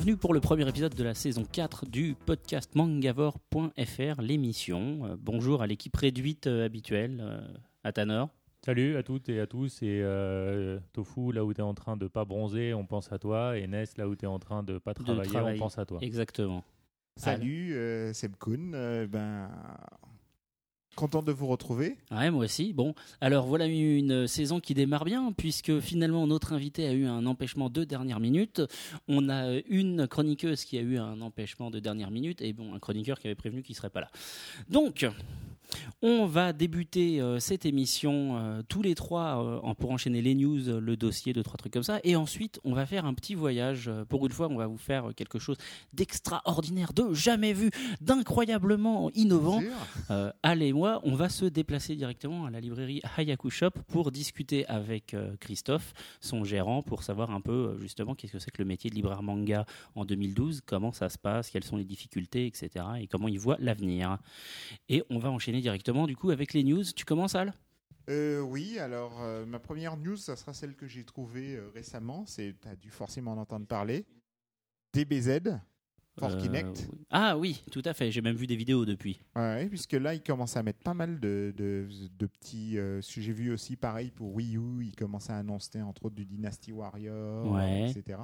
Bienvenue pour le premier épisode de la saison 4 du podcast mangavore.fr, l'émission. Euh, bonjour à l'équipe réduite euh, habituelle, euh, à Tanner. Salut à toutes et à tous. Et euh, Tofu, là où tu es en train de pas bronzer, on pense à toi. Et Ness, là où tu es en train de pas De travailler, on pense à toi. Exactement. Salut, euh, Seb Kuhn. Euh, ben, content de vous retrouver. Ouais, moi aussi. Bon, alors voilà une saison qui démarre bien, puisque finalement notre invité a eu un empêchement de dernière minute. On a une chroniqueuse qui a eu un empêchement de dernière minute, et bon, un chroniqueur qui avait prévenu qu'il serait pas là. Donc, on va débuter euh, cette émission euh, tous les trois euh, pour enchaîner les news, euh, le dossier, deux, trois trucs comme ça. Et ensuite, on va faire un petit voyage. Pour une fois, on va vous faire quelque chose d'extraordinaire, de jamais vu, d'incroyablement innovant. Sûr. Al et moi, on va se déplacer directement à la librairie Hayaku Shop pour discuter avec Christophe, son gérant, pour savoir un peu justement qu'est-ce que c'est que le métier de libraire manga en 2012, comment ça se passe, quelles sont les difficultés, etc. et comment il voit l'avenir. Et on va enchaîner directement du coup avec les news. Tu commences Al? Euh, oui, alors euh, ma première news, ça sera celle que j'ai trouvée euh, récemment. C'est, tu as dû forcément en entendre parler. DBZ, for Euh, Kinect. oui. Ah oui, tout à fait. J'ai même vu des vidéos depuis. Ouais, puisque là, ils commencent à mettre pas mal de, de, de petits. euh, ce que j'ai vu aussi, pareil pour Wii U, ils commencent à annoncer entre autres du Dynasty Warrior, Ouais. euh, etc.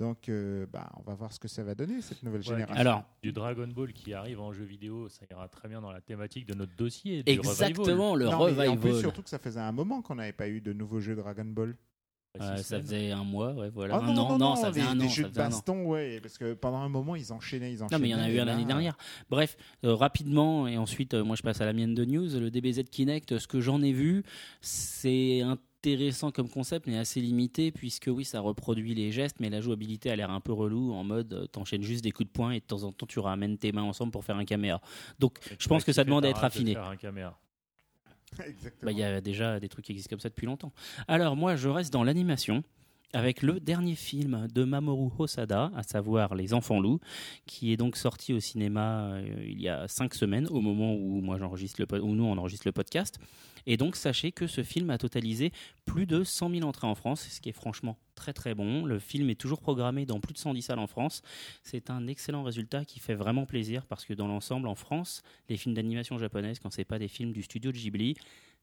Donc, euh, bah, on va voir ce que ça va donner, cette nouvelle Ouais, génération. Alors, Du Dragon Ball qui arrive en jeu vidéo, ça ira très bien dans la thématique de notre dossier. Du exactement le Non, mais en plus, revival. surtout que ça faisait un moment qu'on n'avait pas eu de nouveaux jeux Dragon Ball. Revival. Euh, Six ça faisait un mois, ouais, voilà. Ah un an, non, ça faisait des, un des an. jeux ça de un baston, ouais, parce que pendant un moment, ils enchaînaient, ils enchaînaient. Non, mais il y en a eu un l'année dernière. Bref, euh, rapidement, et ensuite, euh, moi je passe à la mienne de news. Le DBZ Kinect, ce que j'en ai vu, c'est intéressant comme concept, mais assez limité, puisque oui, ça reproduit les gestes, mais la jouabilité a l'air un peu relou, en mode euh, t'enchaînes juste des coups de poing et de temps en temps tu ramènes tes mains ensemble pour faire un caméra. Donc, je pense que ça demande à être affiné. faire un caméra. Exactement. Bah, Il y a déjà des trucs qui existent comme ça depuis longtemps. Alors moi, je reste dans l'animation avec le dernier film de Mamoru Hosada, à savoir Les Enfants Loups, qui est donc sorti au cinéma euh, il y a cinq semaines, au moment où moi le nous on enregistre le podcast. Et donc sachez que ce film a totalisé plus de 100 000 entrées en France, ce qui est franchement très très bon. Le film est toujours programmé dans plus de 110 salles en France. C'est un excellent résultat qui fait vraiment plaisir parce que dans l'ensemble en France, les films d'animation japonaise, quand c'est pas des films du studio de Ghibli,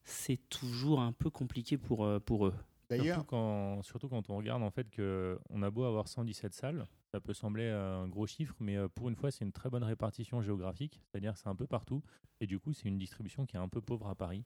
c'est toujours un peu compliqué pour, euh, pour eux. D'ailleurs, Surtout quand, surtout quand on regarde en fait que on a beau avoir 117 salles, ça peut sembler un gros chiffre, mais euh, pour une fois c'est une très bonne répartition géographique, c'est-à-dire que c'est un peu partout, et du coup c'est une distribution qui est un peu pauvre à Paris,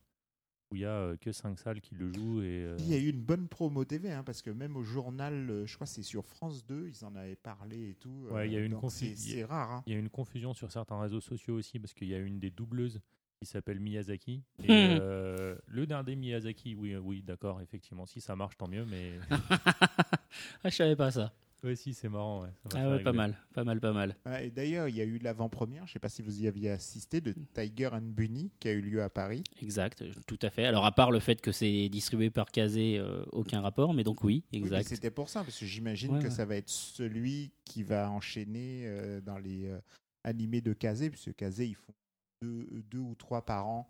où il y a euh, que 5 salles qui le jouent et euh, il y a eu une bonne promo TV, hein, parce que même au journal, euh, je crois que c'est sur France 2, ils en avaient parlé et tout. Ouais, il y a euh, une c'est rare. hein. Il y a une confusion sur certains réseaux sociaux aussi parce qu'il y a une des doubleuses qui s'appelle Miyazaki. Et Hmm. euh, le dernier Miyazaki, oui, euh, oui, d'accord, effectivement. Si ça marche, tant mieux. Mais Ah, je savais pas ça. ouais, si, c'est marrant. ouais, ça m'a Ah ouais, pas mal, pas mal, pas mal. Et D'ailleurs, il y a eu l'avant-première, je ne sais pas si vous y aviez assisté, de Tiger and Bunny, qui a eu lieu à Paris. Exact, tout à fait. Alors à part le fait que c'est distribué par Kazé, euh, aucun rapport, mais donc oui, Oui, exact. C'était pour ça, parce que j'imagine Ouais, que ouais. ça va être celui qui va enchaîner euh, dans les euh, animés de Kazé, puisque Kazé, ils font deux, deux ou trois par an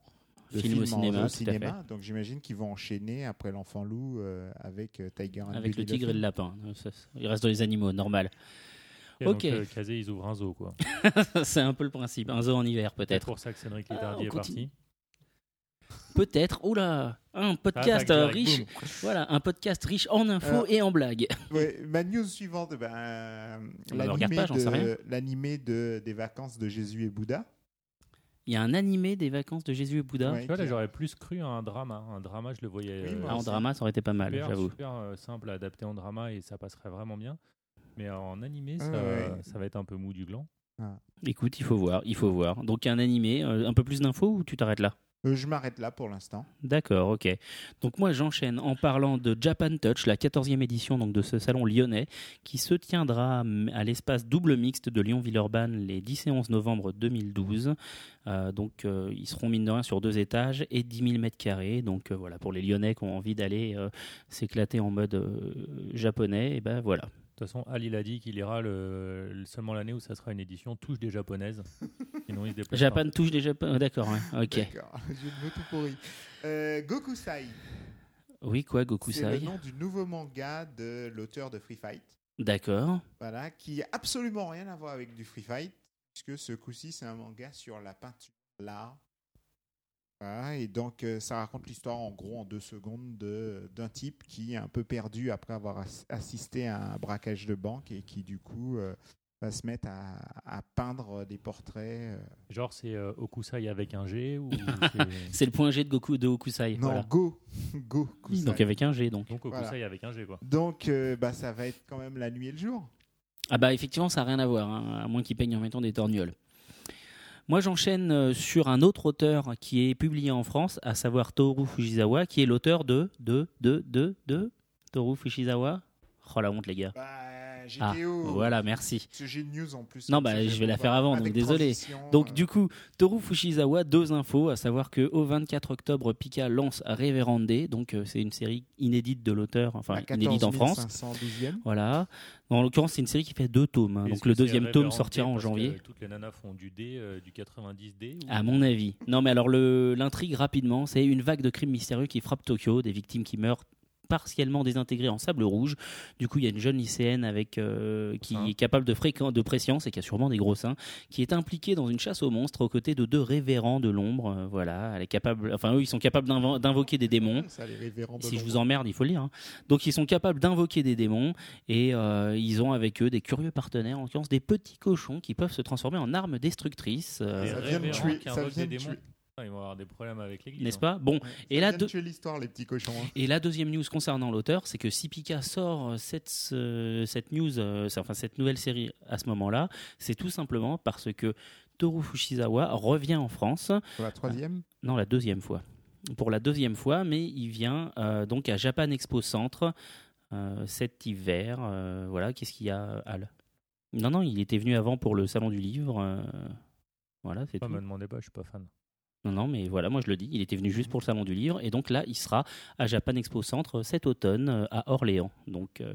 de Film au films en- cinéma, au cinéma. Donc j'imagine qu'ils vont enchaîner après l'enfant loup euh, avec euh, Tiger and Avec le tigre et le lapin. Euh, ça, ça- Il reste dans les animaux, normal. Et donc, Ok. euh, Kazé, ils ouvrent un zoo, quoi. c'est un peu le principe. Un zoo en hiver, C'est peut-être. pour ça que Cédric Ah, Létardi on est parti. Peut-être. Oula, un podcast euh, directe, riche. Voilà, un podcast riche en infos et en blagues. Ouais, ma news suivante, ben, euh, de, l'animé de, des vacances de Jésus et Bouddha. Il y a un animé des vacances de Jésus et Bouddha. Ouais, Tu vois, là, j'aurais plus cru à un drama. Un drama, je le voyais Oui, moi Ah, en drama, ça aurait été pas mal, j'avoue. super, euh, simple à adapter en drama et ça passerait vraiment bien. Mais en animé, Ah ça, ouais. ça va être un peu mou du gland. Écoute, il faut voir, il faut voir. Donc un animé, euh, un peu plus d'infos ou tu t'arrêtes là? Euh, je m'arrête là pour l'instant. D'accord, ok. Donc moi j'enchaîne en parlant de Japan Touch, la 14e édition donc, de ce salon lyonnais, qui se tiendra à l'espace double mixte de Lyon-Villeurbanne les 10 et 11 novembre 2012. Euh, donc euh, ils seront mine de rien sur deux étages et 10 000 mètres carrés. Donc voilà, pour les Lyonnais qui ont envie d'aller s'éclater en mode japonais, et ben voilà. De toute façon, Al, il a dit qu'il ira le, le- seulement l'année où ça sera une édition touche des japonaises. Sinon, il se déplace Japan touche des Japonais. D'accord, ouais, ok. D'accord, mots tout pourri. Euh, Gokusai, Oui, quoi, c'est Gokusai le nom du nouveau manga de l'auteur de Free Fight. D'accord. Voilà, qui a absolument rien à voir avec du Free Fight, puisque ce coup-ci, c'est un manga sur la peinture, l'art. Voilà, et donc, euh, ça raconte l'histoire, en gros, en deux secondes, de- d'un type qui est un peu perdu après avoir ass- assisté à un braquage de banque et qui, du coup, euh, va se mettre à, à peindre des portraits. euh, Genre, c'est euh, Okusai avec un G ou c'est- le point G de Goku de Okusai. Non, voilà. Go Go Kusai. Donc avec un G donc. donc Okusai Voilà. avec un G quoi. Donc, euh, bah, ça va être quand même la nuit et le jour. Ah bah effectivement, ça n'a rien à voir, hein, à moins qu'ils peignent en mettant des torgnoles. Moi, j'enchaîne euh, sur un autre auteur qui est publié en France, à savoir Toru Fujisawa, qui est l'auteur de, de, de, de, de, Toru Fujisawa. Oh la honte, les gars. Bah, Ah, GTO. voilà, merci. Ce j'ai une news en plus. Non, bah, je vais la faire avant, donc désolé. Donc euh, du coup, Toru Fujisawa, deux infos, à savoir que au 24 octobre, Pika lance Reverende, donc euh, c'est une série inédite de l'auteur, enfin inédite en 14 France. 512e. Voilà. En l'occurrence, c'est une série qui fait deux tomes. hein. Donc le deuxième tome sortira en janvier. Toutes les nanas font du D, euh, du 90D. ou- À mon avis. Non, mais alors le- l'intrigue rapidement, c'est une vague de crimes mystérieux qui frappe Tokyo, des victimes qui meurent partiellement désintégrées en sable rouge. Du coup, il y a une jeune lycéenne avec euh, qui Hein. est capable de, fréquent, de préscience et qui a sûrement des gros seins, qui est impliquée dans une chasse aux monstres aux côtés de deux révérends de l'ombre. Euh, voilà, elle est capable. Enfin, eux, ils sont capables d'invo- d'invoquer des démons. Ça, les révérends de Si je vous emmerde, il faut le lire. hein. Donc ils sont capables d'invoquer des démons et euh, ils ont avec eux des curieux partenaires, en l'occurrence des petits cochons qui peuvent se transformer en armes destructrices. euh, Des Ça vient de révérends tuer- qui ça invoquent vient des de démons. tuer. Ah, ils vont avoir des problèmes avec l'église. N'est-ce hein. pas Bon, et de tuer l'histoire, les petits cochons. hein. et la deuxième news concernant l'auteur, c'est que si Pika sort cette, ce- cette news, euh, enfin cette nouvelle série à ce moment-là, c'est tout simplement parce que Toru Fujisawa revient en France, Pour la troisième? Non la deuxième fois, pour la deuxième fois, mais il vient euh, donc à Japan Expo Centre euh, cet hiver. euh, voilà, qu'est-ce qu'il y a, Al? Non, non, il était venu avant pour le salon du livre. euh, voilà, c'est tout. me demandez pas, je suis pas fan. Non, non, mais voilà, moi je le dis, il était venu juste pour le salon du livre, et donc là, il sera à Japan Expo Centre cet automne euh, à Orléans. Donc euh,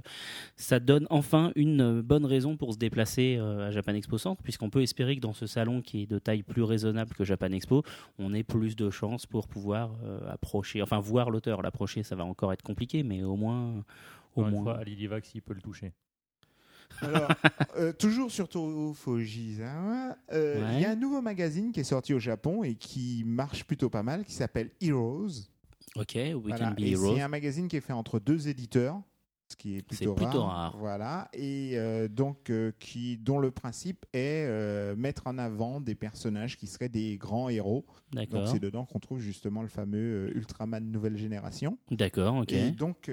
ça donne enfin une euh, bonne raison pour se déplacer euh, à Japan Expo Centre, puisqu'on peut espérer que dans ce salon qui est de taille plus raisonnable que Japan Expo, on ait plus de chances pour pouvoir euh, approcher, enfin voir l'auteur. L'approcher, ça va encore être compliqué, mais au moins. Au une moins. fois, Divac, s'il peut le toucher. Alors, euh, toujours sur Fujisawa, euh, il Ouais. y a un nouveau magazine qui est sorti au Japon et qui marche plutôt pas mal, qui s'appelle Heroes. Ok, We Voilà. Can Be Et Heroes. c'est un magazine qui est fait entre deux éditeurs, ce qui est plutôt, plutôt rare. Voilà, et euh, donc euh, qui, dont le principe est euh, mettre en avant des personnages qui seraient des grands héros. Donc D'accord. c'est dedans qu'on trouve justement le fameux euh, Ultraman nouvelle génération. D'accord, ok. Et donc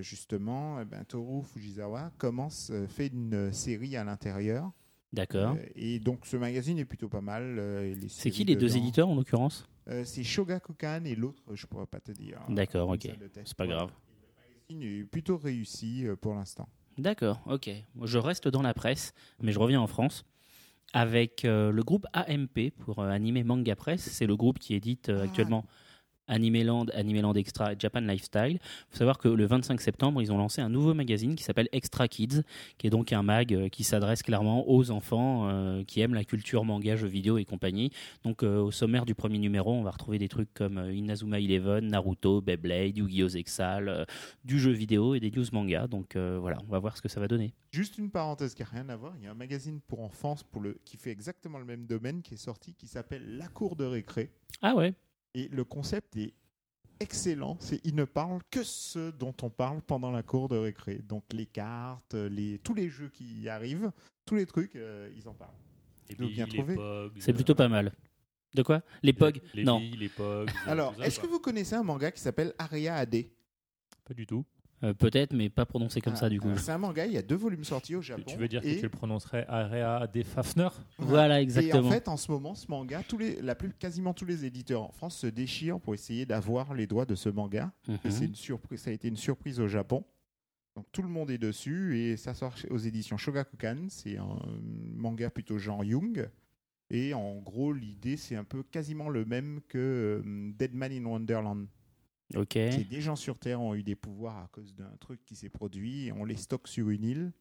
justement, eh ben, Toru Fujisawa commence, fait une série à l'intérieur. D'accord. Et donc ce magazine est plutôt pas mal. C'est qui les deux éditeurs en l'occurrence? C'est Shogakukan et l'autre, je pourrais pas te dire. D'accord, Comme ok. C'est pas grave. Magazine est plutôt réussi euh, pour l'instant. D'accord, ok. Je reste dans la presse, mais je reviens en France avec euh, le groupe AMP pour euh, Animé Manga Press. C'est le groupe qui édite euh, Ah. actuellement Animeland, Animeland Extra et Japan Lifestyle. Il faut savoir que le 25 septembre, ils ont lancé un nouveau magazine qui s'appelle Extra Kids, qui est donc un mag euh, qui s'adresse clairement aux enfants euh, qui aiment la culture manga, jeux vidéo et compagnie. Donc euh, au sommaire du premier numéro, on va retrouver des trucs comme Inazuma Eleven, Naruto, Beyblade, Yu-Gi-Oh! Zexal, euh, du jeu vidéo et des news manga. Donc voilà, on va voir ce que ça va donner. Juste une parenthèse qui n'a rien à voir. Il y a un magazine pour le, qui fait exactement le même domaine qui est sorti qui s'appelle La Cour de récré. Ah ouais Et le concept est excellent. C'est il ne parle que ce dont on parle pendant la cour de récré. Donc les cartes, les, tous les jeux qui y arrivent, tous les trucs, euh, ils en parlent. Les Donc, bien billes, trouvé. C'est euh, plutôt pas mal. De quoi? Les POG Les, les Non. billes, les pogs. euh, Alors, est-ce que vous connaissez un manga qui s'appelle Aria AD Pas du tout. Euh, Peut-être, mais pas prononcé comme Ah, ça du coup. C'est un manga, il y a deux volumes sortis au Japon. Tu veux dire et, que tu le prononcerais Area des Fafner Voilà, Et exactement. en fait, en ce moment, ce manga, tous les, la plus, quasiment tous les éditeurs en France se déchirent pour essayer d'avoir les droits de ce manga. Et c'est une surprise, ça a été une surprise au Japon. Donc tout le monde est dessus et ça sort aux éditions Shogakukan. C'est un manga plutôt genre Young. Et en gros, l'idée, c'est un peu quasiment le même que euh, Dead Man in Wonderland. Ok. C'est des gens sur Terre ont eu des pouvoirs à cause d'un truc qui s'est produit et on les stocke sur une île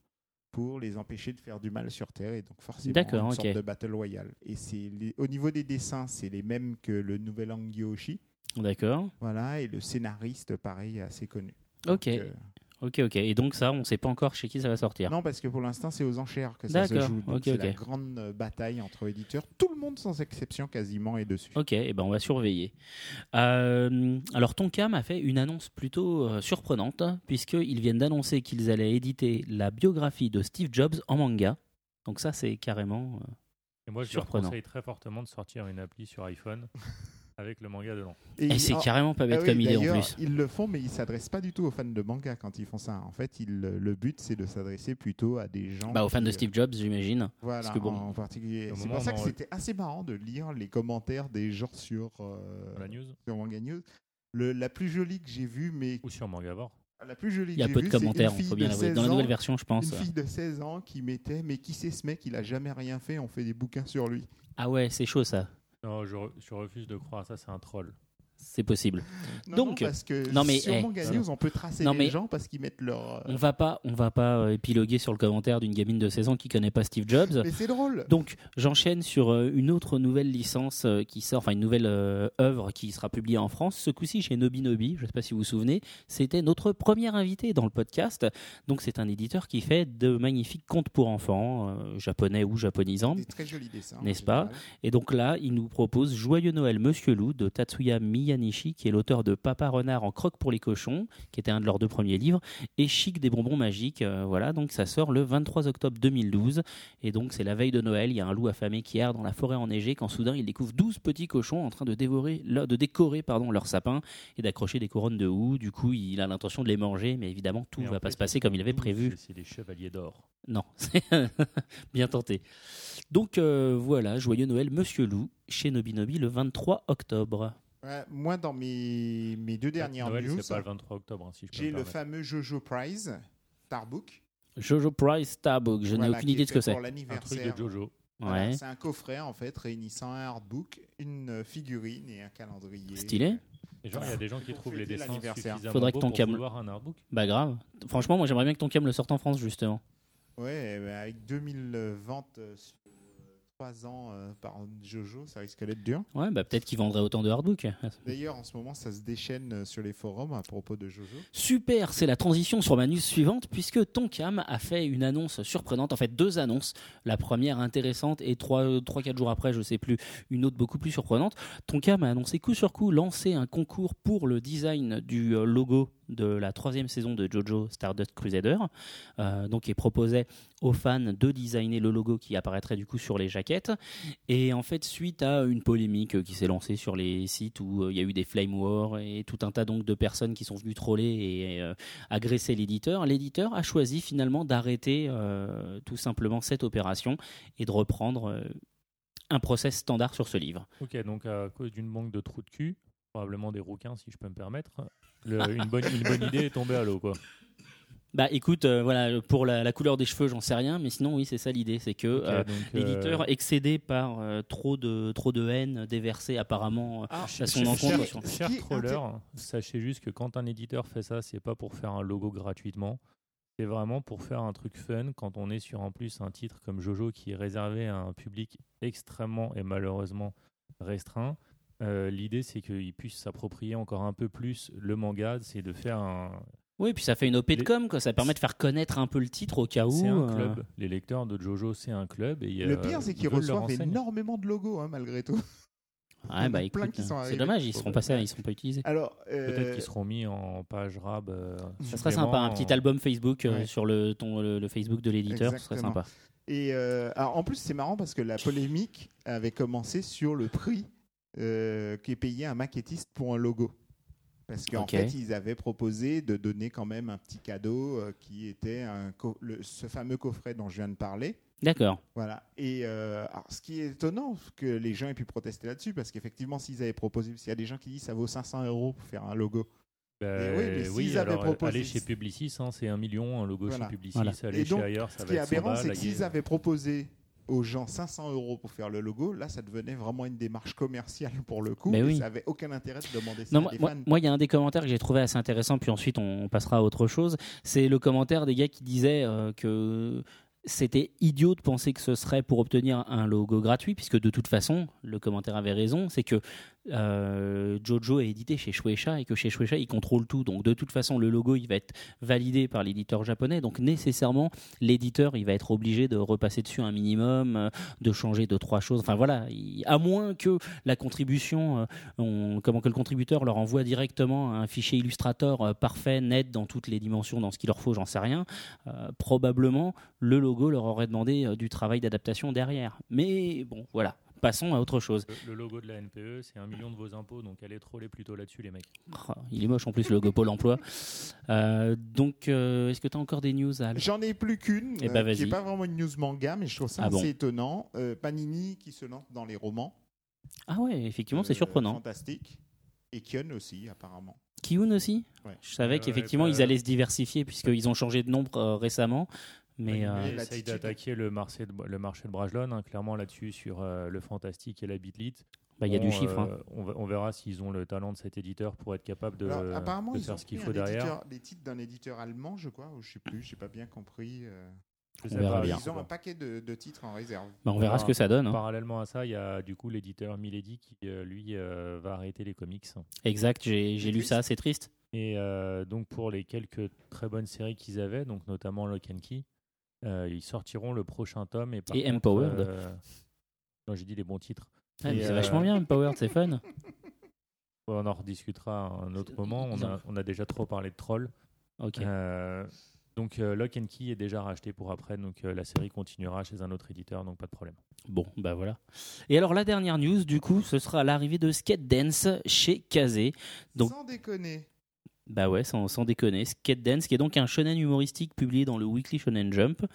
pour les empêcher de faire du mal sur Terre et donc forcément une ok. sorte de battle royale. Et c'est au niveau des dessins, c'est les mêmes que le nouvel Angyoshi. D'accord. Voilà, et le scénariste, pareil, assez connu. Ok. Donc, euh, Ok, ok. Et donc ça, on sait pas encore chez qui ça va sortir. non, parce que pour l'instant, c'est aux enchères que ça se joue. Donc c'est ok. la grande euh, bataille entre éditeurs. Tout le monde, sans exception, quasiment, est dessus. Ok, et ben on va surveiller. Euh, alors Tonkam a fait une annonce plutôt euh, surprenante, puisqu'ils viennent d'annoncer qu'ils allaient éditer la biographie de Steve Jobs en manga. Donc ça, c'est carrément... euh, Et moi, je leur conseille très fortement de sortir une appli sur iPhone avec le manga dedans. Et il- c'est en- carrément pas Ah bête oui, comme idée en plus. Ils le font, mais ils s'adressent pas du tout aux fans de manga quand ils font ça. En fait, ils- le but, c'est de s'adresser plutôt à des gens. Bah, aux fans qui, de euh, Steve Jobs, j'imagine. Voilà, parce que bon- en particulier. C'est pour ça que on- c'était assez marrant de lire les commentaires des gens sur, euh, Sur la news sur Manga News. Le, la plus jolie que j'ai vue, mais ou sur Mangavore. la plus jolie Il y a peu de commentaires, bien de l'avouer. 16 Dans la ans- nouvelle version, je pense. Une fille de 16 ans qui mettait Mais qui c'est ce mec Il a jamais rien fait, on fait des bouquins sur lui. Ah ouais, c'est chaud ça. Non, je, re- je refuse de croire ça, c'est un troll. C'est possible. Non, Donc, non, parce que non, mais, sur Manga voilà. News, on peut tracer Non, les mais- gens parce qu'ils mettent leur. euh, On va pas, on va pas euh, épiloguer sur le commentaire d'une gamine de 16 ans qui connaît pas Steve Jobs. Mais c'est drôle. Donc j'enchaîne sur euh, une autre nouvelle licence qui sort, enfin une nouvelle euh, œuvre qui sera publiée en France, ce coup-ci chez Nobinobi, je ne sais pas si vous vous souvenez, c'était notre premier invité dans le podcast. Donc c'est un éditeur qui fait de magnifiques contes pour enfants, euh, japonais ou japonisants. Des très jolis dessins. N'est-ce pas? Et donc là, il nous propose Joyeux Noël Monsieur Loup de Tatsuya Qui est l'auteur de Papa Renard en croque pour les cochons, qui était un de leurs deux premiers livres, et Chic des bonbons magiques. euh, voilà, donc ça sort le 23 octobre 2012. Et donc c'est la veille de Noël, il y a un loup affamé qui erre dans la forêt enneigée quand soudain il découvre 12 petits cochons en train de, dévorer, leur- de décorer pardon, leur sapin et d'accrocher des couronnes de houx. Du coup, il a l'intention de les manger, mais évidemment, tout en va pas se passer comme il avait prévu. c'est- C'est les chevaliers d'or. Non, c'est bien tenté. Donc euh, voilà, joyeux Noël, Monsieur Loup, chez Nobinobi le 23 octobre. Ouais, moi, dans mes, mes deux dernières Noël, news, c'est pas le 23 octobre, hein, si j'ai le fameux Jojo Prize, Starbook. Jojo Price Starbook, je n'ai aucune idée de ce que c'est. pour Un truc l'anniversaire. de Jojo. Voilà, Ouais, C'est un coffret en fait réunissant un artbook, une euh, figurine et un calendrier. stylé. Et genre, il y a des gens qui trouvent les dessins l'anniversaire. suffisamment Faudrait que beaux ton pour cam- un artbook. Bah grave. Franchement, moi j'aimerais bien que ton cam le sorte en France justement. Ouais, bah, avec 2000 ventes sur 3 ans euh, par Jojo, ça risque d'être dur. Ouais, bah peut-être qu'ils vendraient autant de hardbook. D'ailleurs, en ce moment, ça se déchaîne euh, sur les forums à propos de Jojo. Super, c'est la transition sur ma news suivante puisque Tonkam a fait une annonce surprenante, en fait deux annonces. La première intéressante et trois, trois quatre jours après, je sais plus, une autre beaucoup plus surprenante. Tonkam a annoncé coup sur coup lancer un concours pour le design du euh, logo de la troisième saison de Jojo Stardust Crusader, euh, donc il proposait aux fans de designer le logo qui apparaîtrait du coup sur les jaquettes. Et en fait, suite à une polémique qui s'est lancée sur les sites où euh, il y a eu des flame wars et tout un tas donc de personnes qui sont venues troller et euh, agresser l'éditeur, l'éditeur a choisi finalement d'arrêter euh, tout simplement cette opération et de reprendre un process standard sur ce livre. Ok, donc à cause d'une banque de trous de cul, probablement des rouquins si je peux me permettre, le- une, bonne, une bonne idée est tombée à l'eau. quoi. Bah écoute, euh, voilà, pour la, la couleur des cheveux, j'en sais rien, mais sinon oui, c'est ça l'idée, c'est que Ok, euh, donc, euh, l'éditeur, excédé par euh, trop de trop de haine déversée apparemment euh, Ah, à son encontre. cher- sur- Cher Ce qui est troller, sachez juste que quand un éditeur fait ça, c'est pas pour faire un logo gratuitement. C'est vraiment pour faire un truc fun quand on est sur en plus un titre comme Jojo qui est réservé à un public extrêmement et malheureusement restreint. Euh, L'idée c'est qu'il puisse s'approprier encore un peu plus le manga, c'est de faire un. Oui, puis ça fait une OP de Les- com, quoi. ça permet de faire connaître un peu le titre au cas où. C'est un euh, club. Les lecteurs de Jojo, c'est un club. Et Le pire, c'est qu'ils reçoivent énormément de logos, hein, malgré tout. Ouais, bah c'est dommage, ils seront pas, ça, ils seront pas utilisés. Alors, euh, Peut-être qu'ils seront mis en page rab. euh, Ça serait sympa, un petit album Facebook euh, Ouais. sur le, ton, le, le Facebook de l'éditeur, ce serait sympa. Et euh, alors, en plus, c'est marrant parce que la polémique avait commencé sur le prix euh, qui est payé un maquettiste pour un logo. Parce qu'en fait, ils avaient proposé de donner quand même un petit cadeau euh, qui était un co- le- ce fameux coffret dont je viens de parler. D'accord. Voilà. Et euh, alors, ce qui est étonnant, c'est que les gens aient pu protester là-dessus, parce qu'effectivement, s'ils avaient proposé, qu'il y a des gens qui disent ça vaut 500 euros pour faire un logo. Mais oui, mais oui, s'ils avaient alors, proposé- aller chez Publicis, hein, c'est un million, un logo Voilà. chez Publicis, Voilà. aller Et donc, chez ailleurs, ça Ce va qui est être 100 aberrant, c'est a- avaient proposé aux gens 500 euros pour faire le logo, là, ça devenait vraiment une démarche commerciale pour le coup. Mais et oui. ça avait aucun intérêt de demander ça Non, à moi, des moi- fans. moi, il y a un des commentaires que j'ai trouvé assez intéressant, puis ensuite on passera à autre chose. C'est le commentaire des gars qui disaient euh, que c'était idiot de penser que ce serait pour obtenir un logo gratuit, puisque de toute façon, le commentaire avait raison, c'est que euh, Jojo est édité chez Shueisha et que chez Shueisha, ils contrôlent tout. Donc de toute façon, le logo, il va être validé par l'éditeur japonais. Donc nécessairement, l'éditeur, il va être obligé de repasser dessus un minimum, euh, de changer deux, trois choses. Enfin voilà, il- à moins que la contribution, euh, comment que le contributeur leur envoie directement un fichier Illustrator parfait, net dans toutes les dimensions, dans ce qu'il leur faut, j'en sais rien. probablement, le logo leur aurait demandé du travail d'adaptation derrière. Mais bon, voilà. Passons à autre chose. Le, le logo de la NPE, c'est un million de vos impôts, donc allez troller plutôt là-dessus, les mecs. Ah, Il est moche en plus le logo Pôle emploi. Euh, donc, euh, est-ce que tu as encore des news, Al? J'en ai plus qu'une, Eh euh, ben, qui vas-y. n'est pas vraiment une news manga, mais je trouve ça Ah assez bon étonnant. Euh, Panini qui se lance dans les romans. Ah ouais, effectivement, c'est Euh, surprenant. Fantastique. Et Kyun aussi, apparemment. Kiyun aussi? Ouais. Je savais qu'effectivement, ouais, ils bah, allaient se diversifier, puisqu'ils ont changé de nombre euh, récemment. Mais Ils euh, l'attitude. d'attaquer le marché de, le marché de Brajlon, hein, clairement là-dessus, sur euh, le fantastique et la bitlit. bah, il y a du chiffre. hein. euh, on, on verra s'ils ont le talent de cet éditeur pour être capable de, Alors, apparemment, de ils faire ont ce qu'il faut derrière. éditeur- des titres d'un éditeur allemand, je crois, ou je sais plus, j'ai pas bien compris. euh. Je On verra pas, bien. je sais Ils ont un paquet de, de titres en réserve. Bah, on verra verra. ce que ça donne. hein. Parallèlement à ça, il y a du coup l'éditeur Milady qui, lui, euh, va arrêter les comics. Exact, j'ai lu ça, c'est triste. Et euh, donc pour les quelques très bonnes séries qu'ils avaient, donc notamment Lock and Key, euh, ils sortiront le prochain tome. Et, par Et contre, Empowered. euh, Non, j'ai dit les bons titres. Et, c'est euh, vachement bien, Empowered, c'est fun. On en rediscutera à un autre moment. On a, ont- on a déjà trop parlé de Troll. Ok. Euh, donc euh, Lock and Key est déjà racheté pour après, donc euh, la série continuera chez un autre éditeur, donc pas de problème. Bon, bah voilà. Et alors la dernière news, du coup, ce sera l'arrivée de Skate Dance chez Kazé. Donc- Sans déconner. Bah ouais, sans, sans déconner. Skate Dance, qui est donc un shonen humoristique publié dans le Weekly Shonen Jump.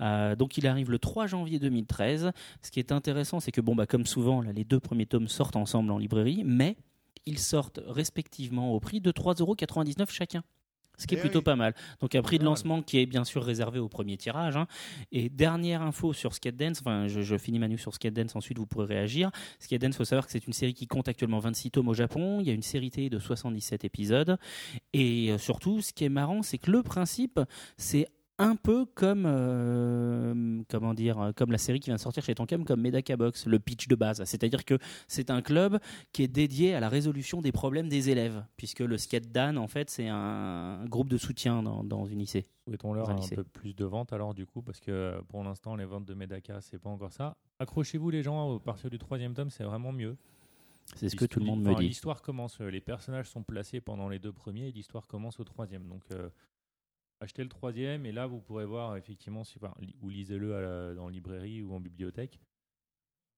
Euh, donc il arrive le 3 janvier 2013. Ce qui est intéressant, c'est que bon bah comme souvent, les deux premiers tomes sortent ensemble en librairie, mais ils sortent respectivement au prix de 3,99€ chacun. Ce qui est Eh plutôt oui. pas mal. Donc un prix de mal. lancement qui est bien sûr réservé au premier tirage. hein. Et dernière info sur Skate Dance, enfin je, je finis ma news sur Skate Dance, ensuite vous pourrez réagir. Skate Dance, il faut savoir que c'est une série qui compte actuellement 26 tomes au Japon. Il y a une série télé de 77 épisodes. Et euh, surtout, ce qui est marrant, c'est que le principe, c'est un peu comme euh, comment dire euh, comme la série qui vient de sortir chez Tonkam comme Medaka Box le pitch de base c'est-à-dire que c'est un club qui est dédié à la résolution des problèmes des élèves puisque le skate dan en fait c'est un, groupe de soutien dans, dans une lycée Souhaitons-leur Dans un un peu plus de ventes alors du coup, parce que pour l'instant les ventes de Medaka c'est pas encore ça. Accrochez-vous les gens, au partir du troisième tome c'est vraiment mieux. c'est ce que tout le monde me dit L'histoire commence, euh, les personnages sont placés pendant les deux premiers et l'histoire commence au troisième. Donc euh, achetez le troisième et là vous pourrez voir effectivement, si, enfin, li- ou lisez-le à la- dans librairie ou en bibliothèque.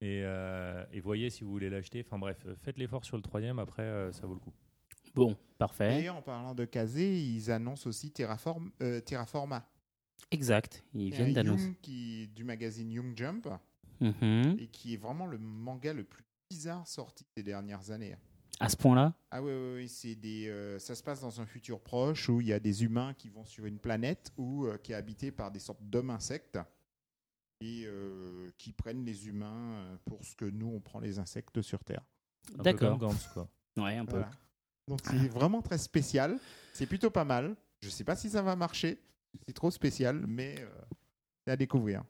Et, euh, et voyez si vous voulez l'acheter. Enfin bref, euh, faites l'effort sur le troisième, après euh, ça vaut le coup. bon parfait Et en parlant de Kazé, ils annoncent aussi Terraform, euh, Terraforma. exact ils viennent un d'annoncer du magazine Young Jump Mhm. et qui est vraiment le manga le plus bizarre sorti ces dernières années. À ce point là Ah oui, oui, oui, c'est des, euh, ça se passe dans un futur proche où il y a des humains qui vont sur une planète où, euh, qui est habitée par des sortes d'hommes insectes et euh, qui prennent les humains pour ce que nous on prend les insectes sur Terre. Un peu D'accord. quoi. ouais un peu Voilà. Donc c'est vraiment très spécial. C'est plutôt pas mal. Je sais pas si ça va marcher. C'est trop spécial, mais euh, c'est à découvrir.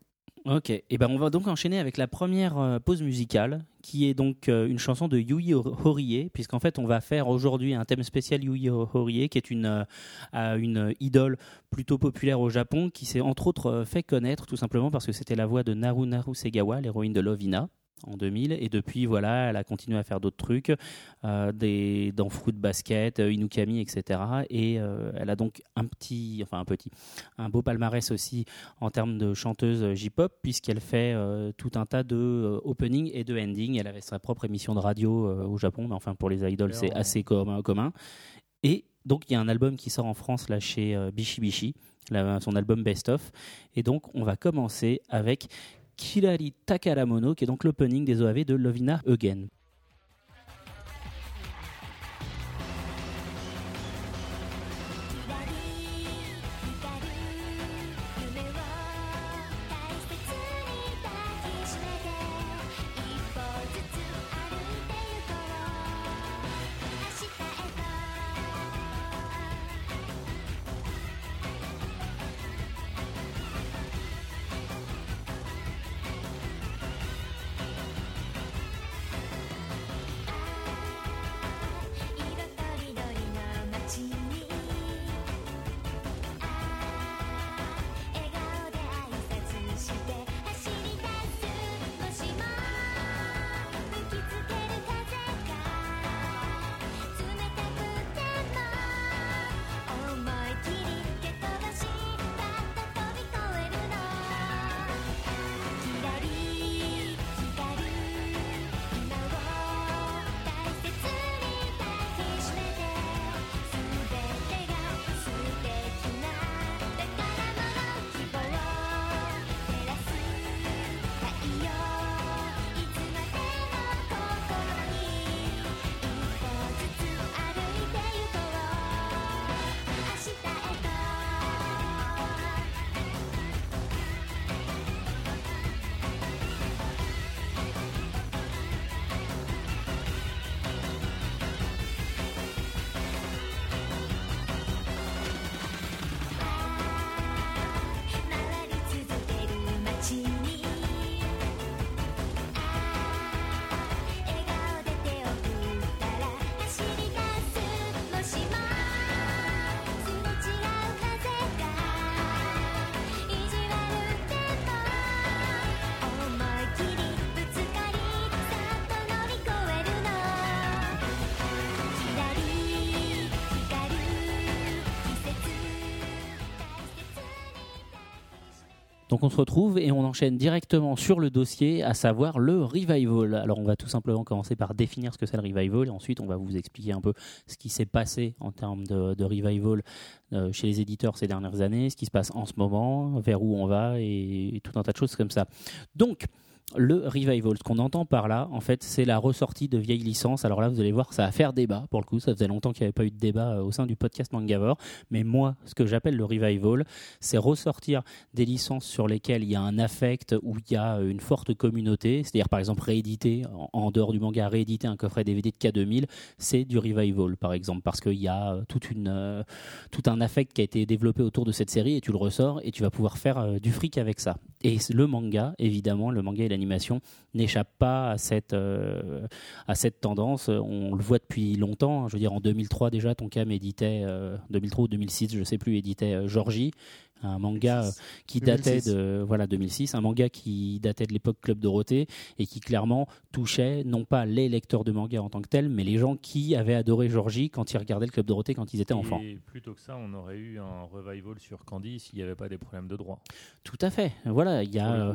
Ok, et ben on va donc enchaîner avec la première euh, pause musicale, qui est donc euh, une chanson de Yui Horie, puisqu'en fait on va faire aujourd'hui un thème spécial Yui Horie, qui est une, euh, une idole plutôt populaire au Japon, qui s'est entre autres fait connaître tout simplement parce que c'était la voix de Naru Naru Segawa, l'héroïne de Lovina en 2000 et depuis voilà elle a continué à faire d'autres trucs euh, des dans Fruit Basket euh, Inukami etc et euh, elle a donc un petit enfin un petit un beau palmarès aussi en termes de chanteuse J-pop puisqu'elle fait euh, tout un tas de opening et de ending. Elle avait sa propre émission de radio au Japon, mais enfin pour les idoles c'est assez com- commun. Et donc il y a un album qui sort en France là chez Bishi Bishi, son album Best of. Et donc on va commencer avec Kirari Takaramono, qui est donc l'opening des OAV de Lovina Again.「retrouve et on enchaîne directement sur le dossier, à savoir le revival. Alors on va tout simplement commencer par définir ce que c'est le revival et ensuite on va vous expliquer un peu ce qui s'est passé en termes de, revival euh, chez les éditeurs ces dernières années, ce qui se passe en ce moment, vers où on va et, et tout un tas de choses comme ça. Donc le revival, ce qu'on entend par là, en fait, c'est la ressortie de vieilles licences. Alors là, vous allez voir, ça va faire débat pour le coup. Ça faisait longtemps qu'il n'y avait pas eu de débat euh, au sein du podcast Mangavore. Mais moi, ce que j'appelle le revival, c'est ressortir des licences sur lesquelles il y a un affect, où il y a une forte communauté. C'est-à-dire, par exemple, rééditer, en, dehors du manga, rééditer un coffret DVD de K2000, c'est du revival, par exemple, parce qu'il y a euh, euh, tout un affect qui a été développé autour de cette série et tu le ressors et tu vas pouvoir faire euh, du fric avec ça. Et le manga, évidemment, le manga et l'animation n'échappent pas à cette, euh, à cette tendance. On le voit depuis longtemps. Je veux dire, en 2003 déjà, Tonkam éditait, euh, 2003 ou 2006, je sais plus, éditait euh, Georgie, un manga euh, qui datait 2006. de voilà 2006, un manga qui datait de l'époque Club Dorothée et qui clairement touchait non pas les lecteurs de manga en tant que tels, mais les gens qui avaient adoré Georgie quand ils regardaient le Club Dorothée quand ils étaient enfants. Et plutôt que ça, on aurait eu un revival sur Candy s'il n'y avait pas des problèmes de droit. Tout à fait. Voilà, il y a euh.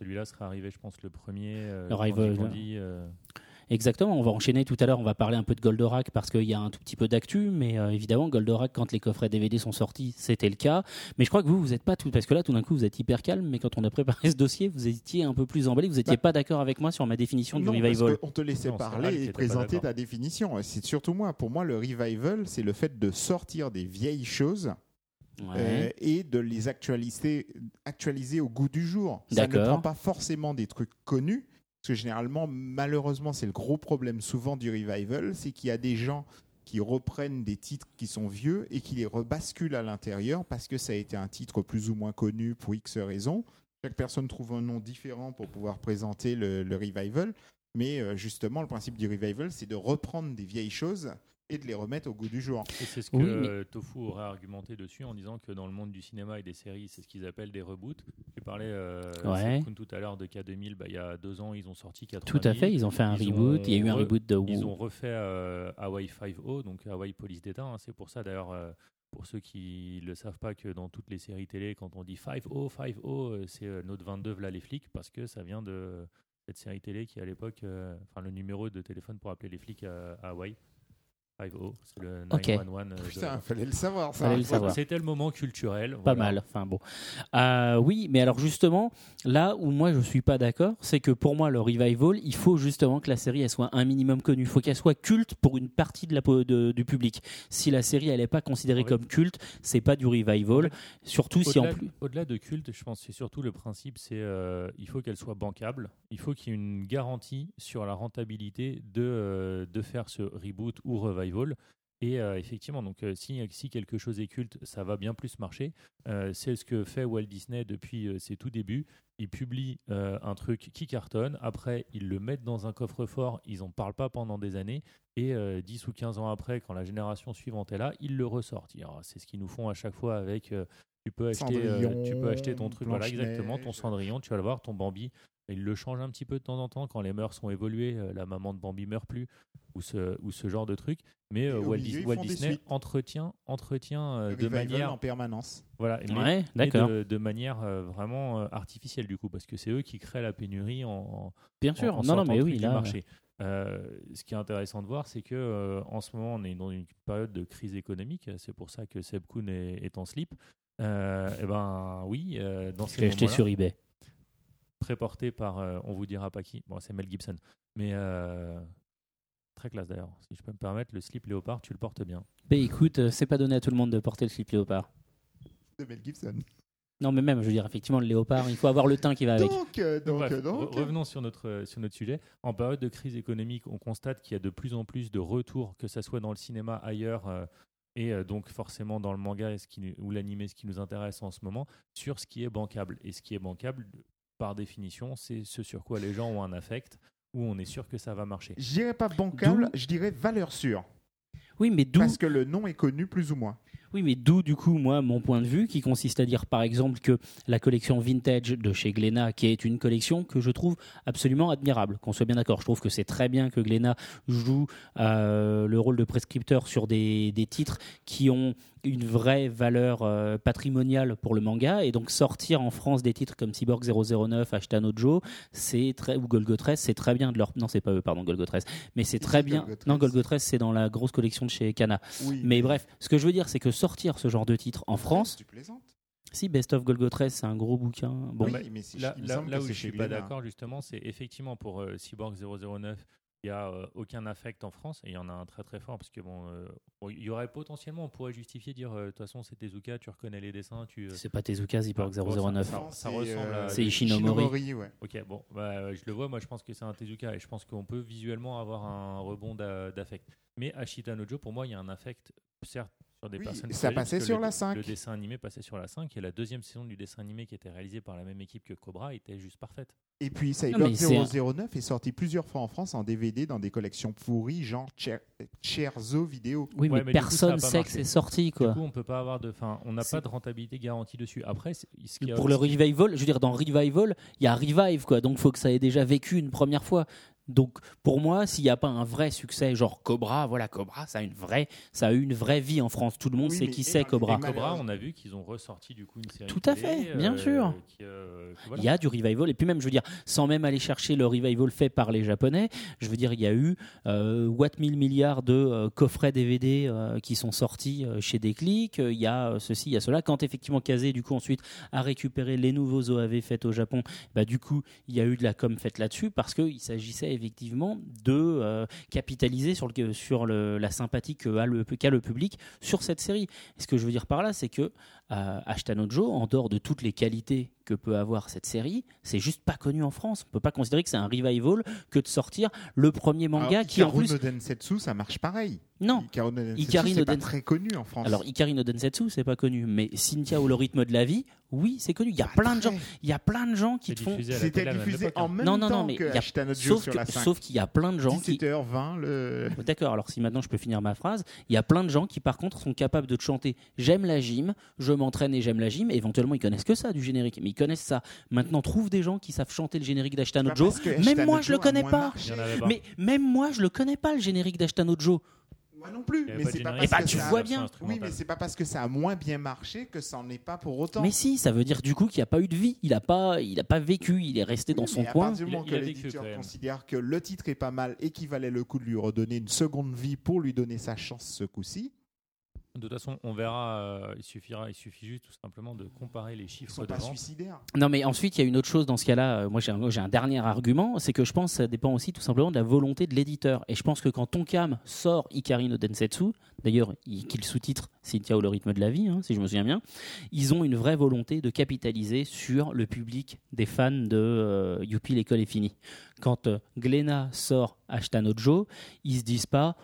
Celui-là serait arrivé, je pense, le premier. euh, Le Candy revival. Candy, euh, Exactement, on va enchaîner tout à l'heure, on va parler un peu de Goldorak parce qu'il y a un tout petit peu d'actu, mais euh, évidemment Goldorak quand les coffrets DVD sont sortis, c'était le cas. Mais je crois que vous, vous n'êtes pas tout, parce que là tout d'un coup vous êtes hyper calme, mais quand on a préparé ce dossier, vous étiez un peu plus emballé, vous n'étiez Bah, pas d'accord avec moi sur ma définition du Non, revival. parce qu'on te laissait Non, parler et présenter ta définition. C'est surtout moi. Pour moi, le revival, c'est le fait de sortir des vieilles choses Ouais. euh, et de les actualiser, actualiser au goût du jour. Ça ne prend pas forcément des trucs connus, parce que généralement, malheureusement, c'est le gros problème souvent du revival, c'est qu'il y a des gens qui reprennent des titres qui sont vieux et qui les rebasculent à l'intérieur parce que ça a été un titre plus ou moins connu pour X raisons. Chaque personne trouve un nom différent pour pouvoir présenter le, le revival. Mais euh, justement, le principe du revival, c'est de reprendre des vieilles choses et de les remettre au goût du jour. Et c'est ce que Oui, mais- Tofu aurait argumenté dessus en disant que dans le monde du cinéma et des séries, c'est ce qu'ils appellent des reboots. J'ai parlé euh, Ouais. Tout à l'heure de K2000. Bah, il y a deux ans, ils ont sorti 80 Tout à fait, ils ont fait un Ils reboot, ont il y a eu un re- reboot de Ils ont refait euh, Hawaii 5.0, donc Hawaii Police d'État. hein. C'est pour ça d'ailleurs, euh, pour ceux qui ne le savent pas, que dans toutes les séries télé, quand on dit 5.0, 5.0, euh, c'est euh, Note 22, voilà les flics, parce que ça vient de cette série télé qui à l'époque, euh, enfin le numéro de téléphone pour appeler les flics à, à Hawaï. 5-0, c'est le Ok. 911. euh, de- Putain, fallait le savoir, ça. Fallait le Ouais, savoir. C'était le moment culturel. Pas voilà. mal, enfin bon. Euh, oui, mais alors justement, là où moi je suis pas d'accord, c'est que pour moi le revival, il faut justement que la série elle soit un minimum connue. Il faut qu'elle soit culte pour une partie de la, de- du public. Si la série elle est pas considérée comme culte, c'est pas du revival. Surtout si en Au-delà plus. au-delà de culte, je pense que c'est surtout le principe, c'est euh, il faut qu'elle soit bancable, il faut qu'il y ait une garantie sur la rentabilité de, euh, de faire ce reboot ou revival. Et euh, effectivement, donc euh, si, si quelque chose est culte, ça va bien plus marcher. Euh, c'est ce que fait Walt Disney depuis ses tout débuts. Ils publient un truc qui cartonne, après ils le mettent dans un coffre-fort, ils n'en parlent pas pendant des années, et euh, 10 ou 15 ans après, quand la génération suivante est là, ils le ressortent. Alors, C'est ce qu'ils nous font à chaque fois avec tu peux acheter, euh, tu peux acheter ton truc, voilà exactement, ton Cendrillon, tu vas le voir, ton Bambi, il le change un petit peu de temps en temps quand les mœurs sont évoluées, euh, la maman de Bambi meurt plus, ou ce, ou ce genre de truc. Mais euh, Walt, milieu, Disney entretient, entretient euh, de manière, en permanence. voilà, mais- Ouais, mais d'accord. de, de manière euh, vraiment euh, artificielle du coup, parce que c'est eux qui créent la pénurie en, en- Bien sûr. en- en non, non, sortant mais oui, là. marché. Euh, ce qui est intéressant de voir, c'est que euh, en ce moment, on est dans une période de crise économique. C'est pour ça que Seb Kuhn est, est en slip. Euh, et ben oui, euh, dans Je ces l'ai acheté moments-là, sur eBay. Préporté par, euh, on vous dira pas qui. Bon, c'est Mel Gibson, mais euh, très classe d'ailleurs. Si je peux me permettre, le slip léopard, tu le portes bien. Mais écoute, euh, c'est pas donné à tout le monde de porter le slip léopard. De Mel Gibson. Non, mais même, je veux dire, effectivement, le léopard, il faut avoir le teint qui va avec. Donc, euh, donc, Bref, donc. re- revenons sur notre, euh, sur notre sujet. En période de crise économique, on constate qu'il y a de plus en plus de retours, que ce soit dans le cinéma, ailleurs, euh, et euh, donc forcément dans le manga et ce qui, nous- ou l'animé, ce qui nous intéresse en ce moment, sur ce qui est bancable. Et ce qui est bancable, par définition, c'est ce sur quoi les gens ont un affect, où on est sûr que ça va marcher. Je dirais pas bancable, je dirais valeur sûre. Oui, mais d'où Parce que le nom est connu plus ou moins. Oui, mais d'où du coup moi mon point de vue qui consiste à dire par exemple que la collection vintage de chez Glénat, qui est une collection que je trouve absolument admirable, qu'on soit bien d'accord. Je trouve que c'est très bien que Glénat joue euh, le rôle de prescripteur sur des, des titres qui ont une vraie valeur euh, patrimoniale pour le manga et donc sortir en France des titres comme Cyborg 009, Ashtano Joe, c'est très ou Golgotress, c'est très bien de leur non c'est pas eux pardon Golgotress, mais c'est très bien. Non Golgotress c'est dans la grosse collection de chez Kana. Oui. Mais bref, ce que je veux dire, c'est que sortir ce genre de titre en France, Tu plaisantes si Best of Golgotress, c'est un gros bouquin. Bon, Oui, mais Là, où je chez suis pas d'accord justement, c'est effectivement pour euh, Cyborg 009, il n'y a euh, aucun affect en France et il y en a un très très fort parce que bon, euh, bon, il y aurait potentiellement, on pourrait justifier dire euh, de toute façon c'est Tezuka, tu reconnais les dessins, tu. euh, c'est pas Tezuka, Ah, bon, 009. ça- ressemble à- C'est Ishinomori. ouais. Ok, bon, bah, euh, je le vois, moi je pense que c'est un Tezuka et je pense qu'on peut visuellement avoir un rebond d'a- d'affect. Mais Ashita Nojo, pour moi, il y a un affect, certes, sur des Oui, personnes. ça passait sur le- la 5. Le dessin animé passait sur la 5 et la deuxième saison du dessin animé qui était réalisé par la même équipe que Cobra était juste parfaite. Et puis Non, Cyborg mais c'est un- 009 est sorti plusieurs fois en France en DVD dans des collections pourries, genre Cher- Cherzo Vidéo. Oui, Ouais, mais, mais du coup, ça personne sait que c'est sorti, Du quoi. coup, on peut pas avoir de, enfin, on n'a pas de rentabilité garantie dessus. Après, ce qui a- Pour le revival, je veux dire, dans revival, il y a revive, quoi. Donc, faut que ça ait déjà vécu une première fois. Donc, pour moi, s'il n'y a pas un vrai succès, genre Cobra, voilà, Cobra, ça a une vraie, ça a eu une vraie vie en France. Tout le monde Oui, sait qui c'est Cobra. Cobra, on a vu qu'ils ont ressorti du coup une série. Tout à télé, fait, bien sûr. qui, euh, voilà. Il y a du revival. Et puis même, je veux dire, sans même aller chercher le revival fait par les Japonais, je veux dire, il y a eu euh, what 1000 milliards de euh, coffrets DVD euh, qui sont sortis euh, chez Déclic. Euh, Il y a euh, ceci, il y a cela. Quand effectivement Kazé, du coup, ensuite, a récupéré les nouveaux OAV faits au Japon, bah, du coup, il y a eu de la com faite là-dessus parce qu'il s'agissait effectivement de euh, capitaliser sur, le, sur le- la sympathie qu'a le public sur cette série. Ce que je veux dire par là, c'est que euh, Ashtanojo, en dehors de toutes les qualités que peut avoir cette série, c'est juste pas connu en France. On peut pas considérer que c'est un revival que de sortir le premier manga Alors, qui en plus no Densetsu, ça marche pareil. non. Hikaru no Densetsu, Hikari no c'est pas très connu en France. Alors Ikari no Densetsu, c'est pas connu, mais Cynthia ou le rythme de la vie, oui, c'est connu. Il y a Pas plein de gens, il y a plein de gens qui C'est te font à C'était à diffusé en hein. même Non, non, temps non, mais que il y a- sauf sur que- la 5. sauf qu'il y a plein de gens qui 17h20, le... D'accord, alors si maintenant je peux finir ma phrase, il y a plein de gens qui par contre sont capables de te chanter j'aime la gym, je m'entraîne et j'aime la gym, et éventuellement ils connaissent que ça du générique, mais ils connaissent ça. Maintenant trouve des gens qui savent chanter le générique d'Ashtanojo, que même moi je le connais pas. Mais même moi je le connais pas le générique d'Ashtanojo. Moi non plus. Mais c'est pas parce bah, que tu ça a- vois bien. Oui, mais c'est pas parce que ça a moins bien marché que ça n'en est pas pour autant. Mais si, ça veut dire du coup qu'il n'y a pas eu de vie. Il n'a pas, il a pas vécu. Il est resté dans son à coin. partir du Il moment que l'éditeur considère que le titre est pas mal et qu'il valait le coup de lui redonner une seconde vie pour lui donner sa chance ce coup-ci, De toute façon, on verra. euh, il suffira, il suffit juste tout simplement de comparer les ils chiffres sont de pas vente. suicidaires. Non, mais ensuite, il y a une autre chose dans ce cas-là. Euh, Moi, j'ai un, j'ai un dernier argument. C'est que je pense que ça dépend aussi tout simplement de la volonté de l'éditeur. Et je pense que quand Tonkam sort Ikari no Densetsu, d'ailleurs, il- qu'il sous-titre Cynthia ou le rythme de la vie, hein, si je me souviens bien, ils ont une vraie volonté de capitaliser sur le public des fans de euh, Youpi, l'école est finie. Quand euh, Glenna sort Ashtanojo, ils se disent pas.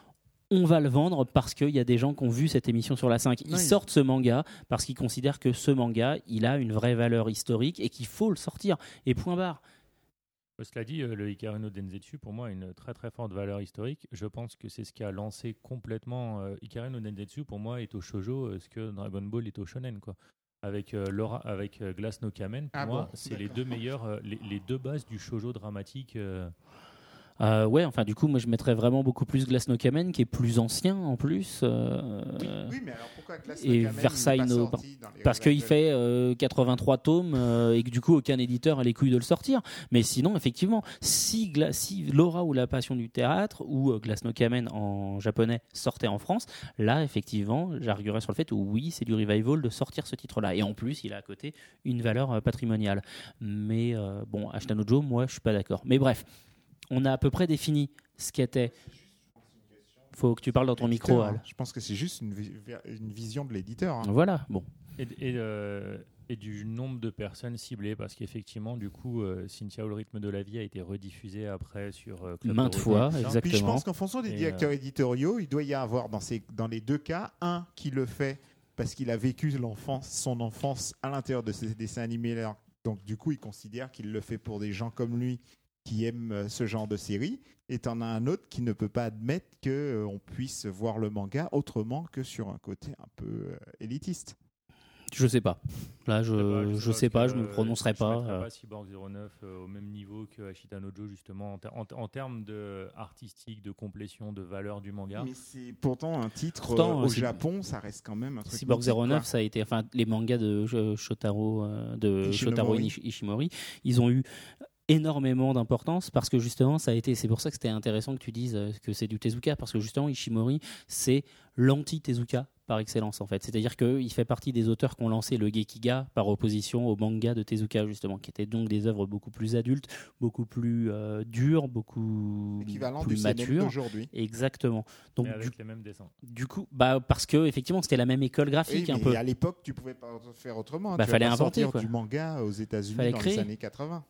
On va le vendre parce qu'il y a des gens qui ont vu cette émission sur la 5. Ils sortent ce manga parce qu'ils considèrent que ce manga, il a une vraie valeur historique et qu'il faut le sortir. Et point barre. Cela dit, le Hikaru no Densetsu, pour moi, a une très très forte valeur historique. Je pense que c'est ce qui a lancé complètement. Euh, Hikaru no Densetsu, pour moi, est au shoujo euh, ce que Dragon Ball est au shonen. Quoi. Avec, euh, Laura, avec euh, Glass no Kamen, pour Ah moi, bon, c'est les deux meilleurs, les, les deux bases du shoujo dramatique. Euh, ouais, enfin, du coup, moi, je mettrais vraiment beaucoup plus Glass no Kamen, qui est plus ancien en plus. euh, Oui, mais alors pourquoi et Versailles no- Parce qu'il fait euh, 83 tomes euh, et que du coup aucun éditeur a les couilles de le sortir. Mais sinon, effectivement, si, Gla- si Laura ou la passion du théâtre ou euh, Glass no Kamen en japonais sortait en France, là effectivement, j'arguerais sur le fait où oui, c'est du revival de sortir ce titre-là. Et en plus, il a à côté une valeur patrimoniale. Mais bon, Ashtanojo, moi, je suis pas d'accord. Mais bref, on a à peu près défini ce qu'était. Faut que tu parles dans ton micro, hein. Al. Je pense que c'est juste une, vi- une vision de l'éditeur. hein. Voilà, bon. et, et, euh, et du nombre de personnes ciblées, parce qu'effectivement, du coup, euh, Cynthia ou le rythme de la vie a été rediffusé après sur euh, Club Maintes fois, tout ça. exact. Puis je Exactement. pense qu'en fonction des Et, directeurs éditoriaux, il doit y avoir dans, ces, dans les deux cas, un qui le fait parce qu'il a vécu l'enfance, son enfance à l'intérieur de ces dessins animés-là. Donc du coup, il considère qu'il le fait pour des gens comme lui qui aiment euh, ce genre de série. Et t'en as un autre qui ne peut pas admettre qu'on puisse voir le manga autrement que sur un côté un peu euh, élitiste. Je sais pas. Là, je, sais pas, je sais pas, je me euh, prononcerai je pas. euh. pas Cyborg 09 euh, au même niveau que Ashita Nojo, justement, en, ter- en, en termes de artistique, de complétion, de valeur du manga. Mais c'est pourtant un titre Pourtant, euh, au Japon, ça reste quand même un truc. Cyborg mythique, 09, quoi. ça a été, enfin, les mangas de euh, Shotaro, euh, de Ishinomori. Shotaro Ishi- Ishimori, ils ont eu énormément d'importance parce que justement, ça a été, c'est pour ça que c'était intéressant que tu dises euh, que c'est du Tezuka parce que justement, Ishimori, c'est l'anti-Tezuka par excellence en fait. C'est-à-dire qu'il fait partie des auteurs qui ont lancé le Gekiga par opposition au manga de Tezuka justement, qui étaient donc des œuvres beaucoup plus adultes, beaucoup plus euh, dures, beaucoup Équivalent plus matures. d'aujourd'hui. Exactement. Donc mais du, avec les mêmes dessins. du coup, bah parce que effectivement, c'était la même école Oui, graphique un peu. à l'époque, tu pouvais pas faire autrement. Bah, tu vas fallait pas inventer, sortir quoi. du manga aux États-Unis dans créer. les années 80.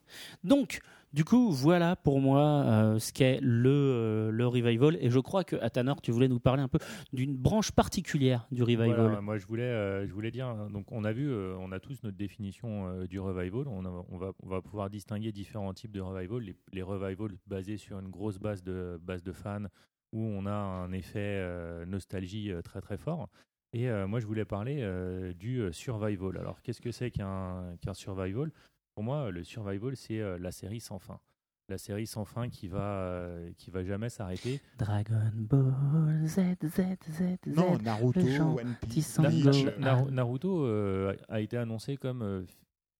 Donc, du coup, voilà pour moi euh, ce qu'est le, euh, le revival. Et je crois que, Atanor, tu voulais nous parler un peu d'une branche particulière du revival. Moi, je voulais, euh, je voulais dire, hein, donc on a vu, on a tous notre définition du revival. On, va, on va pouvoir distinguer différents types de revival. Les, revivals basés sur une grosse base de, base de fans où on a un effet nostalgie très très fort. Et moi, je voulais parler du survival. Alors, qu'est-ce que c'est qu'un survival? Pour moi, le survival, c'est euh, la série sans fin. La série sans fin qui va, euh, qui va jamais s'arrêter. Dragon Ball Z, Z, Z, Z. Non, Naruto, One Piece, Naruto euh, a été annoncé comme euh,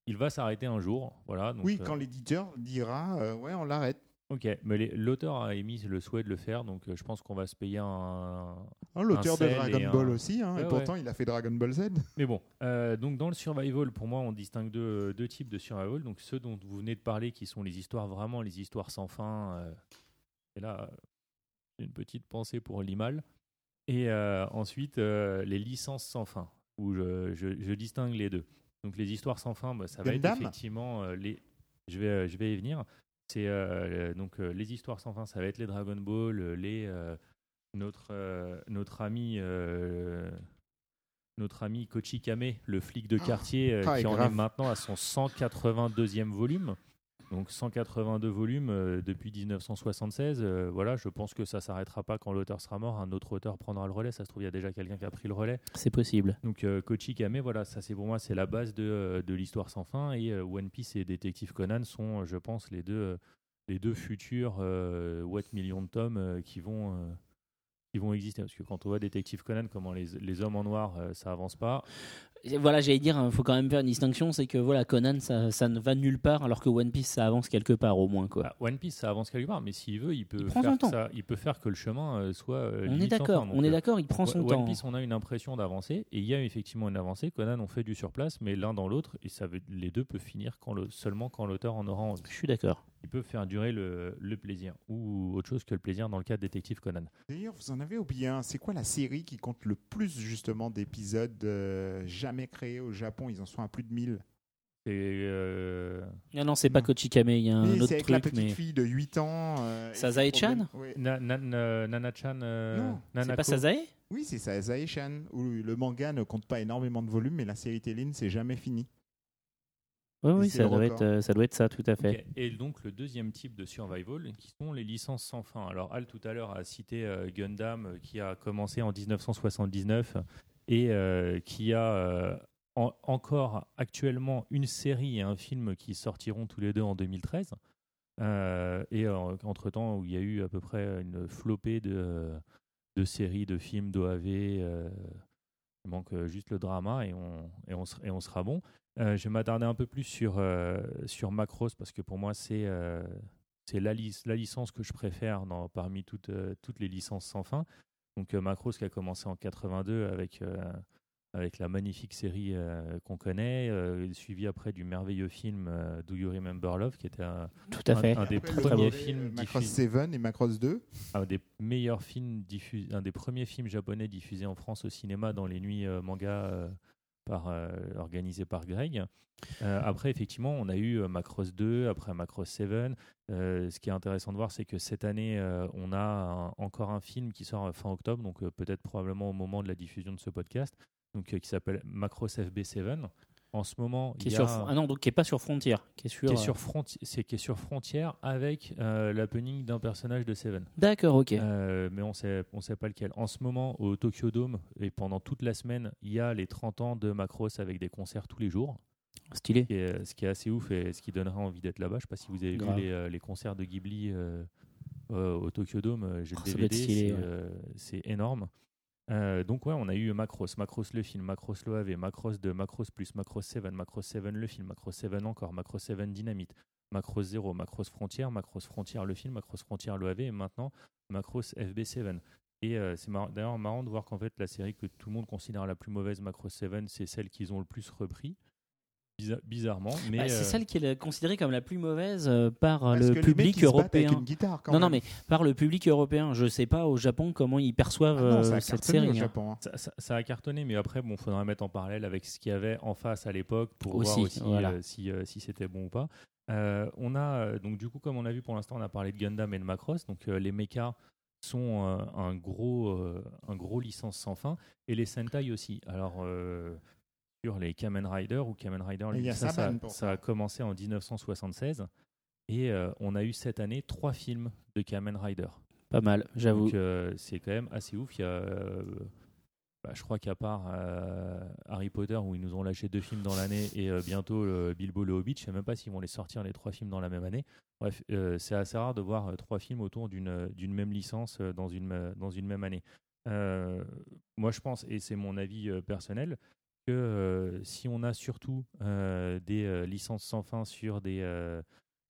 il va s'arrêter un jour. Voilà, donc, Oui, euh, quand l'éditeur dira euh, ouais, on l'arrête. Ok, mais l'auteur a émis le souhait de le faire, donc euh, je pense qu'on va se payer un. Oh, L'auteur de Dragon un- Ball aussi, hein, Ouais, et pourtant il a fait Dragon Ball Z. Mais bon, euh, donc dans le survival, pour moi, on distingue deux, deux types de survival. Donc ceux dont vous venez de parler, qui sont les histoires vraiment les histoires sans fin. euh, et là, euh, une petite pensée pour Limal. Et euh, ensuite, euh, les licences sans fin, où je, je- je distingue les deux. Donc les histoires sans fin, bah, ça va être effectivement euh, les. Je vais, euh, je vais y venir. C'est euh, donc euh, les histoires sans fin, ça va être les Dragon Ball, euh, les notre notre ami notre ami Kochi Kame, le flic de quartier, ah, et qui en grave. est maintenant à son 182e volume. Donc 182 volumes euh, depuis 1976. euh, voilà, je pense que ça s'arrêtera pas quand l'auteur sera mort. Un autre auteur prendra le relais. Ça se trouve, il y a déjà quelqu'un qui a pris le relais. C'est possible. Donc euh, Kochi Kame, voilà, ça c'est pour moi c'est la base de, euh, de l'histoire sans fin. Et One Piece et Détective Conan sont, je pense, les deux, les deux futurs what millions de tomes qui vont qui vont exister. Parce que quand on voit Détective Conan, comment les, les hommes en noir, euh, ça avance pas. Voilà, j'allais dire, il faut quand même faire une distinction, c'est que voilà, Conan, ça, ça ne va nulle part, alors que One Piece, ça avance quelque part au moins, quoi. Bah, One Piece, ça avance quelque part, mais s'il veut, il peut, Il faire son que temps. ça, il peut faire que le chemin euh, soit. euh, on est d'accord, on est euh, d'accord, il prend son One temps. Piece, on a une impression d'avancer, et il y a effectivement une avancée. Conan, on fait du surplace, mais l'un dans l'autre, et ça veut, les deux peuvent finir quand le, seulement quand l'auteur en aura envie. Je suis d'accord. Ils peuvent faire durer le, le plaisir, ou autre chose que le plaisir dans le cas de Détective Conan. D'ailleurs, vous en avez oublié un. C'est quoi la série qui compte le plus justement d'épisodes euh, jamais créés au Japon? Ils en sont à plus de 1000. C'est. euh, Ah non, c'est pas Non. Kochikame, il y a un Oui, autre c'est avec la truc, petite mais. fille de 8 ans. euh, Sazae-chan le problème- oui. Na- na- na- Nana-chan. euh, Non, C'est pas Sazae? Oui, c'est Sazae-chan. Où le manga ne compte pas énormément de volume, mais la série télé ne s'est jamais finie. Oui, oui, ça doit, être, ça doit être ça, tout à fait. Et donc le deuxième type de survival, qui sont les licences sans fin. Alors Al tout à l'heure a cité euh, Gundam, euh, qui a commencé en 1979 et euh, qui a euh, en- encore actuellement une série et un film qui sortiront tous les deux en 2013. Euh, et entre temps, où il y a eu à peu près une flopée de, de séries, de films, d'OAV. Il manque euh, juste le drama et on, et on, et on sera bon. Euh, je vais m'attarder un peu plus sur, euh, sur Macross parce que pour moi, c'est la, lic- la licence que je préfère parmi toutes, toutes les licences sans fin. Donc Macross qui a commencé en 82 avec, avec la magnifique série euh, qu'on connaît, euh, suivi après du merveilleux film euh, Do You Remember Love qui était un, Tout à un- fait. un des Après, premiers films Macross diffusés 7 et Macross 2. un des meilleurs films diffusés, un des premiers films japonais diffusés en France au cinéma dans les nuits euh, manga euh, par, euh, organisées par Greg. Euh, après, effectivement, on a eu Macross 2, après Macross 7. Euh, ce qui est intéressant de voir, c'est que cette année, euh, on a un- encore un film qui sort fin octobre, donc euh, peut-être probablement au moment de la diffusion de ce podcast, donc, euh, qui s'appelle Macross FB7. En ce moment, Qui est il y a sur, ah non, donc qui est pas sur Frontier, qui est sur. qui est euh, sur fronti- c'est qui est sur frontière avec euh, l'happening d'un personnage de Seven. D'accord, ok. Euh, mais on sait, on sait pas lequel. En ce moment, au Tokyo Dome, et pendant toute la semaine, il y a les 30 ans de Macross avec des concerts tous les jours, Stylé. ce qui est, ce qui est assez ouf et ce qui donnerait envie d'être là-bas. Je sais pas si vous avez Grave. vu les, les concerts de Ghibli au Tokyo Dome. J'ai Oh, le DVD, stylé, c'est ouais. c'est énorme. Euh, donc ouais, on a eu Macross, Macross le film, Macross l'OAV, Macross 2, Macross Plus, Macross 7, Macross 7 le film, Macross 7 encore, Macross 7 Dynamite, Macross 0, Macross Frontière, Macross Frontière le film, Macross Frontière l'OAV et maintenant Macross FB7. Et euh, c'est d'ailleurs marrant de voir qu'en fait la série que tout le monde considère la plus mauvaise, Macross 7, c'est celle qu'ils ont le plus repris. Bizar- bizarrement, mais Bah, c'est euh, celle qui est considérée comme la plus mauvaise euh, par euh, Parce le que les mecs, public européen. Avec une guitare, quand Non, non, même. mais par le public européen. Je sais pas au Japon comment ils perçoivent Ah non, ça a cette série. au hein. Japon. hein. Ça, ça- ça a cartonné, mais après, bon, faudra mettre en parallèle avec ce qu'il y avait en face à l'époque pour Aussi, voir aussi voilà. euh, si, euh, si c'était bon ou pas. Euh, on a donc du coup, comme on a vu pour l'instant, on a parlé de Gundam et de Macross. Donc euh, les mechas sont euh, un gros euh, un gros licence sans fin et les Sentai aussi. Alors euh, sur les Kamen Rider ou Kamen Rider, ça, ça, ça a commencé en 1976 et euh, on a eu cette année trois films de Kamen Rider. Pas mal, j'avoue. Donc euh, c'est quand même assez ouf. Il y a, euh, bah, je crois qu'à part euh, Harry Potter où ils nous ont lâché deux films dans l'année et euh, bientôt euh, Bilbo le Hobbit, je sais même pas s'ils vont les sortir les trois films dans la même année. Bref, euh, c'est assez rare de voir euh, trois films autour d'une d'une même licence euh, dans une dans une même année. Euh, moi, je pense, et c'est mon avis euh, personnel, que euh, si on a surtout euh, des euh, licences sans fin sur des euh,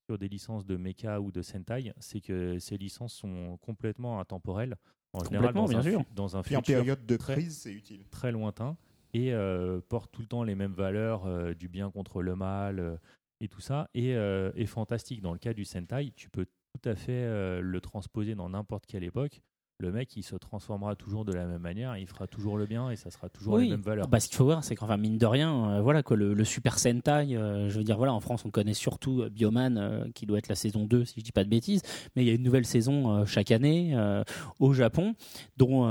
sur des licences de mecha ou de Sentai, c'est que ces licences sont complètement intemporelles. En général, Complètement, dans bien un, sûr. dans un Puis en période de très- crise, c'est utile. très lointain et euh, portent tout le temps les mêmes valeurs euh, du bien contre le mal euh, et tout ça et euh, est fantastique. Dans le cas du Sentai, tu peux tout à fait euh, le transposer dans n'importe quelle époque. Le mec, il se transformera toujours de la même manière, il fera toujours le bien et ça sera toujours les mêmes valeurs. Bah, ce qu'il faut voir, c'est qu'enfin, mine de rien, euh, voilà, quoi, le, le Super Sentai, euh, je veux dire, voilà, en France, on connaît surtout euh, Bioman, euh, qui doit être la saison 2, si je dis pas de bêtises, mais il y a une nouvelle saison chaque année au Japon, dont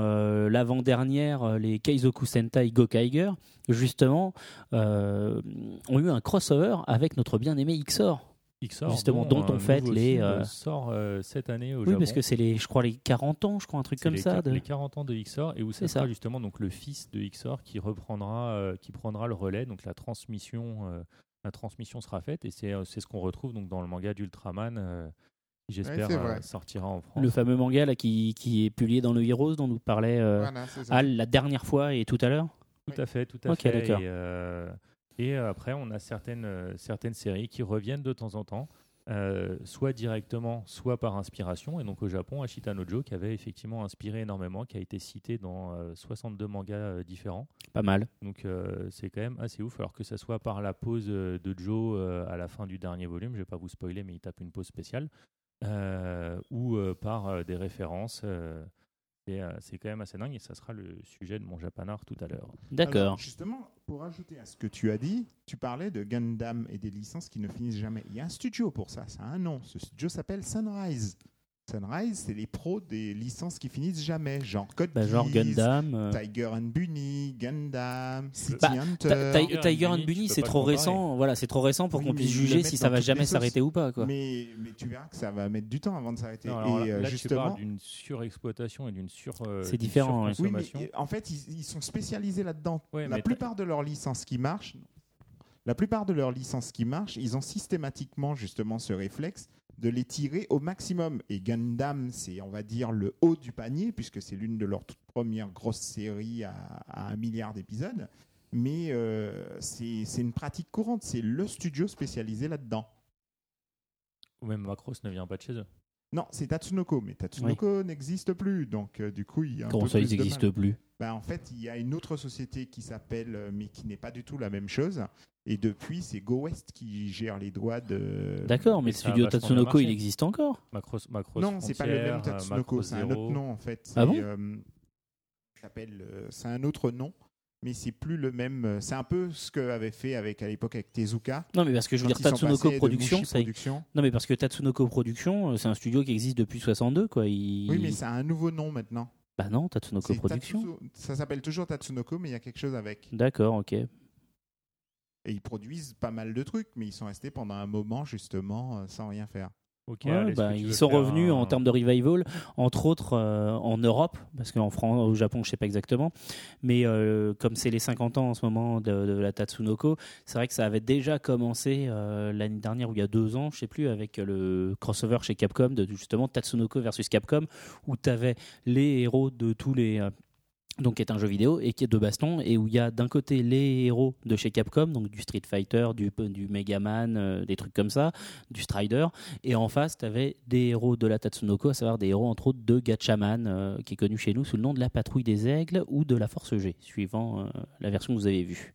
l'avant-dernière, les Keizoku Sentai Gokaiger, justement, euh, ont eu un crossover avec notre bien-aimé XOR. XOR, justement, dont on un fête les, euh, sort euh, cette année au Oui, Japon. parce que c'est les, je crois, les 40 ans, je crois, un truc comme les, ça. de- les 40 ans de XOR et où C'est ça sera ça. justement donc le fils de XOR qui reprendra euh, qui prendra le relais donc la transmission euh, la transmission sera faite et c'est euh, c'est ce qu'on retrouve donc dans le manga d'Ultraman euh, qui, j'espère, Ouais, euh, sortira en France. Le fameux manga là, qui, qui est publié dans le Heroes dont nous parlait euh, Voilà. Al la dernière fois et tout à l'heure. Tout à fait, tout à Ok, fait. Et, euh, après, on a certaines, euh, certaines séries qui reviennent de temps en temps, euh, soit directement, soit par inspiration. Et donc au Japon, Ashita no Joe, qui avait effectivement inspiré énormément, qui a été cité dans euh, 62 mangas euh, différents. Pas mal. Donc c'est quand même assez ouf. Alors que ça soit par la pause de Joe à la fin du dernier volume, je vais pas vous spoiler, mais il tape une pause spéciale, ou par des références. Et, euh, c'est quand même assez dingue et ça sera le sujet de mon japanard tout à l'heure. D'accord. Justement, pour ajouter à ce que tu as dit, tu parlais de Gundam et des licences qui ne finissent jamais. Il y a un studio pour ça, ça a un nom. Ce studio s'appelle Sunrise. Sunrise, c'est les pros des licences qui finissent jamais, genre Code Bah, genre Geass, Gundam. euh. Tiger and Bunny, Gundam, City Bah, Hunter. Ta- Ta- Tiger Tiger and Bunny, c'est trop comparer. récent. Voilà, c'est trop récent pour Oui, qu'on puisse juger si ça va jamais s'arrêter ou pas. Quoi. Mais, mais tu verras que ça va mettre du temps avant de s'arrêter. Et là, euh, justement, d'une surexploitation et d'une sur. euh, C'est différent. Oui, mais en fait, ils, ils sont spécialisés là-dedans. Ouais, la plupart de leurs licences qui marchent, la plupart de leurs licences qui marchent, ils ont systématiquement justement ce réflexe de les tirer au maximum. Et Gundam, c'est on va dire le haut du panier puisque c'est l'une de leurs toutes premières grosses séries à, à un milliard d'épisodes. Mais euh, c'est une pratique courante. C'est le studio spécialisé là-dedans. Ou même Macross ne vient pas de chez eux. Non, c'est Tatsunoko, mais Tatsunoko n'existe plus, donc euh, du coup il y a un Comment peu ça, plus ils n'existent plus? Ben, en fait, il y a une autre société qui s'appelle, euh, mais qui n'est pas du tout la même chose. Et depuis, c'est Go West qui gère les droits de. D'accord, mais le studio Tatsunoko, il existe encore Macross, Macross Non, c'est pas le même euh, Tatsunoko, c'est un autre nom en fait. Ah bon C'est, euh, euh, c'est un autre nom, mais c'est plus le même. euh, C'est un peu ce qu'avait fait avec à l'époque avec Tezuka. Non, mais parce que je veux dire, Tatsunoko Productions. Productions. non, mais parce que Tatsunoko Productions, c'est un studio qui existe depuis 62, quoi. Il... Oui, mais ça a un nouveau nom maintenant. Bah non, Tatsunoko Productions. Tatsu- Ça s'appelle toujours Tatsunoko, mais il y a quelque chose avec. D'accord, ok. Et ils produisent pas mal de trucs, mais ils sont restés pendant un moment justement euh, sans rien faire. Ok, Ouais, allez, est-ce bah, ils sont revenus un- en termes de revival, entre autres euh, en Europe, parce qu'en France, au Japon, je sais pas exactement, mais euh, comme c'est les 50 ans en ce moment de, de la Tatsunoko, c'est vrai que ça avait déjà commencé euh, l'année dernière ou il y a deux ans, je sais plus, avec le crossover chez Capcom de justement Tatsunoko versus Capcom, où tu avais les héros de tous les euh, donc qui est un jeu vidéo et qui est de baston et où il y a d'un côté les héros de chez Capcom donc du Street Fighter du, du Mega Man euh, des trucs comme ça du Strider et en face tu avais des héros de la Tatsunoko à savoir des héros entre autres de Gatchaman euh, qui est connu chez nous sous le nom de la patrouille des aigles ou de la force G suivant euh, la version que vous avez vue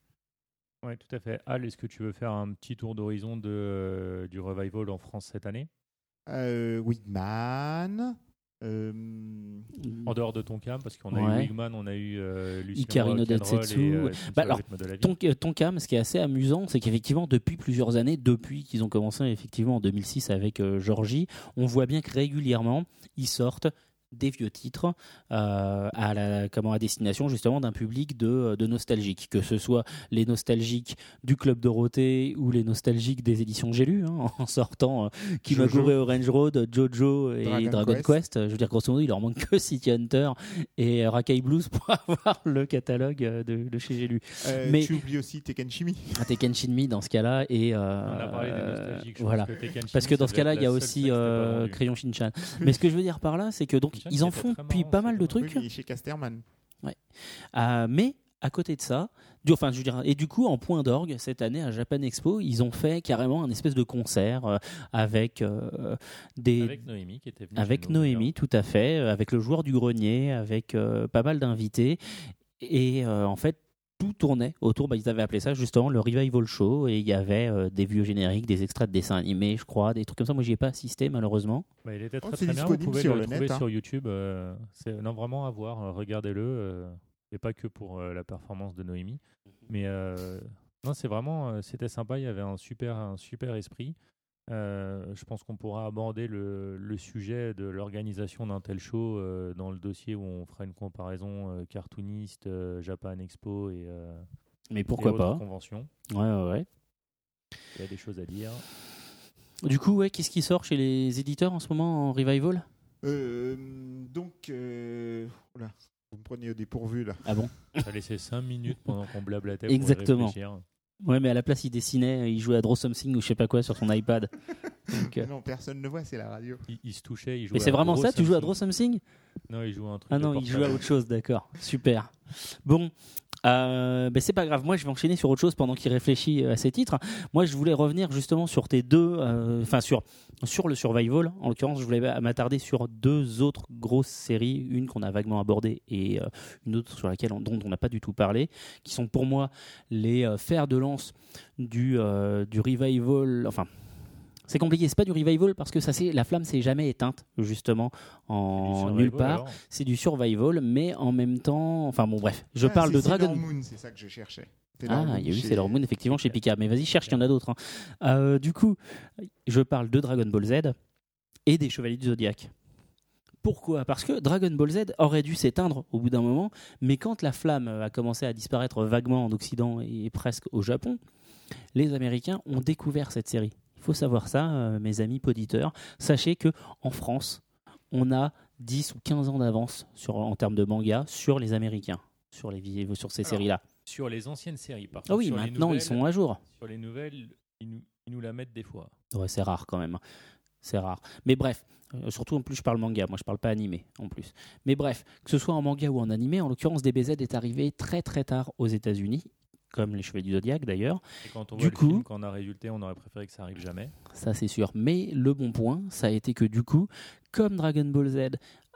Ouais, tout à fait. Al, est-ce que tu veux faire un petit tour d'horizon de, euh, du revival en France cette année? Euh, Wigman. Euh, En dehors de ton cam, parce qu'on a Ouais. eu Wigman, on a eu euh, Lucien Hikari no Rock'n'Roll Densetsu. et, euh, Bah sur le alors, rythme de la vie. Ton, euh, Tonkam, ce qui est assez amusant, c'est qu'effectivement, depuis plusieurs années, depuis qu'ils ont commencé effectivement en 2006 avec euh, Georgie, on voit bien que régulièrement, ils sortent des vieux titres euh, à, la, comment, à destination justement d'un public de, de nostalgiques, que ce soit les nostalgiques du Club Dorothée ou les nostalgiques des éditions J'ai lu, hein, en sortant euh, Kimagure Orange Road, Jojo et Dragon, Dragon Quest. Quest. Je veux dire, grosso modo, il leur manque que City Hunter et Rakai Blues pour avoir le catalogue euh, de, de chez J'ai lu. euh, Mais- Tu oublies aussi Tekken Shimi. un Tekken Shinmi dans ce cas-là et euh, on a parlé des nostalgiques. je pense voilà que Tekken parce que dans ce cas-là il y a aussi euh. Crayon Shinchan mais ce que je veux dire par là c'est que donc ils en font depuis pas mal de trucs Oui, mais chez Casterman. Euh, mais à côté de ça du, enfin je veux dire et du coup en point d'orgue cette année à Japan Expo ils ont fait carrément un espèce de concert euh, avec euh, des Avec Noémie qui était venue. avec chez nous, Noémie, tout à fait, avec le joueur du grenier, avec euh, pas mal d'invités. Et euh, en fait, tout tournait autour, bah, ils avaient appelé ça justement le Revival Show. Et il y avait euh, des vieux génériques, des extraits de dessins animés, je crois, des trucs comme ça. Moi, j'y ai pas assisté, malheureusement. Bah, il était très, Oh, c'est très bien. Vous pouvez sur le, le trouver net, hein. sur YouTube. euh, c'est non, vraiment à voir. euh, Regardez-le. euh, et pas que pour euh, la performance de Noémie. Mais euh, non, c'est vraiment. euh, C'était sympa. Il y avait un super, un super esprit. Euh, je pense qu'on pourra aborder le, le sujet de l'organisation d'un tel show euh, dans le dossier où on fera une comparaison euh, cartooniste, euh, Japan Expo et, euh, Mais pourquoi pas conventions. Ouais, ouais, ouais. Il y a des choses à dire. Du coup, ouais, qu'est-ce qui sort chez les éditeurs en ce moment en Revival? Euh, donc, euh, oula, vous me prenez au dépourvu là. Ah bon? Ça laissé 5 minutes pendant qu'on blablatait. Exactement. Pour réfléchir. Ouais, mais à la place, il dessinait, il jouait à Draw Something ou je sais pas quoi sur son iPad. Donc, euh, Non, personne ne voit, c'est la radio. Il, il se touchait, il jouait Mais c'est vraiment Draw ça Tu joues à. Draw Something? Non, il joue à un truc. Ah non, il joue à autre chose, d'accord. Super. Bon. Euh, ben c'est pas grave, moi je vais enchaîner sur autre chose pendant qu'il réfléchit euh, à ses titres. Moi je voulais revenir justement sur tes deux, euh, enfin sur, sur le survival. En l'occurrence, je voulais m'attarder sur deux autres grosses séries, une qu'on a vaguement abordée et une autre sur laquelle on, dont on n'a pas du tout parlé, qui sont pour moi les fers de lance du, du revival. Enfin, c'est compliqué, c'est pas du revival parce que ça c'est la flamme s'est jamais éteinte justement en survival, nulle part c'est du survival, mais en même temps, enfin bon bref, je Ah, parle de Dragon. Sailor Moon, c'est ça que je cherchais. Ah, Sailor il y a eu Sailor Moon effectivement chez Picard, mais vas-y cherche, il y en a d'autres. hein. Euh, du coup, je parle de Dragon Ball Z et des Chevaliers du Zodiaque. Pourquoi? Parce que Dragon Ball Z aurait dû s'éteindre au bout d'un moment, mais quand la flamme a commencé à disparaître vaguement en Occident et presque au Japon, les Américains ont découvert cette série. Il faut savoir ça, euh, mes amis poditeurs. Sachez que en France, on a 10 ou 15 ans d'avance sur, en termes de manga sur les Américains, sur, les, sur ces séries-là. Sur les anciennes séries, par contre. Ah oui, sur maintenant ils sont à jour. Sur les nouvelles, ils nous, ils nous la mettent des fois. Ouais, c'est rare quand même. C'est rare. Mais bref, euh, surtout en plus je parle manga, moi je parle pas animé en plus. Mais bref, que ce soit en manga ou en animé, en l'occurrence DBZ est arrivé très très tard aux États-Unis, comme les Chevaliers du Zodiac d'ailleurs, quand on Du voit coup- le film, quand on a résulté, on aurait préféré que ça arrive jamais. ça c'est sûr. Mais le bon point, ça a été que du coup, comme Dragon Ball Z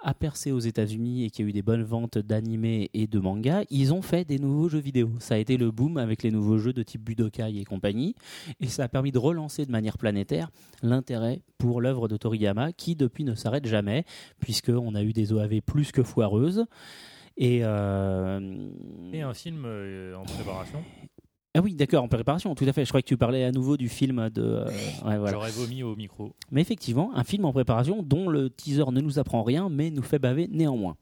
a percé aux États-Unis et qu'il y a eu des bonnes ventes d'animés et de mangas, ils ont fait des nouveaux jeux vidéo. Ça a été le boom avec les nouveaux jeux de type Budokai et compagnie, et ça a permis de relancer de manière planétaire l'intérêt pour l'œuvre de Toriyama, qui depuis ne s'arrête jamais, puisqu'on a eu des OAV plus que foireuses. Et, euh, Et un film euh, en préparation. ah oui, d'accord, en préparation, tout à fait. Je crois que tu parlais à nouveau du film de. euh, ouais, voilà. J'aurais vomi au micro. Mais effectivement, un film en préparation dont le teaser ne nous apprend rien, mais nous fait baver néanmoins.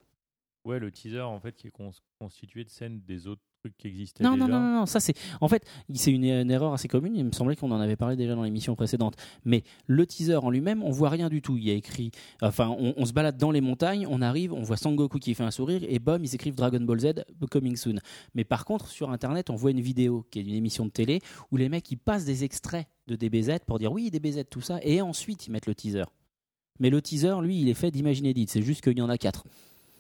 Ouais, le teaser, en fait, qui est cons- constitué de scènes des autres qui existaient Non, déjà. non, non, non, ça c'est. En fait, c'est une, une erreur assez commune. Il me semblait qu'on en avait parlé déjà dans l'émission précédente. Mais le teaser en lui-même, on voit rien du tout. Il y a écrit. Enfin, on, on se balade dans les montagnes, on arrive, on voit Sangoku qui fait un sourire et bam, ils écrivent Dragon Ball Z coming soon. Mais par contre, sur internet, on voit une vidéo qui est d'une émission de télé où les mecs ils passent des extraits de DBZ pour dire oui, DBZ, tout ça, et ensuite ils mettent le teaser. Mais le teaser, lui, il est fait d'Imagine Edit. C'est juste qu'il y en a quatre.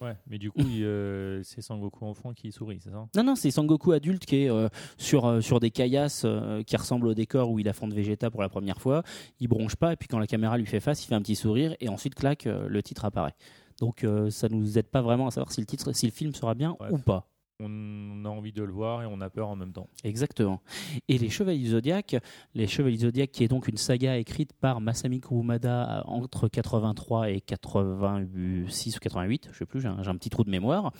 Ouais, mais du coup, il, euh, c'est Sangoku enfant qui sourit, c'est ça? Non, non, c'est Sangoku adulte qui est euh, sur, euh, sur des caillasses qui ressemblent au décor où il affronte Vegeta pour la première fois. Il bronche pas, et puis quand la caméra lui fait face, il fait un petit sourire, et ensuite, clac, le titre apparaît. Donc ça nous aide pas vraiment à savoir si le, titre, si le film sera bien Bref. ou pas. On a envie de le voir et on a peur en même temps. Exactement. Et les Chevaliers du Zodiac, les Chevaliers qui est donc une saga écrite par Masami Kurumada euh, entre 83 et 86 ou 88, je sais plus, j'ai un, un petit trou de mémoire,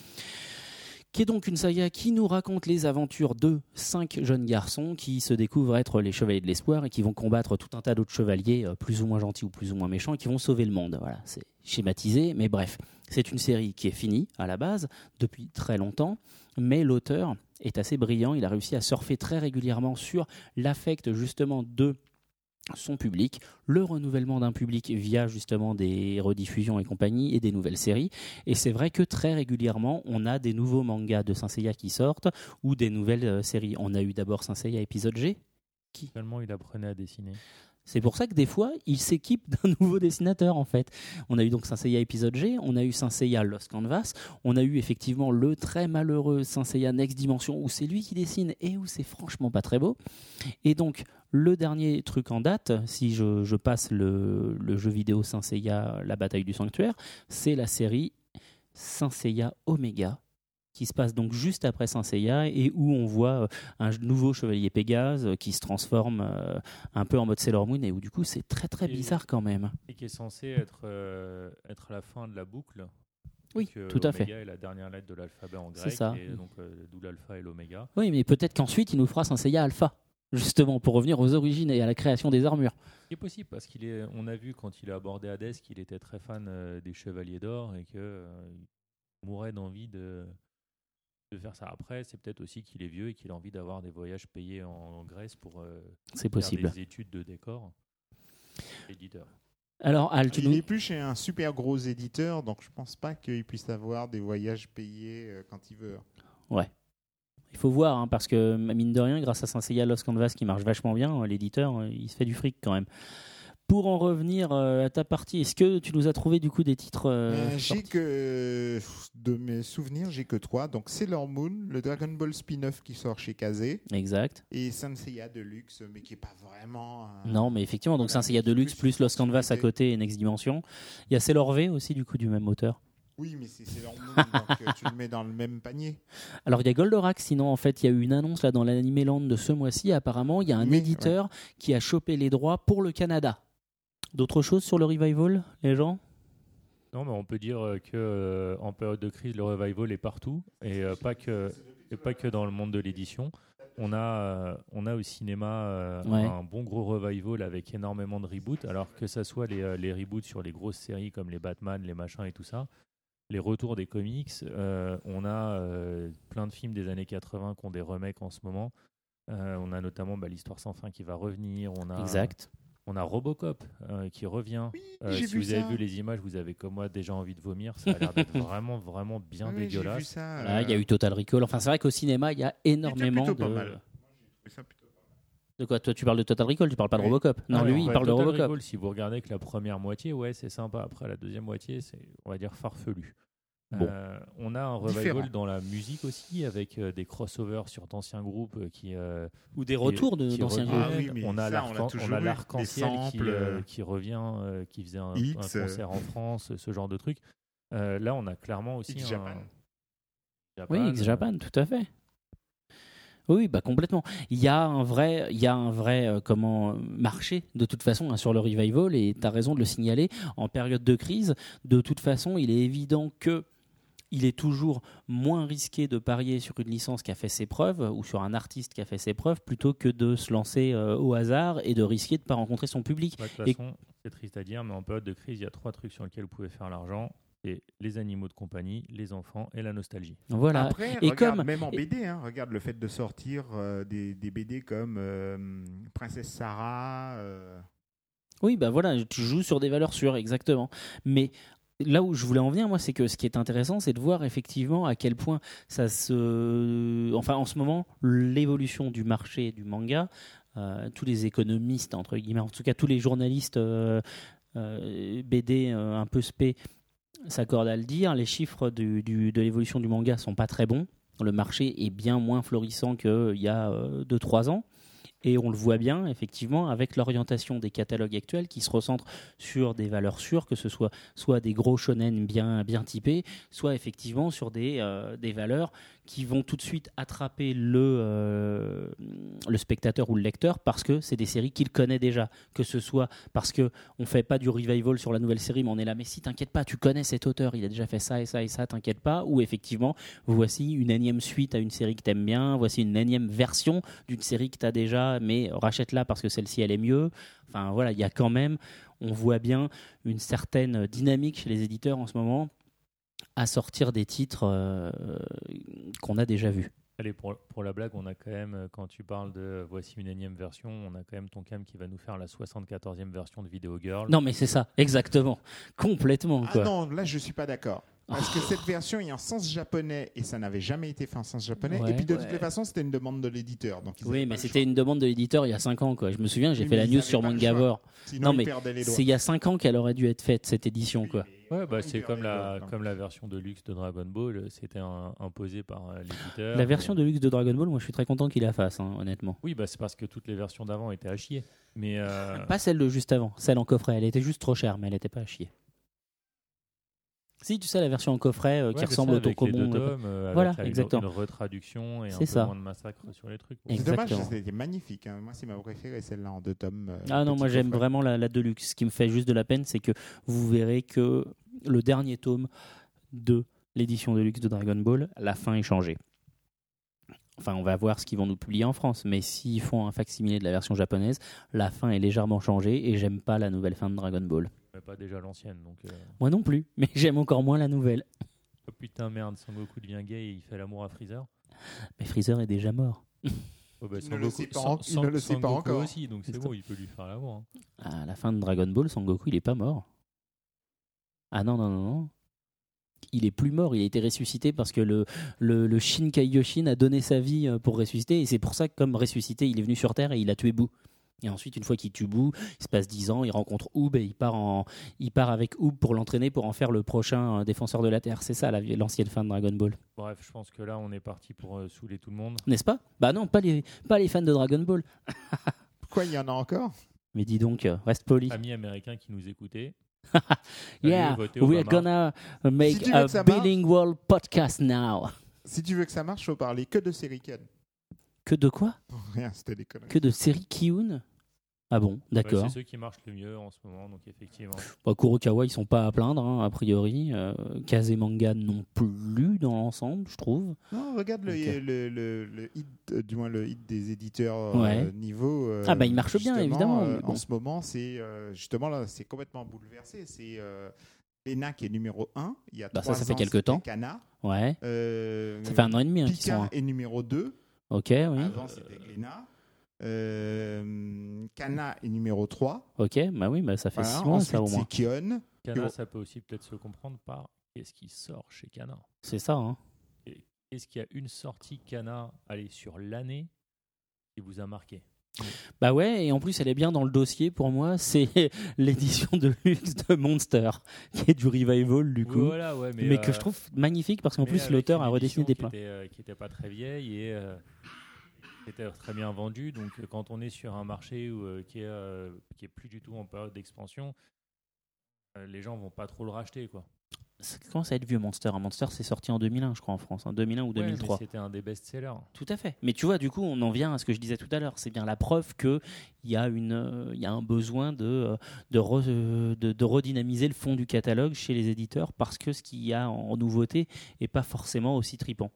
qui est donc une saga qui nous raconte les aventures de cinq jeunes garçons qui se découvrent être les Chevaliers de l'Espoir et qui vont combattre tout un tas d'autres chevaliers euh, plus ou moins gentils ou plus ou moins méchants et qui vont sauver le monde. Voilà, c'est schématisé, mais bref, c'est une série qui est finie à la base depuis très longtemps mais l'auteur est assez brillant. Il a réussi à surfer très régulièrement sur l'affect justement de son public, le renouvellement d'un public via justement des rediffusions et compagnie et des nouvelles séries. Et c'est vrai que très régulièrement, on a des nouveaux mangas de Saint qui sortent ou des nouvelles euh, séries. On a eu d'abord Saint épisode G. Seulement, il apprenait à dessiner. C'est pour ça que des fois, il s'équipe d'un nouveau dessinateur en fait. On a eu donc Saint épisode G, on a eu Saint Seiya Lost Canvas, on a eu effectivement le très malheureux Saint Next Dimension où c'est lui qui dessine et où c'est franchement pas très beau. Et donc le dernier truc en date, si je, passe le, jeu vidéo Saint La bataille du sanctuaire, c'est la série Saint Seiya Omega qui se passe donc juste après Saint Seiya et où on voit euh, un nouveau chevalier Pégase euh, qui se transforme euh, un peu en mode Sailor Moon et où du coup c'est très très bizarre quand même. Et qui est censé être, euh, être la fin de la boucle. Oui, tout à fait. Est la dernière lettre de l'alphabet en C'est grec. ça. Et donc, euh, d'où l'alpha et l'oméga. Oui, mais peut-être qu'ensuite il nous fera Saint Seiya Alpha justement pour revenir aux origines et à la création des armures. Ce qui est possible parce qu'il est, on a vu quand il a abordé Hadès qu'il était très fan euh, des Chevaliers d'Or et que euh, il mourait d'envie de, de faire ça. Après, c'est peut-être aussi qu'il est vieux et qu'il a envie d'avoir des voyages payés en, en Grèce pour euh, C'est faire possible. des études de décor. Éditeur. Alors Al, tu Il nous... est plus chez un super gros éditeur, donc je pense pas qu'il puisse avoir des voyages payés euh, quand il veut. il faut voir hein, parce que mine de rien, grâce à Saint Seiya Lost Canvas qui marche vachement bien, l'éditeur euh, il se fait du fric quand même. Pour en revenir euh, à ta partie, est-ce que tu nous as trouvé du coup des titres euh, Euh, j'ai que de mes souvenirs, j'ai que trois. Donc Sailor Moon, le Dragon Ball spin-off qui sort chez Kazé Exact. et Senseiya Deluxe, mais qui est pas vraiment. un- Non, mais effectivement, donc Voilà, ça, il y a mais Deluxe plus plus Lost Canvas à côté et Next Dimension. Il y a Sailor V aussi, du coup, du même auteur. Oui, mais c'est Sailor Moon, donc tu le mets dans le même panier. Alors il y a Goldorak, sinon en fait il y a eu une annonce là dans l'Animeland de ce mois-ci. Apparemment il y a un éditeur qui a chopé les droits pour le Canada. D'autres choses sur le revival, les gens? Non, mais on peut dire euh, que euh, en période de crise, le revival est partout et euh, pas que et pas que dans le monde de l'édition. On a on a au cinéma Ouais. un bon gros revival avec énormément de reboots. Alors que ça soit les, les reboots sur les grosses séries comme les Batman, les machins et tout ça, les retours des comics. euh, on a euh, plein de films des années 80 qui ont des remakes en ce moment. Euh, on a notamment bah, l'histoire sans fin qui va revenir. On a Exact. On a Robocop euh, qui revient. Euh, j'ai si vu vous avez vu les images, vous avez comme moi déjà envie de vomir. Ça a l'air d'être vraiment, vraiment bien vu dégueulasse. ça. Là, il y a euh, eu Total Recall. Enfin c'est vrai qu'au cinéma il y a énormément plutôt de. pas mal. De quoi? Toi tu parles de Total Recall, tu parles pas de Oui. Robocop Non, Ah, lui ouais, il parle de Robocop. Recall, si vous regardez que la première moitié, ouais, c'est sympa. Après, la deuxième moitié, c'est, on va dire, farfelu. Bon. Euh, on a un revival Différent. dans la musique aussi, avec euh, des crossovers sur d'anciens groupes euh, qui, euh, Ou des retours de- d'anciens groupes. Ah oui, on a l'arc-en-ciel qui, revient, euh, qui faisait un, un concert en France, ce genre de truc. Euh, là, on a clairement aussi X un- Japan. Oui, Japan, X-Japan, tout à fait. Oui, bah complètement. Il y a un vrai, il y a un vrai euh, comment marché de toute façon hein, sur le revival et tu as raison de le signaler. En période de crise, de toute façon, il est évident que il est toujours moins risqué de parier sur une licence qui a fait ses preuves ou sur un artiste qui a fait ses preuves plutôt que de se lancer euh, au hasard et de risquer de ne pas rencontrer son public. Bah, de toute Et- façon, c'est triste à dire, mais en période de crise, il y a trois trucs sur lesquels vous pouvez faire l'argent. C'est les animaux de compagnie, les enfants et la nostalgie. Voilà. Après, Et regarde, comme- même en et- BD, hein, regarde le fait de sortir euh, des, des BD comme euh, Princesse Sarah. euh, Oui, bah voilà, tu joues sur des valeurs sûres, exactement. Mais là où je voulais en venir, moi, c'est que ce qui est intéressant, c'est de voir effectivement à quel point ça se. Enfin, en ce moment, l'évolution du marché du manga, euh, tous les économistes, entre guillemets, en tout cas tous les journalistes euh, euh, BD un peu spé s'accordent à le dire, les chiffres de l'évolution du manga sont pas très bons. Le marché est bien moins florissant qu'il y a 2-3 ans. Et on le voit bien, effectivement, avec l'orientation des catalogues actuels qui se recentrent sur des valeurs sûres, que ce soit soit des gros shonen bien, bien typés, soit effectivement sur des, euh, des valeurs qui vont tout de suite attraper le, euh, le spectateur ou le lecteur parce que c'est des séries qu'il connaît déjà. Que ce soit parce que on fait pas du revival sur la nouvelle série, mais on est là, mais si, t'inquiète pas, tu connais cet auteur, il a déjà fait ça et ça et ça, t'inquiète pas. Ou effectivement, voici une énième suite à une série que t'aimes bien, voici une énième version d'une série que t'as déjà, mais rachète-la parce que celle-ci elle est mieux. Enfin voilà, il y a quand même, on voit bien une certaine dynamique chez les éditeurs en ce moment à sortir des titres euh, qu'on a déjà vus. Allez, pour, pour la blague, on a quand même, euh, quand tu parles de euh, voici une énième version, on a quand même ton cam qui va nous faire la 74e version de Video Girl. Non mais c'est ça, exactement, complètement Ah quoi. non, là je suis pas d'accord. Parce que cette version est en sens japonais et ça n'avait jamais été fait en sens japonais. Ouais. et puis de Ouais. toutes les façons, c'était une demande de l'éditeur. Oui, mais c'était une demande de l'éditeur il y a 5 ans quoi. Je me souviens, j'ai Oui, fait la news sur. Sinon, Non, mais. C'est il y a 5 ans qu'elle aurait dû être faite cette édition quoi. Ouais, bah, c'est comme la, comme la version de luxe de Dragon Ball, c'était un- imposé par euh, l'éditeur. La version de luxe de Dragon Ball, moi je suis très content qu'il la fasse, hein, honnêtement. Oui, bah, c'est parce que toutes les versions d'avant étaient à chier. Mais euh, Pas celle de juste avant, celle en coffret. Elle était juste trop chère, mais elle était pas à chier. Si, tu sais, la version en coffret euh, ouais, qui ressemble ça, au avec les deux Tokomon. euh, tomes, euh, Voilà, avec une- exactement. Une, retraduction et un C'est peu ça. moins de massacre sur les trucs. C'est dommage, Exactement. c'était magnifique. hein. Moi, c'est ma préférée, celle-là en deux tomes. euh, Ah non, moi j'aime vraiment la, la Deluxe. Ce qui me fait juste de la peine, c'est que vous verrez que le dernier tome de l'édition Deluxe de Dragon Ball, la fin est changée. Enfin, on va voir ce qu'ils vont nous publier en France, mais s'ils font un facsimilé de la version japonaise, la fin est légèrement changée et j'aime pas la nouvelle fin de Dragon Ball. Pas déjà l'ancienne. Donc, euh, Moi non plus, mais j'aime encore moins la nouvelle. oh putain, merde, Son Goku devient gay et il fait l'amour à Freezer. Mais Freezer est déjà mort. Oh, bah, Il Son ne le Goku- sait pas Son- en- il Son- ne le sait Son pas Goku encore. aussi, donc c'est C'est bon, il peut lui faire l'amour. hein. À la fin de Dragon Ball, Son Goku, il est pas mort. Ah non, non, non, non. Il est plus mort, il a été ressuscité parce que le, le, le Shin Kaiyoshin a donné sa vie euh, pour ressusciter, et c'est pour ça que, comme ressuscité, il est venu sur Terre et il a tué Boo. Et ensuite, une fois qu'il tue Boo, il se passe 10 ans, il rencontre Oob et il part, en, il part avec Oob pour l'entraîner pour en faire le prochain euh, défenseur de la Terre. C'est ça la- l'ancienne fin de Dragon Ball. Bref, je pense que là, on est parti pour euh, saouler tout le monde. N'est-ce pas? Bah non, pas les, pas les fans de Dragon Ball. Pourquoi il y en a encore? Mais dis donc, euh, reste poli. Amis américains qui nous écoutaient. Yeah, we're gonna make Si a bilingual podcast now. Si tu veux que ça marche, faut parler que de série Ken. Que de quoi Rien, c'était des conneries. Que de série Kiyun Ah bon, Ouais, d'accord. c'est ceux qui marchent le mieux en ce moment, donc effectivement. Bah, Kurokawa, ils sont pas à plaindre, hein, a priori. Euh, Kazemanga non plus dans l'ensemble, je trouve. Non, regarde le, Ok. le, le, le hit, euh, du moins le hit des éditeurs euh, Ouais. niveau. euh, Ah bah, il marche bien, évidemment, euh, bon. En ce moment, c'est euh, justement là, c'est complètement bouleversé. C'est euh, Lena qui est numéro 1. Il y a Bah, ça, trois ça fait ans, quelque c'était temps. Kana. Ouais. Euh, Ça fait un an et demi hein, sont. Pika hein. est numéro 2. Ok, oui. Avant, c'était Lena. Euh, Kana est numéro 3. Ok, bah oui, bah ça fait Voilà. 6 mois, ça au moins. c'est Kion. Kana, Yo. ça peut aussi peut-être se comprendre par qu'est-ce qui sort chez Kana. C'est ça, hein. Est-ce qu'il y a une sortie Kana, allez, sur l'année qui vous a marqué? Bah ouais, et en plus, elle est bien dans le dossier pour moi. C'est l'édition de luxe de Monster, qui est du revival du coup. Voilà, ouais, mais, mais que euh, je trouve magnifique parce qu'en plus, l'auteur a redessiné des plans. Qui était, euh, qui était pas très vieille et euh, qui était très bien vendue. Donc, quand on est sur un marché où, qui, est, qui est plus du tout en période d'expansion, les gens vont pas trop le racheter, quoi. Ça commence à être vieux Monster. Un Monster, c'est sorti en 2001, je crois, en France. hein, 2001 ou Ouais, mais 2003. C'était un des best-sellers. Tout à fait. Mais tu vois, du coup, on en vient à ce que je disais tout à l'heure. C'est bien la preuve qu'il y, a une, euh, il y a un besoin de, euh, de, re- euh, de, de redynamiser le fond du catalogue chez les éditeurs parce que ce qu'il y a en nouveauté n'est pas forcément aussi tripant.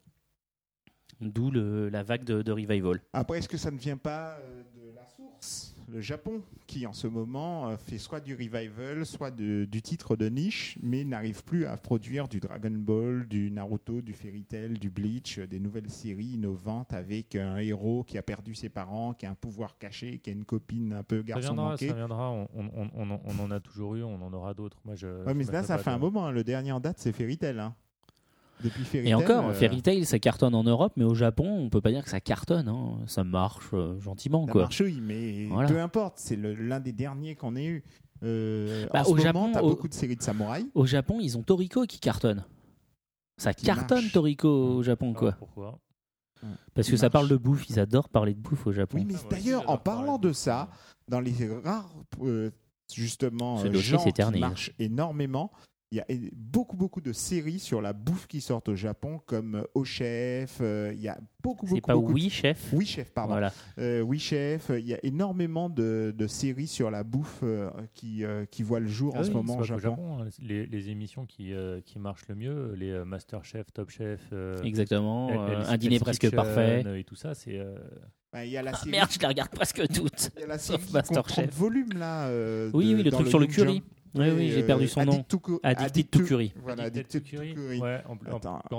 D'où la vague de, de revival. Après, est-ce que ça ne vient pas euh, de la source? Le Japon, qui en ce moment euh, fait soit du revival, soit de- du titre de niche, mais n'arrive plus à produire du Dragon Ball, du Naruto, du Fairy Tail, du Bleach, euh, des nouvelles séries innovantes avec un héros qui a perdu ses parents, qui a un pouvoir caché, qui a une copine un peu Ça garçon viendra, manqué. ça viendra. On, on- on- on en- a toujours eu, on en aura d'autres. Moi, je. Ouais, mais là, ça fait de- un moment. hein. Le dernier en date, c'est Fairy Tail. hein. Depuis Fairy Et encore, euh, Fairy Tail, ça cartonne en Europe, mais au Japon, on peut pas dire que ça cartonne. hein. Ça marche euh, gentiment, Ça quoi. marche, oui, mais Voilà. peu importe. C'est l'un des derniers qu'on ait eu. Euh, Bah, en ce au moment, Japon, t'as au- beaucoup de séries de samouraïs. Au Japon, ils ont Toriko qui cartonne. Ça Qui cartonne marche. Toriko au Japon, Ah, quoi. pourquoi? Parce que ça parle de bouffe, ils adorent parler de bouffe au Japon. Oui, mais Ah, d'ailleurs, en parlant de ça, dans les rares, euh, justement, Ce euh, gens qui s'éternise. marchent énormément, il y a beaucoup, beaucoup de séries sur la bouffe qui sortent au Japon, comme euh, Au Chef. euh, Il y a beaucoup, C'est beaucoup, pas beaucoup de- oui, chef? Oui, chef, pardon. Voilà. Euh, oui, chef. Il y a énormément de, de séries sur la bouffe euh, qui, euh, qui voient le jour en Ah ce oui, moment au c'est Japon. hein. Les, les émissions qui, euh, qui marchent le mieux, les euh, Master Chef, Top Chef, euh, Exactement. Euh, un dîner presque parfait. Et tout ça, c'est. euh, Il y a la Ah, série, merde, je les regarde presque toutes. il y a la sauf série qui Master compte 30 Chef. volumes là. euh, Oui, de- oui, le dans truc sur le curry. Oui, oui, j'ai perdu son nom. Addict to Cu- Addicted to Curry. Voilà, Addicted to Curry. Ouais, en,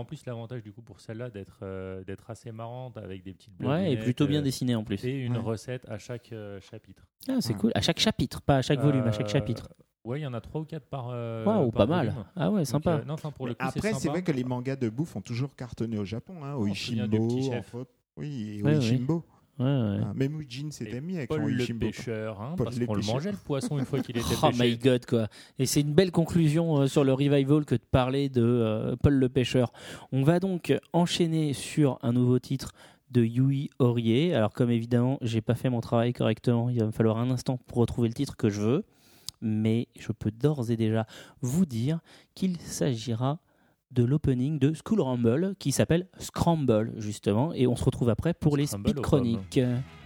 plus- l'avantage du coup pour celle-là d'être euh, d'être assez marrante avec des petites Ouais, et plutôt bien euh, dessiné en plus. Et une Ouais. recette à chaque euh, chapitre. Ah, c'est Ouais. cool. À chaque chapitre, pas à chaque volume, à chaque chapitre. Ouais, il y en a trois ou quatre par. euh, Waouh, par pas mal. Ah ouais, Donc, sympa. euh, non, enfin, pour le coup, Après, c'est vrai que les mangas de bouffe ont toujours cartonné au Japon. Hein, Chef. entre autres. Oui, et Ouais. Ouais. Ah, Même Eugene s'était Et mis avec Paul son le pêcheur, hein, Paul parce qu'on le mangeait le poisson une fois qu'il était Oh pêché. my god quoi. Et c'est une belle conclusion euh, sur le revival que de parler de euh, Paul le pêcheur. On va donc enchaîner sur un nouveau titre de Yui Horie. Alors comme évidemment, j'ai pas fait mon travail correctement, il va me falloir un instant pour retrouver le titre que je veux, mais je peux d'ores et déjà vous dire qu'il s'agira de l'opening de School Rumble qui s'appelle Scramble justement et on se retrouve après pour les speed chroniques. 伝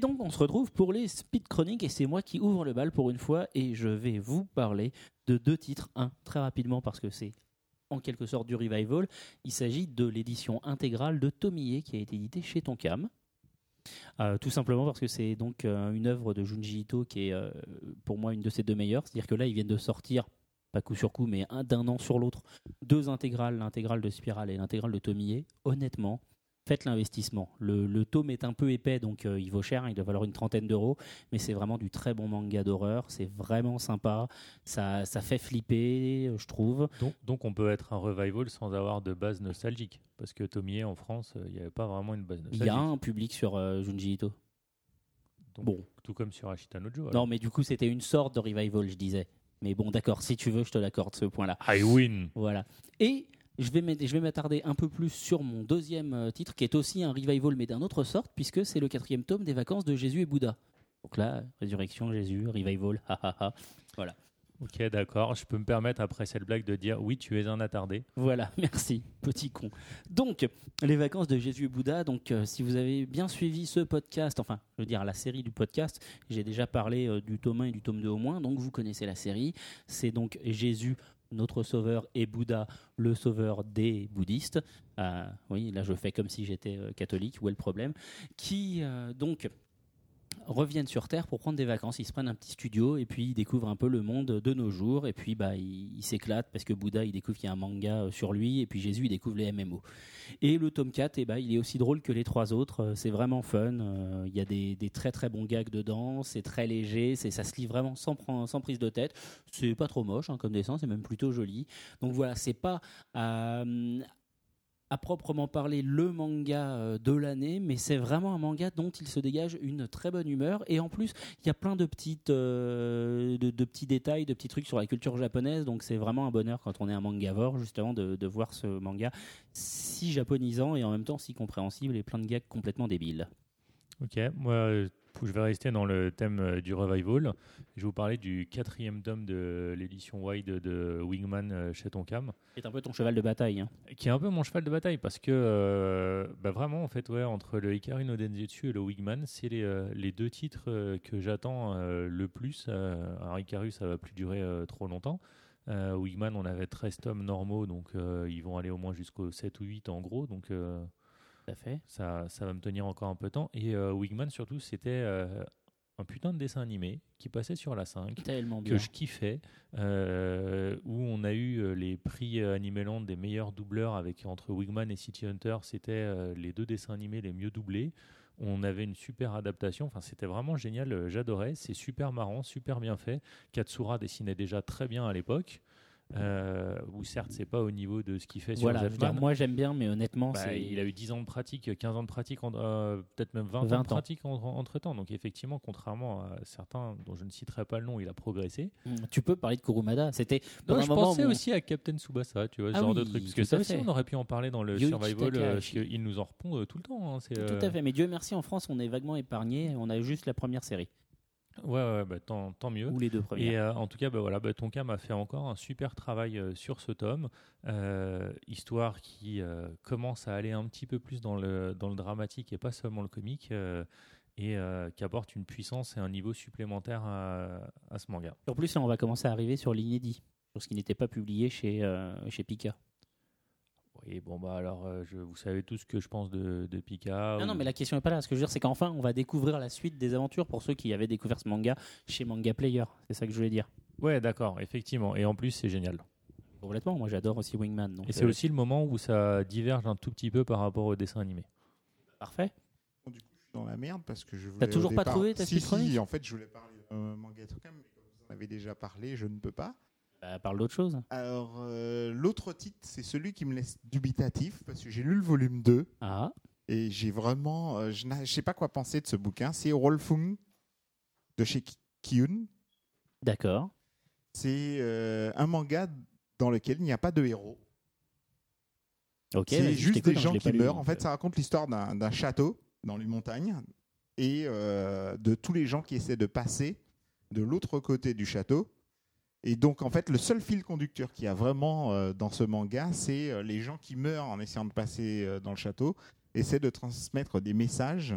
donc, on se retrouve pour les Speed Chroniques et c'est moi qui ouvre le bal pour une fois et je vais vous parler de deux titres. Un, très rapidement parce que c'est en quelque sorte du revival. Il s'agit de l'édition intégrale de Tomie qui a été éditée chez Tonkam. Euh, tout simplement parce que c'est donc euh, une œuvre de Junji Ito qui est euh, pour moi une de ses deux meilleures. C'est-à-dire que là, ils viennent de sortir, pas coup sur coup, mais un d'un an sur l'autre, deux intégrales, l'intégrale de Spiral et l'intégrale de Tomie. Honnêtement, faites l'investissement. Le, le tome est un peu épais, donc euh, il vaut cher, hein, il doit valoir une trentaine d'euros, mais c'est vraiment du très bon manga d'horreur, c'est vraiment sympa, ça, ça fait flipper, euh, je trouve. Donc, donc on peut être un revival sans avoir de base nostalgique. Parce que Tomie en France, euh, il n'y avait pas vraiment une base Il nostalgique. y a un public sur euh, Junji Ito. Donc, Bon, Tout comme sur Ashita no Joe. non, mais du coup, c'était une sorte de revival, je disais. Mais bon, d'accord, si tu veux, je te l'accorde ce point-là. I win Voilà. Et je vais m'attarder un peu plus sur mon deuxième euh, titre, qui est aussi un revival, mais d'un autre sorte, puisque c'est le quatrième tome des vacances de Jésus et Bouddha. Donc là, résurrection, Jésus, revival, ha ha ha. Ok, d'accord. Je peux me permettre, après cette blague, de dire oui, tu es un attardé. Voilà, merci, petit con. Donc, les vacances de Jésus et Bouddha. Donc, euh, si vous avez bien suivi ce podcast, enfin, je veux dire la série du podcast, j'ai déjà parlé euh, du tome 1 et du tome 2 au moins, donc vous connaissez la série. C'est donc Jésus, notre sauveur, et Bouddha, le sauveur des bouddhistes. Euh, oui, là, je fais comme si j'étais euh, catholique, où est le problème? Qui, euh, donc, reviennent sur Terre pour prendre des vacances. Ils se prennent un petit studio et puis ils découvrent un peu le monde de nos jours. Et puis bah, ils s'éclatent parce que Bouddha, il découvre qu'il y a un manga euh, sur lui. Et puis Jésus, il découvre les MMO. Et le tome 4, eh ben, il est aussi drôle que les trois autres. Euh, C'est vraiment fun. Euh, Il y a des, très très bons gags dedans. C'est très léger. C'est, ça se lit vraiment sans, sans prise de tête. C'est pas trop moche hein, comme dessin. C'est même plutôt joli. Donc voilà, c'est pas... euh, à proprement parler le manga euh, de l'année, mais c'est vraiment un manga dont il se dégage une très bonne humeur. Et en plus, il y a plein de, petites, euh, petits détails, de petits trucs sur la culture japonaise. Donc c'est vraiment un bonheur quand on est un mangavore, justement, de voir ce manga si japonisant et en même temps si compréhensible et plein de gags complètement débiles. Ok, moi, euh, je vais rester dans le thème euh, du revival. Je vais vous parler du quatrième tome de l'édition wide de Wingman euh, chez Tonkam. C'est un peu ton cheval de bataille. hein. qui est un peu mon cheval de bataille parce que euh, bah vraiment en fait ouais entre le Hikaru no Denzetsu et le Wingman c'est les, les deux titres que j'attends euh, le plus alors Hikaru ça va plus durer euh, trop longtemps Wingman on avait 13 tomes normaux donc ils vont aller au moins jusqu'au 7 ou 8 en gros donc Tout à fait. ça, ça va me tenir encore un peu de temps et euh, Wingman surtout c'était euh, un putain de dessin animé qui passait sur la 5 Tellement que bien. je kiffais, euh, où on a eu les prix Animeland des meilleurs doubleurs avec entre Wigman et City Hunter, c'était euh, les deux dessins animés les mieux doublés. On avait une super adaptation, enfin c'était vraiment génial, j'adorais, c'est super marrant, super bien fait. Katsura dessinait déjà très bien à l'époque, euh, où certes c'est pas au niveau de ce qu'il fait sur Voilà, dire, Zepman. moi j'aime bien, mais honnêtement, Bah, il a eu 10 ans de pratique, 15 ans de pratique, en- euh, peut-être même 20, 20 ans ans. de pratique entre temps. Donc effectivement, contrairement à certains dont je ne citerai pas le nom, il a progressé. Mm, Tu peux parler de Kurumada. C'était je un pensais aussi à Captain Tsubasa, tu vois, ce Ah genre de truc. Parce que ça aussi, on aurait pu en parler dans le Survival, euh, parce qu'il nous en répond euh, tout le temps. hein, Tout euh, à fait, mais Dieu merci, en France, on est vaguement épargné. On a juste la première série, Ouais, ouais, bah, tant, tant mieux. ou les deux Et premières. euh, en tout cas, bah, voilà, bah, Tonka m'a fait encore un super travail euh, sur ce tome. Euh, histoire qui commence à aller un petit peu plus dans le, dans le dramatique et pas seulement le comique. et qui apporte une puissance et un niveau supplémentaire à, à ce manga. En plus, là, on va commencer à arriver sur l'inédit, sur ce qui n'était pas publié chez, chez Pika. Oui, bon, bah alors, euh, je, vous savez tout ce que je pense de, de Pika. Non, non, mais la question n'est pas là. Ce que je veux dire, c'est qu'enfin, on va découvrir la suite des aventures pour ceux qui avaient découvert ce manga chez Manga Player. C'est ça que je voulais dire. Ouais, d'accord, effectivement. Et en plus, c'est génial. Complètement. Moi, j'adore aussi Wingman. Donc, Et c'est euh, aussi le moment où ça diverge un tout petit peu par rapport au dessin animé. parfait. Du coup, je suis dans la merde parce que je voulais. T'as au toujours pas trouvé ta si, si, en fait, je voulais parler d'un manga Tokam, mais comme vous en avez déjà parlé, je ne peux pas. Bah, parle d'autre chose. Alors, euh, l'autre titre, c'est celui qui me laisse dubitatif parce que j'ai lu le volume 2 Ah, et j'ai vraiment. euh, je ne sais pas quoi penser de ce bouquin. C'est Rolfung de chez Ki- Kiyun. d'accord. C'est euh, un manga dans lequel il n'y a pas de héros. Ok. c'est juste des hein, gens qui meurent. En fait, ça raconte l'histoire d'un château dans les montagnes et de tous les gens qui essaient de passer de l'autre côté du château. Et donc, en fait, le seul fil conducteur qu'il y a vraiment euh, dans ce manga, c'est euh, les gens qui meurent en essayant de passer euh, dans le château, essaient de transmettre des messages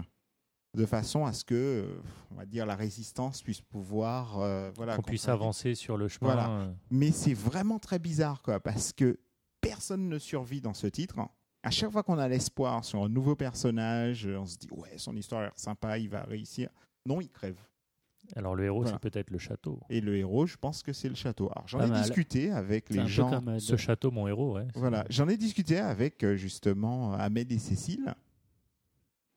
de façon à ce que, on va dire, la résistance puisse pouvoir, voilà, Qu'on puisse avancer sur le chemin. Voilà. Mais c'est vraiment très bizarre, quoi, parce que personne ne survit dans ce titre. À chaque fois qu'on a l'espoir sur un nouveau personnage, on se dit ouais, son histoire a l'air sympa, il va réussir. Non, il crève. Alors le héros, Voilà. c'est peut-être le château. Et le héros, je pense que c'est le château. Alors j'en ai mal. discuté avec les peu gens. comme, euh, Ce château, mon héros, ouais. Voilà, j'en ai discuté avec euh, justement Ahmed et Cécile,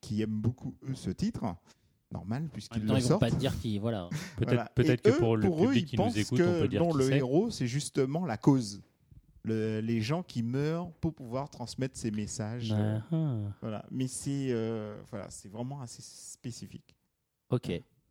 qui aiment beaucoup eux ce titre. Normal, puisqu'ils le ils vont pas te dire qu'ils voilà. Peut-être Voilà. que eux, pour le eux, public ils qui nous pensent écoute, que on peut dire non, qui le héros, c'est justement la cause. Le- les gens qui meurent pour pouvoir transmettre ces messages. euh, Ah, ah. voilà. Mais c'est euh, voilà, c'est vraiment assez spécifique. Ok,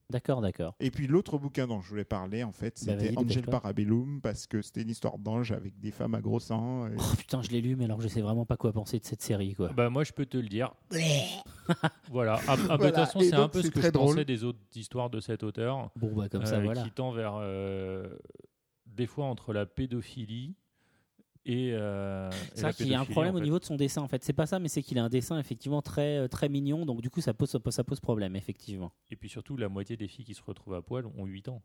d'accord, d'accord. Et puis l'autre bouquin dont je voulais parler, en fait, Bah, c'était vas-y, Angel dépêche-toi. Parabellum, parce que c'était une histoire d'ange avec des femmes à gros sang. et- Oh putain, je l'ai lu, mais alors je sais vraiment pas quoi penser de cette série, quoi. Bah, moi, je peux te le dire. voilà. Ah, ah, bah, de toute Voilà. façon, Et c'est un donc, peu ce c'est que très je pensais drôle. des autres histoires de cet auteur, Bon, bah, comme ça, euh, voilà. qui tend vers euh, des fois entre la pédophilie et. euh, et C'est vrai qu'il y a un problème en au niveau de son dessin, en fait. C'est pas ça, mais c'est qu'il a un dessin effectivement très, euh, très mignon, donc du coup, ça pose, ça pose problème, effectivement. Et puis surtout, la moitié des filles qui se retrouvent à poil ont 8 ans.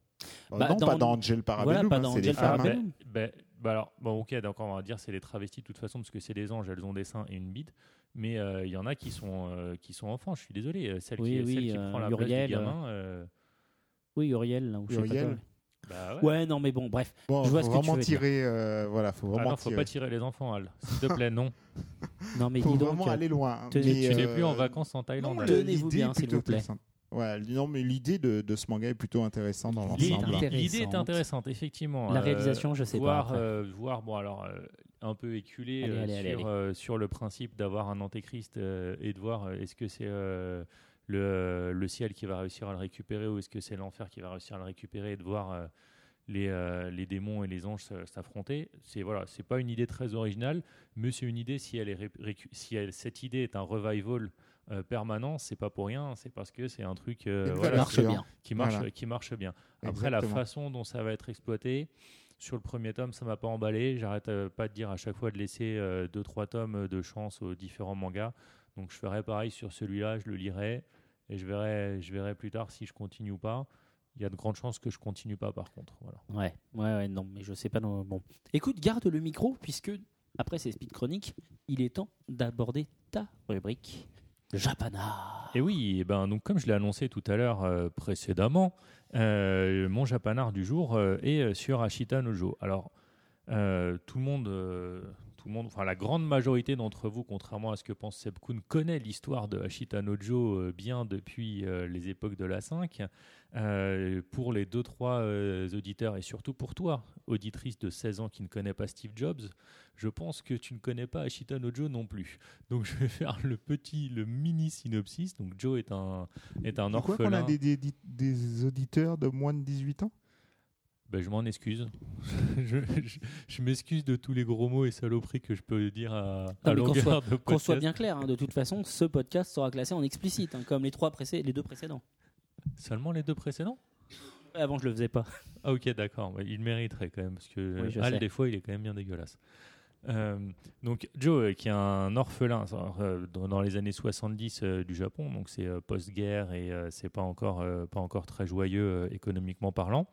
Euh, Bah, non, dans- pas dans Angel Parabellum, pas hein, dans c'est des Angel femmes. hein. Bah alors, bon, ok, d'accord, on va dire c'est des travestis de toute façon parce que c'est des anges, elles ont des seins et une bite. Mais euh, il y en a qui sont euh, qui sont enfants. Je suis désolé. Celle Oui, qui, oui, celle qui euh, prend la Uriel, place du gamin. euh, Oui, Uriel, là, ou je sais pas Uriel. Bah ouais. Ouais, non, mais bon, bref. Bon, Je vois faut ce que tu vraiment veux dire. tirer. euh, voilà, faut Ah vraiment non, faut tirer. pas tirer les enfants, Al. S'il te plaît, non. Non, mais faut dis donc. vraiment euh, aller loin. Mais, tu n'es euh, plus en vacances en Thaïlande. Tenez-vous bien, s'il vous plaît. Ouais, non, mais l'idée de, de ce manga est plutôt intéressante dans l'ensemble. L'idée est intéressante, effectivement. La Euh, réalisation, je sais pas, voir, euh, voir, bon, alors, euh, un peu éculé Allez, euh, allez, allez, sur, allez. euh, sur le principe d'avoir un antéchrist euh, et de voir euh, est-ce que c'est euh, le, le ciel qui va réussir à le récupérer ou est-ce que c'est l'enfer qui va réussir à le récupérer et de voir euh, les, euh, les démons et les anges s'affronter? C'est voilà, c'est pas une idée très originale, mais c'est une idée si elle est si elle- cette idée est un revival euh, permanent, c'est pas pour rien, c'est parce que c'est un truc euh, voilà, marche bien. qui marche, Voilà. qui marche bien. Après, la façon dont ça va être exploité, sur le premier tome, ça m'a pas emballé. J'arrête euh, pas de dire à chaque fois de laisser euh, deux, trois tomes de chance aux différents mangas. Donc, je ferai pareil sur celui-là, je le lirai et je verrai, je verrai plus tard si je continue ou pas. Il y a de grandes chances que je continue pas, par contre. Voilà. Ouais, ouais, ouais, non, mais je sais pas. Non, bon. Écoute, garde le micro, puisque après ces speed chroniques, il est temps d'aborder ta rubrique Japana. Et oui, eh ben, donc comme je l'ai annoncé tout à l'heure euh, précédemment, euh, mon japanard du jour euh, est euh, sur Ashita Nojo. Alors, tout le monde, tout le monde, enfin la grande majorité d'entre vous, contrairement à ce que pense Seb Kuhn, connaît l'histoire de Ashita Nojo euh, bien depuis euh, les époques de la 5. Euh, pour les 2-3 auditeurs et surtout pour toi, auditrice de 16 ans qui ne connaît pas Steve Jobs, je pense que tu ne connais pas Ashita Nojo non plus. Donc je vais faire le petit, le mini synopsis. Donc Joe est un, est un Pourquoi a orphelin. des, des, des- des auditeurs de moins de 18 ans? Ben, je m'en excuse. je je- je m'excuse de tous les gros mots et saloperies que je peux dire à, à qu'on soit- Qu'on soit bien clair, hein, de toute façon, ce podcast sera classé en explicite, hein, comme les, trois les deux précédents. Seulement les deux précédents? Avant, je le faisais pas. Ah ok, d'accord. Ouais, il mériterait quand même, parce que Oui, Al, sais. des fois, il est quand même bien dégueulasse. Euh, donc Joe, euh, qui est un orphelin euh, dans, les années 70 euh, du Japon, donc c'est post-guerre et c'est pas encore pas encore très joyeux économiquement parlant.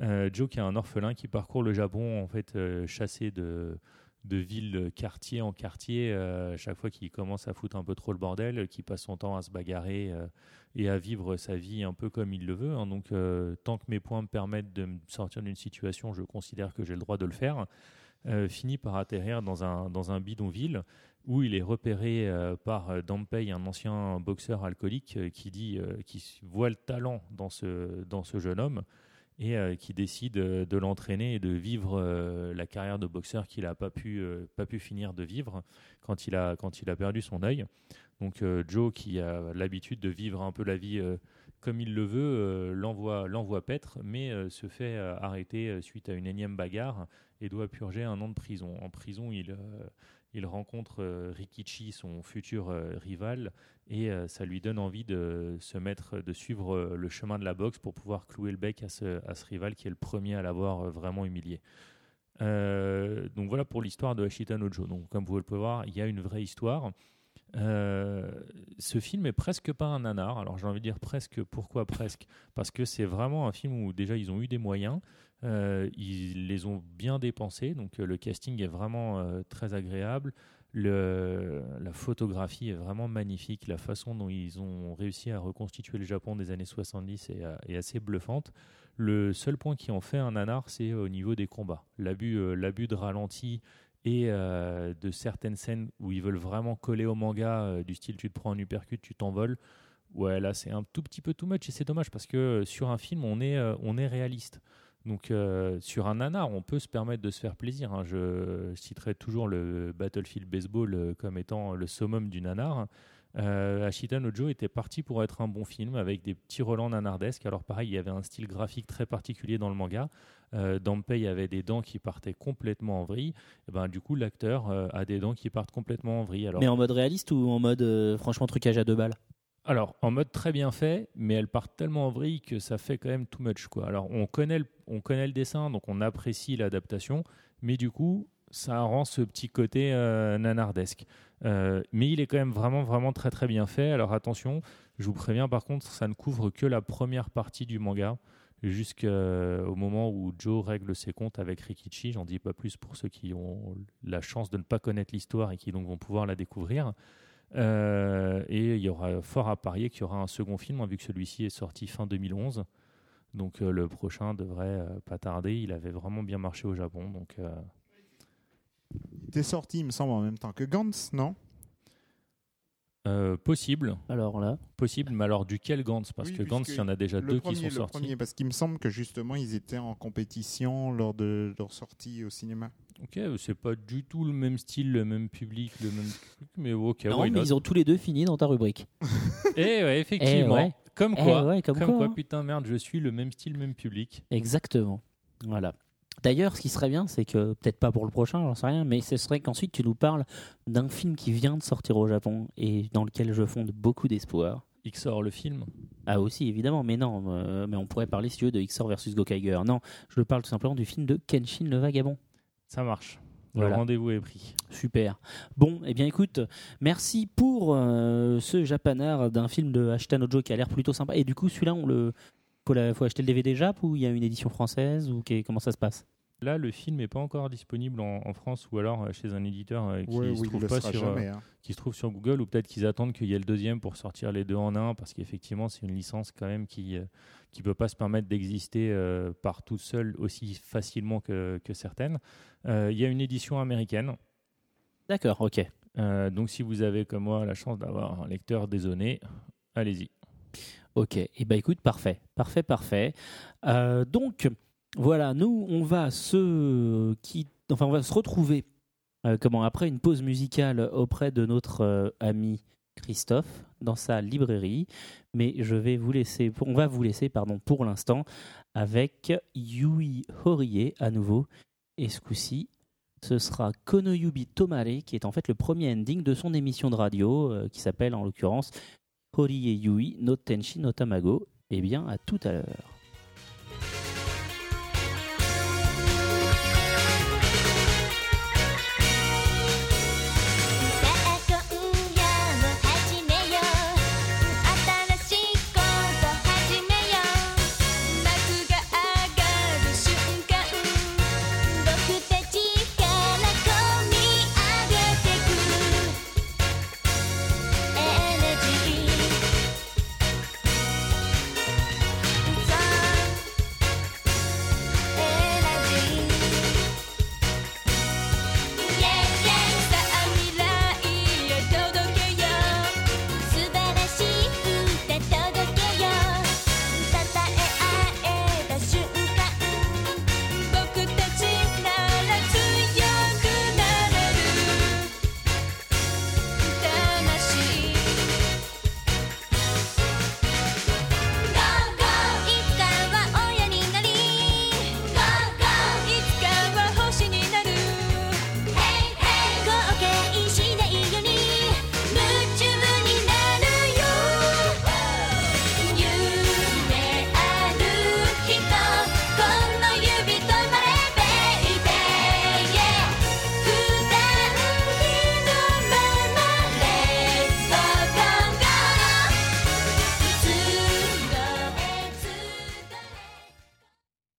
Euh, Joe, qui est un orphelin qui parcourt le Japon en fait euh, chassé de ville quartier en quartier euh, chaque fois qu'il commence à foutre un peu trop le bordel, qui passe son temps à se bagarrer euh, et à vivre sa vie un peu comme il le veut. hein. Donc, tant que mes points me permettent de me sortir d'une situation, je considère que j'ai le droit de le faire. Finit par atterrir dans un, dans un bidonville où il est repéré par Dampei, un ancien boxeur alcoolique qui dit, qui voit le talent dans ce, dans ce jeune homme et euh, qui décide euh, de l'entraîner et de vivre euh, la carrière de boxeur qu'il n'a pas pu, pas pu finir de vivre quand il a, quand il a perdu son œil. Donc Joe, qui a l'habitude de vivre un peu la vie comme il le veut, l'envoie, l'envoie paître, mais se fait arrêter suite à une énième bagarre et doit purger un an de prison. En prison, il, il rencontre euh, Rikichi, son futur euh, rival, et euh, ça lui donne envie de se mettre, de suivre le chemin de la boxe pour pouvoir clouer le bec à ce, rival qui est le premier à l'avoir vraiment humilié. Donc voilà pour l'histoire de Ashita Nojo. Donc comme vous le pouvez voir, il y a une vraie histoire. Ce film est presque pas un nanar. Alors j'ai envie de dire presque. Pourquoi presque? Parce que c'est vraiment un film où déjà ils ont eu des moyens, euh, ils les ont bien dépensés. Donc euh, le casting est vraiment euh, très agréable. Le, la photographie est vraiment magnifique. La façon dont ils ont réussi à reconstituer le Japon des années 70 est, assez bluffante. Le seul point qui en fait un nanar, c'est au niveau des combats. L'abus, de ralenti et de certaines scènes où ils veulent vraiment coller au manga, du style tu te prends un uppercut, tu t'envoles. Ouais, là c'est un tout petit peu too much et c'est dommage parce que sur un film on est réaliste. Donc euh, sur un nanar, on peut se permettre de se faire plaisir. hein. Je citerai toujours le Battlefield Baseball euh, comme étant le summum du nanar. Euh, Ashita Nojo était parti pour être un bon film avec des petits relents nanardesques. Alors pareil, il y avait un style graphique très particulier dans le manga. Euh, Dampei avait des dents qui partaient complètement en vrille. Et ben, du coup, l'acteur euh, a des dents qui partent complètement en vrille. Mais en mode réaliste ou en mode franchement trucage à deux balles? Alors, en mode très bien fait, mais elles partent tellement en vrille que ça fait quand même too much. Quoi. Alors, on connaît, le, on connaît le dessin, donc on apprécie l'adaptation, mais du coup, ça rend ce petit côté euh, nanardesque. Euh, mais il est quand même vraiment, vraiment très, très bien fait. Alors, attention, je vous préviens, par contre, ça ne couvre que la première partie du manga, jusqu'au moment où Joe règle ses comptes avec Rikichi. J'en dis pas plus pour ceux qui ont la chance de ne pas connaître l'histoire et qui donc vont pouvoir la découvrir. Euh, et il y aura fort à parier qu'il y aura un second film, hein, vu que celui-ci est sorti fin 2011. Donc euh, le prochain devrait euh, pas tarder. Il avait vraiment bien marché au Japon. Donc euh, Il était sorti, il me semble, en même temps que Gantz, non? Euh, possible, Alors là, possible, mais alors duquel Gantz? Parce Oui, que Gantz, il y en a déjà Le deux premier, qui sont le sortis. premier, parce qu'il me semble que justement, ils étaient en compétition lors de leur sortie au cinéma. Ok, c'est pas du tout le même style, le même public, le même truc, mais ok. non, mais ils ont tous les deux fini dans ta rubrique. Eh ouais, effectivement. Eh ouais. Comme Eh quoi, ouais, comme comme, quoi, quoi, hein. putain merde, je suis le même style, même public. Exactement. Voilà. D'ailleurs, ce qui serait bien, c'est que, peut-être pas pour le prochain, j'en sais rien, mais ce serait qu'ensuite tu nous parles d'un film qui vient de sortir au Japon et dans lequel je fonde beaucoup d'espoir. XOR le film. Ah aussi, évidemment, mais non, euh, mais on pourrait parler, si tu veux, de XOR versus Gokaiger. Non, je parle tout simplement du film de Kenshin le Vagabond. Ça marche. Voilà. Le rendez-vous est pris. Super. Bon, eh bien écoute, merci pour euh, ce japanard d'un film de Ashita Nojo qui a l'air plutôt sympa. Et du coup, celui-là, on le faut, la- faut acheter le DVD Jap ou il y a une édition française ou comment ça se passe? Là, le film n'est pas encore disponible en, en France ou alors euh, chez un éditeur euh, qui Ouais, se oui, euh, hein. qui se trouve sur Google ou peut-être qu'ils attendent qu'il y ait le deuxième pour sortir les deux en un parce qu'effectivement c'est une licence quand même qui qui peut pas se permettre d'exister euh, par toute seule aussi facilement que, que certaines. Euh, Il y a une édition américaine. D'accord, ok. Euh, donc si vous avez comme moi la chance d'avoir un lecteur désolé, allez-y. Ok, et bah écoute, parfait, parfait, parfait. Donc voilà, nous on va se qui, enfin on va se retrouver comment après une pause musicale auprès de notre ami Christophe dans sa librairie, mais je vais vous laisser, on va vous laisser pardon pour l'instant avec Yui Horie à nouveau, et ce coup-ci ce sera Konoyubi Tomare qui est en fait le premier ending de son émission de radio euh, qui s'appelle en l'occurrence Horie Yui no Tenshi no Tamago. Eh bien, à tout à l'heure.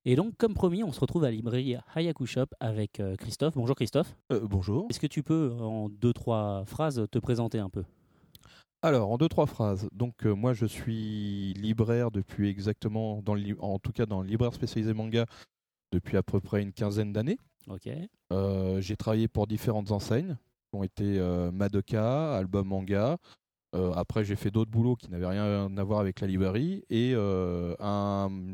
Et donc, comme promis, on se retrouve à la librairie Hayaku Shop avec euh, Christophe. Bonjour Christophe. Euh, bonjour. Est-ce que tu peux, en deux, trois phrases, te présenter un peu? Alors, en deux, trois phrases. Donc, euh, moi, je suis libraire depuis exactement, dans le, li- en tout cas dans le libraire spécialisé manga, depuis à peu près une quinzaine d'années. Ok. J'ai travaillé pour différentes enseignes, qui ont été Madoka, Album Manga. Euh, après, j'ai fait d'autres boulots qui n'avaient rien à voir avec la librairie. Et euh,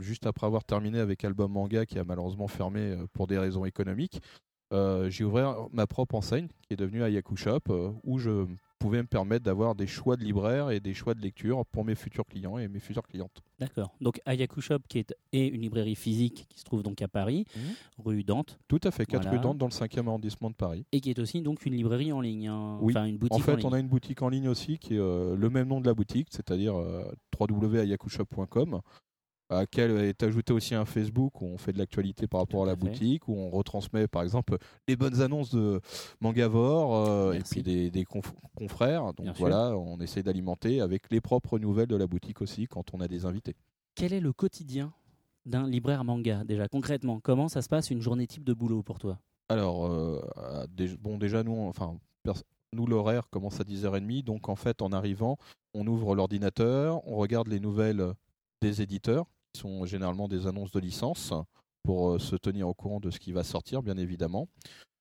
juste après avoir terminé avec Album Manga, qui a malheureusement fermé euh, pour des raisons économiques, j'ai ouvert ma propre enseigne, qui est devenue Ayaku Shop, où je pouvais me permettre d'avoir des choix de libraire et des choix de lecture pour mes futurs clients et mes futures clientes. D'accord. Donc, Hayaku Shop, qui est, est une librairie physique qui se trouve donc à Paris, Mhm. rue Dante, Tout à fait, 4 Voilà. rue Dante, dans le 5e arrondissement de Paris. et qui est aussi donc une librairie en ligne. hein. Oui. Enfin, une boutique En fait, ligne. on a une boutique en ligne aussi qui est euh, le même nom de la boutique, c'est-à-dire euh, www.ayakushop.com, à laquelle est ajouté aussi un Facebook où on fait de l'actualité par rapport à la boutique, où on retransmet par exemple les bonnes annonces de Mangavore euh, et puis des, des conf- confrères. Donc Bien sûr. voilà, on essaie d'alimenter avec les propres nouvelles de la boutique aussi quand on a des invités. Quel est le quotidien d'un libraire manga Déjà, concrètement, comment ça se passe une journée type de boulot pour toi? Alors, euh, bon, déjà, nous, enfin, nous l'horaire commence à 10h30. Donc, en fait, en arrivant, on ouvre l'ordinateur, on regarde les nouvelles des éditeurs, sont généralement des annonces de licence, pour euh, se tenir au courant de ce qui va sortir, bien évidemment.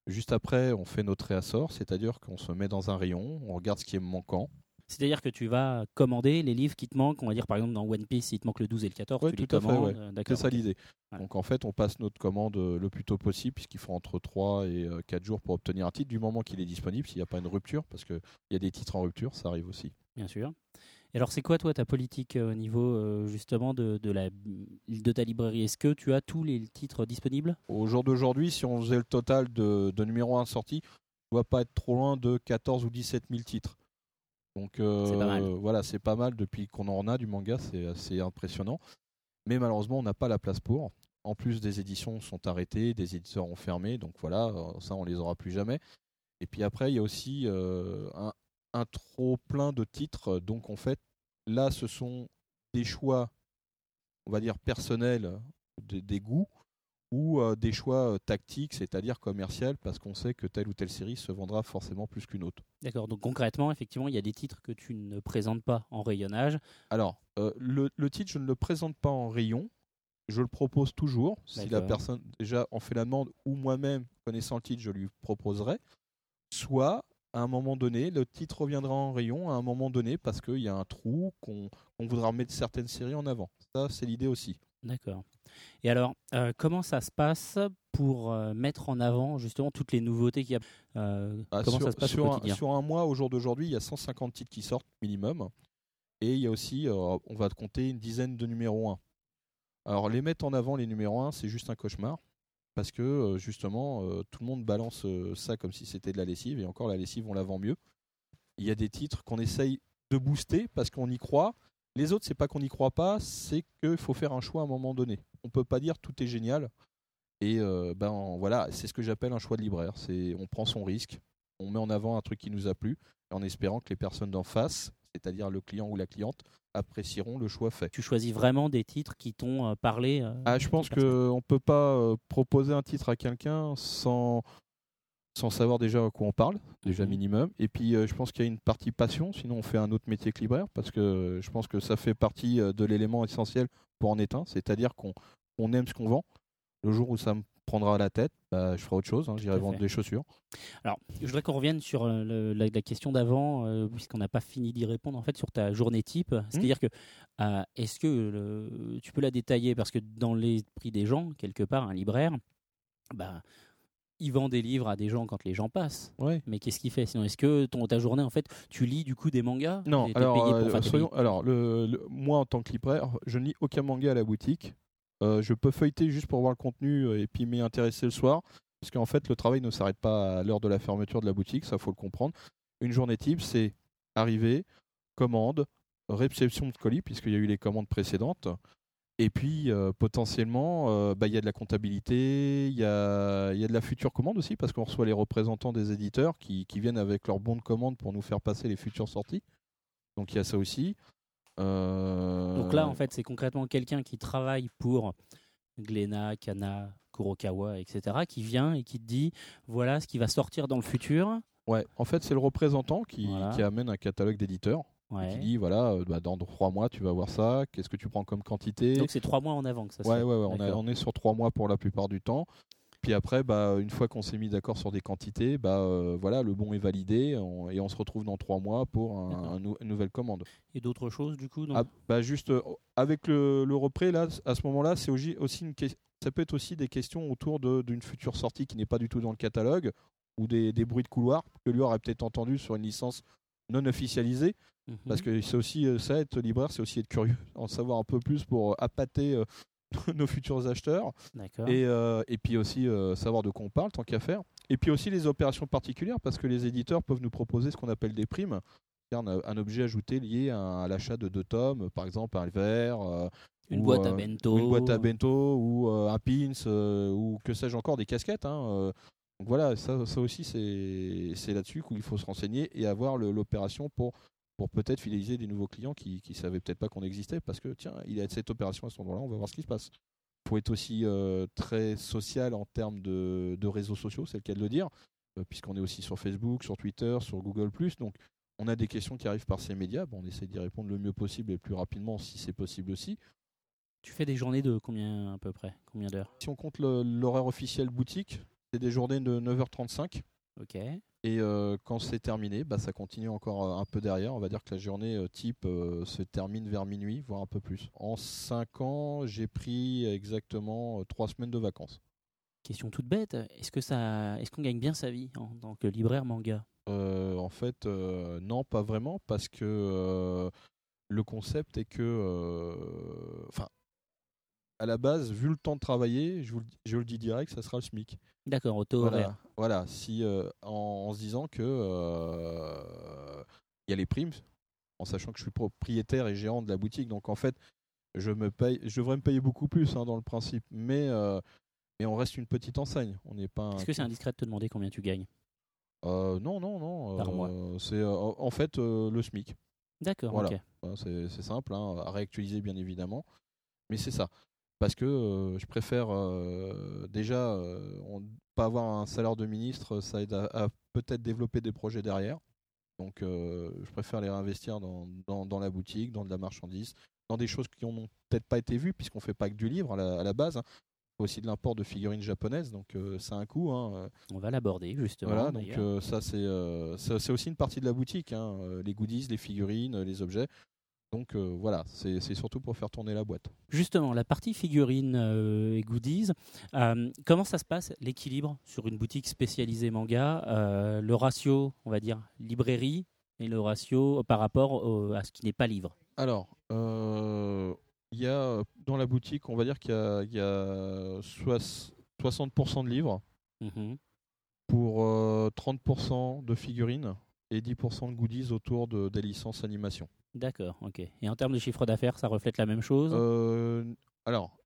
Juste après, on fait notre réassort, c'est-à-dire qu'on se met dans un rayon, on regarde ce qui est manquant. C'est-à-dire que tu vas commander les livres qui te manquent. On va dire par exemple dans One Piece, il te manque le 12 et le 14. Ouais, tu les tout à fait, commandes. ouais. euh, C'est ça l'idée. Voilà. Donc en fait, on passe notre commande euh, le plus tôt possible, puisqu'il faut entre 3 et 4 jours pour obtenir un titre, du moment qu'il est disponible, s'il n'y a pas une rupture, parce qu'il y a des titres en rupture, ça arrive aussi. Bien sûr. Et alors, c'est quoi toi ta politique euh, au niveau euh, justement de, de, la, de ta librairie? Est-ce que tu as tous les titres disponibles? Au jour d'aujourd'hui, si on faisait le total de, de numéro 1 sortis, on ne doit pas être trop loin de 14 ou 17 000 titres. Donc euh, C'est pas mal. voilà, c'est pas mal depuis qu'on en a du manga, c'est assez impressionnant. Mais malheureusement, on n'a pas la place pour. En plus, des éditions sont arrêtées, des éditeurs ont fermé, donc voilà, ça on les aura plus jamais. Et puis après, il y a aussi euh, un, un trop plein de titres. Donc en fait, là, ce sont des choix, on va dire personnels, des, des goûts, ou euh, des choix euh, tactiques, c'est-à-dire commercial, parce qu'on sait que telle ou telle série se vendra forcément plus qu'une autre. D'accord. Donc concrètement, effectivement, il y a des titres que tu ne présentes pas en rayonnage. Alors, euh, le, le titre, je ne le présente pas en rayon. Je le propose toujours. Si la personne déjà en fait la demande ou moi-même, connaissant le titre, je lui proposerai. Soit, à un moment donné, le titre reviendra en rayon à un moment donné parce qu'il y a un trou qu'on voudra mettre certaines séries en avant. Ça, c'est l'idée aussi. D'accord. Et alors, euh, comment ça se passe pour euh, mettre en avant justement toutes les nouveautés qu'il y a Euh, Ah, Comment sur, ça se passe sur au un, quotidien? sur un mois, au jour d'aujourd'hui, il y a 150 titres qui sortent minimum. Et il y a aussi, on va compter une dizaine de numéros 1. Alors, les mettre en avant, les numéros 1, c'est juste un cauchemar. Parce que, euh, justement, euh, tout le monde balance euh, ça comme si c'était de la lessive. Et encore, la lessive, on la vend mieux. Il y a des titres qu'on essaye de booster parce qu'on y croit. Les autres, c'est pas qu'on n'y croit pas, c'est qu'il faut faire un choix à un moment donné. On peut pas dire tout est génial. Et ben voilà, c'est ce que j'appelle un choix de libraire. On prend son risque, on met en avant un truc qui nous a plu, en espérant que les personnes d'en face, c'est-à-dire le client ou la cliente, apprécieront le choix fait. Tu choisis vraiment des titres qui t'ont euh, parlé. euh, Ah, je pense qu'on ne peut pas euh, proposer un titre à quelqu'un sans, sans savoir déjà à quoi on parle, déjà Mhm. minimum. Et puis, euh, je pense qu'il y a une partie passion, sinon on fait un autre métier que libraire, parce que je pense que ça fait partie de l'élément essentiel pour en être un, c'est-à-dire qu'on on aime ce qu'on vend. Le jour où ça me prendra à la tête, bah, je ferai autre chose, hein, j'irai vendre des chaussures. Alors, je voudrais qu'on revienne sur euh, le- la, la question d'avant, euh, puisqu'on n'a pas fini d'y répondre, en fait, sur ta journée type. C'est-à-dire que, euh, est-ce que le- tu peux la détailler? Parce que dans l'esprit des gens, quelque part, un libraire, bah, il vend des livres à des gens quand les gens passent. Ouais. Mais qu'est-ce qu'il fait? Sinon, est-ce que ton, ta journée, en fait, tu lis du coup des mangas? Non, alors, payé pour- euh, soyons- alors le, le- moi en tant que libraire, je ne lis aucun manga à la boutique. Euh, je peux feuilleter juste pour voir le contenu euh, et puis m'y intéresser le soir. Parce qu'en fait, le travail ne s'arrête pas à l'heure de la fermeture de la boutique, ça faut le comprendre. Une journée type, c'est arrivée, commande, réception de colis, puisqu'il y a eu les commandes précédentes. Et puis, euh, potentiellement, bah, il y a de la comptabilité, il y a, y a de la future commande aussi, parce qu'on reçoit les représentants des éditeurs qui, qui viennent avec leur bon de commande pour nous faire passer les futures sorties. Donc, il y a ça aussi. Euh, Donc là, en fait, c'est concrètement quelqu'un qui travaille pour Glénat, Kana, Kurokawa, etc., qui vient et qui te dit voilà ce qui va sortir dans le futur. Ouais, en fait, c'est le représentant qui, Voilà. qui amène un catalogue d'éditeurs. Ouais. Qui dit voilà, euh, bah, dans trois mois, tu vas voir ça. Qu'est-ce que tu prends comme quantité? Donc c'est trois mois en avant que ça se Ouais, fait. ouais, ouais, on, a- on est sur trois mois pour la plupart du temps. Puis après, bah, une fois qu'on s'est mis d'accord sur des quantités, bah, euh, voilà, le bon est validé on- et on se retrouve dans trois mois pour un- un nou- une nouvelle commande. Et d'autres choses du coup donc Ah, bah, juste euh, avec le, le repré, là, à ce moment-là, c'est aussi une ça peut être aussi des questions autour d'une future sortie qui n'est pas du tout dans le catalogue ou des, des bruits de couloir que lui aurait peut-être entendu sur une licence non officialisée. Mhm. Parce que c'est aussi euh, ça, être libraire, c'est aussi être curieux, en savoir un peu plus pour appâter nos futurs acheteurs. Et, euh, et puis aussi euh, savoir de quoi on parle, tant qu'à faire. Et puis aussi les opérations particulières, parce que les éditeurs peuvent nous proposer ce qu'on appelle des primes. C'est-à-dire un, un objet ajouté lié à, à l'achat de deux tomes, par exemple un verre, euh, Une ou, boîte à bento. ou une boîte à bento, ou un pins, ou que sais-je encore, des casquettes. hein, donc voilà, ça, ça aussi, c'est là-dessus qu'il faut se renseigner et avoir l'opération pour, pour peut-être fidéliser des nouveaux clients qui ne savaient peut-être pas qu'on existait, parce que tiens, il y a cette opération à cet endroit-là, on va voir ce qui se passe. Faut être aussi euh, très social en termes de, de réseaux sociaux, c'est le cas de le dire, euh, puisqu'on est aussi sur Facebook, sur Twitter, sur Google ⁇ donc on a des questions qui arrivent par ces médias, bon, on essaie d'y répondre le mieux possible et plus rapidement si c'est possible aussi. Tu fais des journées de combien à peu près? Combien d'heures? Si on compte l'horaire officiel boutique, c'est des journées de 9h35. Ok. Et euh, quand c'est terminé, bah, ça continue encore euh, un peu derrière. On va dire que la journée euh, type euh, se termine vers minuit, voire un peu plus. En 5 ans, j'ai pris exactement 3 semaines de vacances. Question toute bête. Est-ce que ça, est-ce qu'on gagne bien sa vie en tant que libraire manga? Euh, en fait, non, pas vraiment, parce que le concept est que, enfin, à la base, vu le temps de travailler, je vous, le- je le dis direct, ça sera le SMIC. D'accord, auto horaire. Voilà, voilà. Si euh, en, en se disant que euh, il y a les primes, en sachant que je suis propriétaire et gérant de la boutique, donc en fait, je me paye, je devrais me payer beaucoup plus hein, dans le principe, mais euh, mais on reste une petite enseigne. On n'est pas. Est-ce que c'est indiscret de te demander combien tu gagnes? Non, non, non. Par mois. C'est en fait le SMIC. D'accord, Voilà. ok. Voilà, c'est c'est simple, hein, à réactualiser bien évidemment. Mais c'est ça. Parce que euh, je préfère euh, déjà euh, on- pas avoir un salaire de ministre, ça aide à, à peut-être développer des projets derrière. Donc euh, je préfère les réinvestir dans, dans, dans la boutique, dans de la marchandise, dans des choses qui n'ont peut-être pas été vues, puisqu'on fait pas que du livre à la, à la base. hein. Il faut aussi de l'import de figurines japonaises, donc c'est un coût. hein, On va l'aborder justement. voilà, donc ça c'est aussi une partie de la boutique, hein, les goodies, les figurines, les objets. Donc euh, voilà, c'est surtout pour faire tourner la boîte. Justement, la partie figurines euh, et goodies, euh, comment ça se passe l'équilibre sur une boutique spécialisée manga Le ratio, on va dire, librairie et le ratio par rapport au- à ce qui n'est pas livre? Alors, il y a dans la boutique, on va dire qu'il y a, il y a soix- 60% de livres Mhm. pour euh, 30% de figurines et 10% de goodies autour de, des licences animation. D'accord, ok. Et en termes de chiffre d'affaires, ça reflète la même chose? Euh, alors,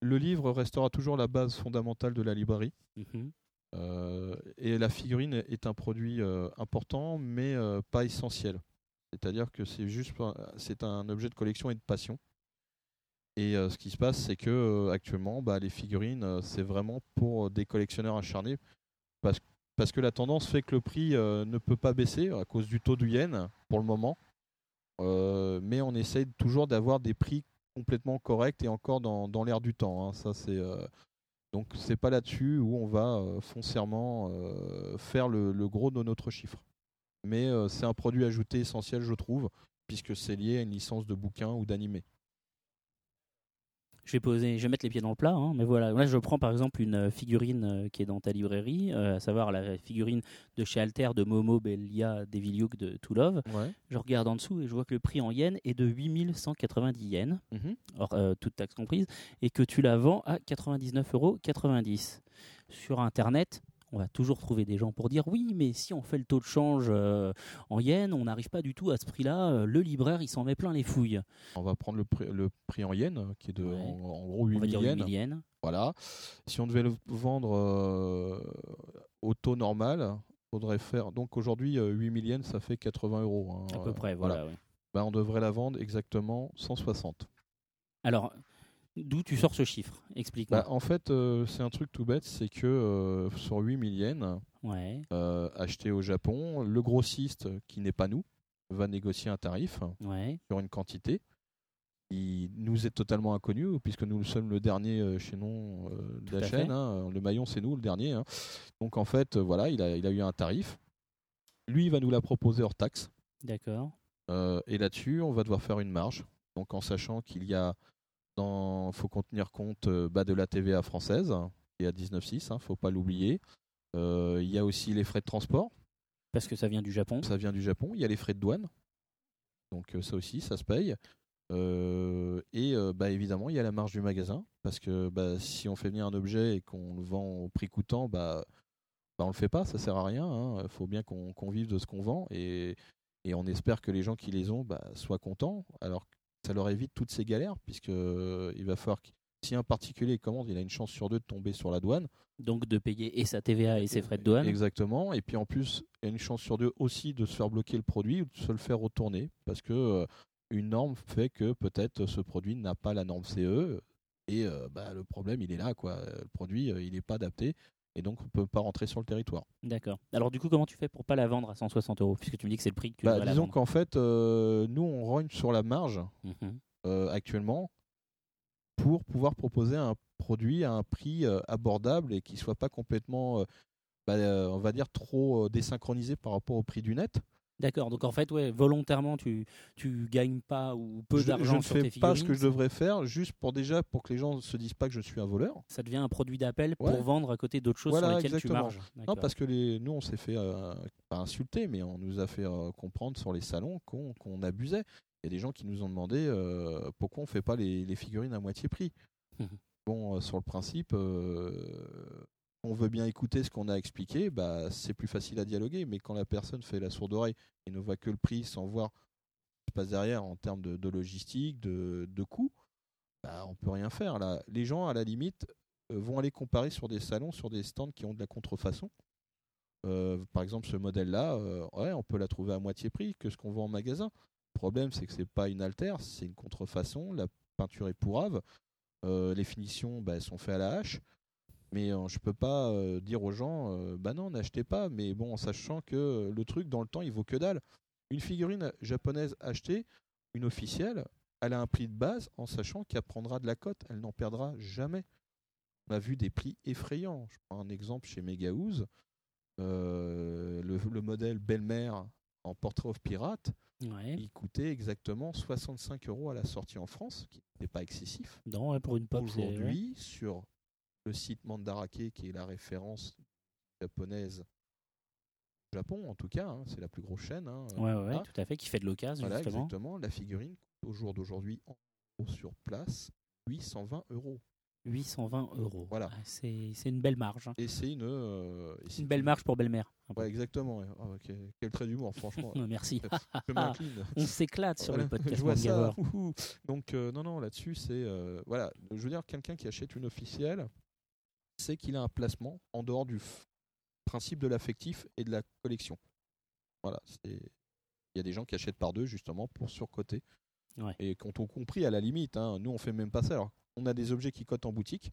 le livre restera toujours la base fondamentale de la librairie. Mhm. Euh, et la figurine est un produit euh, important, mais euh, pas essentiel. C'est-à-dire que c'est juste c'est un objet de collection et de passion. Et ce qui se passe, c'est que actuellement, bah, les figurines, c'est vraiment pour des collectionneurs acharnés, parce, parce que la tendance fait que le prix ne peut pas baisser à cause du taux du yen pour le moment. Euh, mais on essaye toujours d'avoir des prix complètement corrects et encore dans, l'air du temps. hein. Ça, c'est euh, donc c'est pas là-dessus où on va euh, foncièrement faire le, gros de notre chiffre. Mais c'est un produit ajouté essentiel, je trouve, puisque c'est lié à une licence de bouquin ou d'animé. Je vais poser, je vais mettre les pieds dans le plat, hein, mais voilà. Là, je prends par exemple une euh, figurine euh, qui est dans ta librairie, euh, à savoir la figurine de chez Alter de Momo Belia Devilyuk de To Love. Ouais. Je regarde en dessous et je vois que le prix en yens est de 8190 yens, hors euh, toute taxe comprise, et que tu la vends à 99,90 euros. Sur Internet, on va toujours trouver des gens pour dire oui, mais si on fait le taux de change euh, en yens, on n'arrive pas du tout à ce prix-là. Euh, Le libraire, il s'en met plein les fouilles. On va prendre le prix, le prix en yens, qui est de Ouais. en, en gros On 8 va dire 000 8 yens. 000 yens. Voilà. Si on devait le vendre euh, au taux normal, faudrait faire. Donc aujourd'hui, euh, 8 000 yens, ça fait 80 euros. hein. À peu près, voilà. ouais. Bah, on devrait la vendre exactement 160. Alors, D'où tu sors ce chiffre? Explique-moi. Bah, en fait, euh, c'est un truc tout bête, c'est que euh, sur 8000 yens ouais, euh, achetés au Japon, le grossiste, qui n'est pas nous, va négocier un tarif ouais. sur une quantité qui nous est totalement inconnu, puisque nous sommes le dernier euh, chaînon de la chaîne. hein, le maillon, c'est nous, le dernier. hein. Donc en fait, voilà, il a, il a eu un tarif. Lui, il va nous la proposer hors taxe. D'accord. Et là-dessus, on va devoir faire une marge. Donc en sachant qu'il y a, dans, faut qu'on tenir compte euh, bah, de la TVA française, qui est à 19,6, hein, faut pas l'oublier. Euh, il y a aussi les frais de transport, Parce que ça vient du Japon. ça vient du Japon. Il y a les frais de douane, donc euh, ça aussi, ça se paye. Euh, et euh, bah, évidemment, il y a la marge du magasin, parce que bah, si on fait venir un objet et qu'on le vend au prix coûtant, bah, bah, on le fait pas, ça sert à rien. Il faut bien qu'on vive de ce qu'on vend, et, et on espère que les gens qui les ont bah, soient contents. Alors que ça leur évite toutes ces galères, puisque euh, il va falloir que si un particulier commande, il a une chance sur deux de tomber sur la douane. Donc de payer et sa TVA et ses frais de douane. Exactement. Et puis en plus, il y a une chance sur deux aussi de se faire bloquer le produit ou de se le faire retourner parce que euh, une norme fait que peut-être ce produit n'a pas la norme CE et euh, bah, le problème il est là quoi. Le produit il n'est pas adapté et donc on peut pas rentrer sur le territoire. D'accord. Alors du coup, comment tu fais pour pas la vendre à 160 euros? Puisque tu me dis que c'est le prix que tu Bah, disons qu'en fait, euh, nous on rogne sur la marge Mhm. euh, actuellement pour pouvoir proposer un produit à un prix euh, abordable et qui soit pas complètement, bah, on va dire, trop désynchronisé par rapport au prix du net. D'accord. Donc en fait, ouais, volontairement, tu tu gagnes pas ou peu je, je d'argent ne sur fais tes pas figurines. ce que je devrais faire, juste pour déjà pour que les gens se disent pas que je suis un voleur. Ça devient un produit d'appel Ouais. pour vendre à côté d'autres choses Voilà, sur lesquelles exactement. tu marges. Non, parce que les, nous, on s'est fait euh, pas insulter, mais on nous a fait euh, comprendre sur les salons qu'on qu'on abusait. Il y a des gens qui nous ont demandé euh, pourquoi on fait pas les, les figurines à moitié prix. Bon, sur le principe, on veut bien écouter ce qu'on a expliqué, bah, c'est plus facile à dialoguer, mais quand la personne fait la sourde oreille et ne voit que le prix sans voir ce qui se passe derrière en termes de, logistique, de, coûts, bah, on peut rien faire. Les gens, à la limite, euh, vont aller comparer sur des salons, sur des stands qui ont de la contrefaçon. Euh, par exemple, ce modèle-là, euh, on peut la trouver à moitié prix que ce qu'on vend en magasin. Le problème, c'est que c'est pas une altère, c'est une contrefaçon. La peinture est pourrave. Les finitions, bah, sont faites à la hache. Mais euh, je peux pas euh, dire aux gens, euh, bah non, n'achetez pas. Mais bon, en sachant que euh, le truc, dans le temps, il vaut que dalle. Une figurine japonaise achetée, une officielle, elle a un prix de base en sachant qu'elle prendra de la cote. Elle n'en perdra jamais. On a vu des prix effrayants. Je prends un exemple chez Megahouse. Le, le modèle Belle-Mère en Portrait of Pirate, Ouais. il coûtait exactement 65 euros à la sortie en France, qui n'est pas excessif. Non, ouais, pour une pop, ouais. Aujourd'hui, sur le site Mandarake, qui est la référence japonaise au Japon, en tout cas, hein, c'est la plus grosse chaîne. hein, Ouais, ouais, tout à fait, qui fait de l'occasion, Voilà, justement. exactement. La figurine coûte au jour d'aujourd'hui, en sur place, 820 euros. 820 euros. Voilà. Ah, C'est une belle marge. hein. Et c'est une. euh, une belle marge pour belle-mère. Ouais, exactement. Ah. Quel trait d'humour, franchement. Merci. Je. On s'éclate sur Voilà, le podcast je vois ça. Donc euh, non non là-dessus c'est euh, voilà je veux dire quelqu'un qui achète une officielle c'est qu'il a un placement en dehors du principe de l'affectif et de la collection. Voilà il y a des gens qui achètent par deux justement pour surcoter Ouais. et quand on compris à la limite hein, nous on fait même pas ça alors on a des objets qui cotent en boutique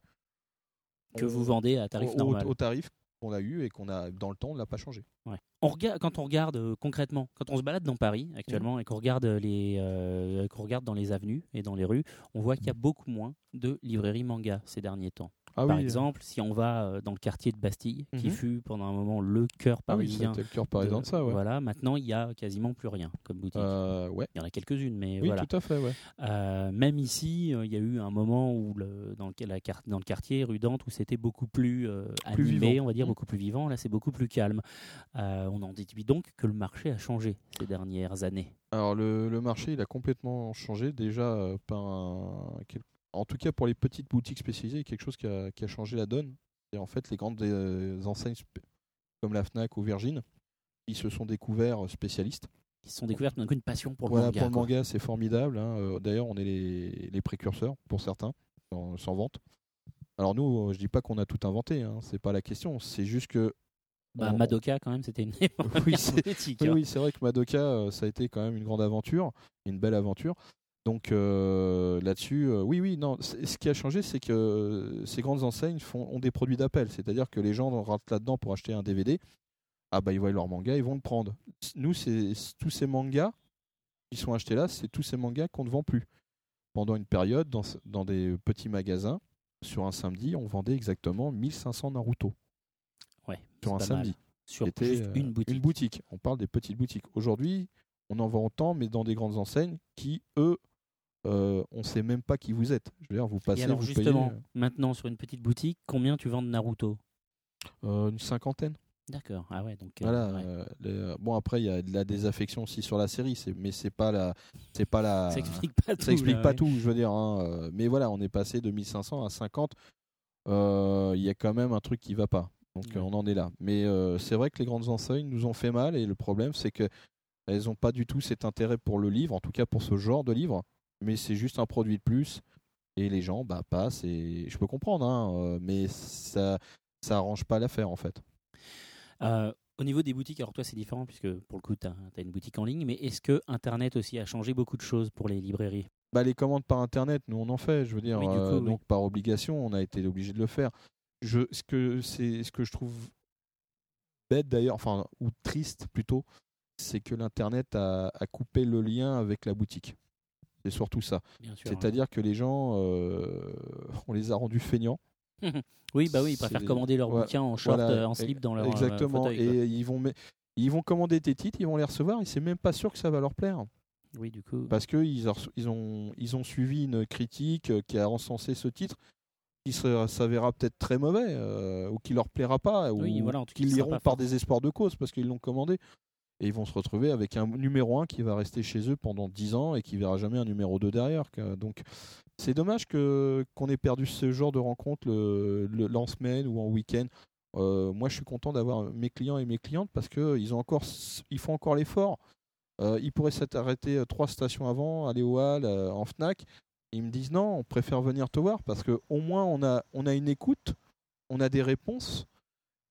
Que On- vous vendez à tarif au, normal. au tarif qu'on a eu et qu'on a dans le temps on l'a pas changé. Ouais. On regarde, quand on regarde euh, concrètement, quand on se balade dans Paris actuellement Mmh. et qu'on regarde, les, euh, qu'on regarde dans les avenues et dans les rues, on voit qu'il y a beaucoup moins de librairies manga ces derniers temps. Ah Par exemple, si on va euh, dans le quartier de Bastille, qui Mhm. fut pendant un moment le cœur ah oui, parisien, c'était le cœur parisien de ça ouais. voilà, maintenant il y a quasiment plus rien comme boutique. Euh, ouais. Il y en a quelques-unes, mais Oui, voilà. tout à fait ouais. Euh, même ici, euh, il y a eu un moment où le, dans, le, la quart- dans le quartier rue Dante où c'était beaucoup plus, euh, Plus animé, vivant. on va dire Mm. beaucoup plus vivant. Là, c'est beaucoup plus calme. On en déduit donc que le marché a changé ces dernières années. Alors le, le marché il a complètement changé déjà par un, en tout cas pour les petites boutiques spécialisées, il y a quelque chose qui a, qui a changé la donne. Et en fait les grandes euh, enseignes comme la Fnac ou Virgin, ils se sont découverts euh, spécialistes. Ils se sont découvertes tout d'un coup une passion pour le voilà manga. pour le quoi. manga c'est formidable. hein. Euh, D'ailleurs on est les, les précurseurs pour certains sans vente. Alors nous je dis pas qu'on a tout inventé, hein, c'est pas la question. C'est juste que Bah, on- Madoka, quand même, c'était une Oui, c'est- politique. Oui, hein. oui, c'est vrai que Madoka, ça a été quand même une grande aventure, une belle aventure. Donc euh, là-dessus, euh, oui, oui, non. Ce qui a changé, c'est que euh, ces grandes enseignes font, ont des produits d'appel. C'est-à-dire que les gens rentrent là-dedans pour acheter un DVD. Ah bah ils voient leur manga, ils vont le prendre. Nous, c'est tous ces mangas qui sont achetés là, c'est tous ces mangas qu'on ne vend plus. Pendant une période, dans, dans des petits magasins, sur un samedi, on vendait exactement 1500 Naruto Ouais, sur un mal. samedi. Sur une boutique. Une boutique. On parle des petites boutiques. Aujourd'hui, on en vend autant, mais dans des grandes enseignes qui, eux, euh, on ne sait même pas qui vous êtes. Je veux dire, vous passez, Et alors vous justement, payez maintenant sur une petite boutique, combien tu vends de Naruto? Euh, une cinquantaine. D'accord. Ah ouais, donc. euh, Voilà. ouais. euh, les- bon, après, il y a de la désaffection aussi sur la série, mais c'est pas la, c'est pas la. ça explique pas tout. ça explique là, pas ouais. tout, je veux dire. hein, euh, Mais voilà, on est passé de 1500 à 50. Euh, Il y a quand même un truc qui va pas. Donc Ouais. euh, on en est là. Mais euh, c'est vrai que les grandes enseignes nous ont fait mal et le problème c'est que elles n'ont pas du tout cet intérêt pour le livre, en tout cas pour ce genre de livre. Mais c'est juste un produit de plus et les gens bah, passent et je peux comprendre, hein, euh, mais ça ça arrange pas l'affaire en fait. Euh, au niveau des boutiques, alors toi c'est différent puisque pour le coup tu as, une boutique en ligne, mais est-ce que Internet aussi a changé beaucoup de choses pour les librairies? Bah, les commandes par internet, nous on en fait, je veux dire, Oui, euh, oui. donc par obligation, on a été obligé de le faire. Je, ce que c'est ce que je trouve bête d'ailleurs, enfin ou triste plutôt, c'est que l'internet a, a coupé le lien avec la boutique. C'est surtout ça. C'est-à-dire que les gens, euh, on les a rendus feignants. Oui, bah oui, ils préfèrent commander leur ouais, bouquin en short, voilà, euh, en slip dans leur euh, Exactement. fauteuil, et ils vont, ils vont commander tes titres, ils vont les recevoir, et c'est même pas sûr que ça va leur plaire. Oui, du coup. parce qu'ils ils ont, ils ont suivi une critique qui a recensé ce titre qui s'avérera peut-être très mauvais euh, ou qui leur plaira pas Oui, ou voilà, tout cas, qu'ils liront par désespoir de cause parce qu'ils l'ont commandé et ils vont se retrouver avec un numéro 1 qui va rester chez eux pendant 10 ans et qui verra jamais un numéro 2 derrière donc c'est dommage que qu'on ait perdu ce genre de rencontre le, semaine ou en week-end. Euh, moi je suis content d'avoir mes clients et mes clientes parce que ils ont encore ils font encore l'effort. Euh, ils pourraient s'arrêter euh, trois stations avant, aller au hall, en Fnac. Ils me disent non, on préfère venir te voir parce que au moins on a, on a une écoute, on a des réponses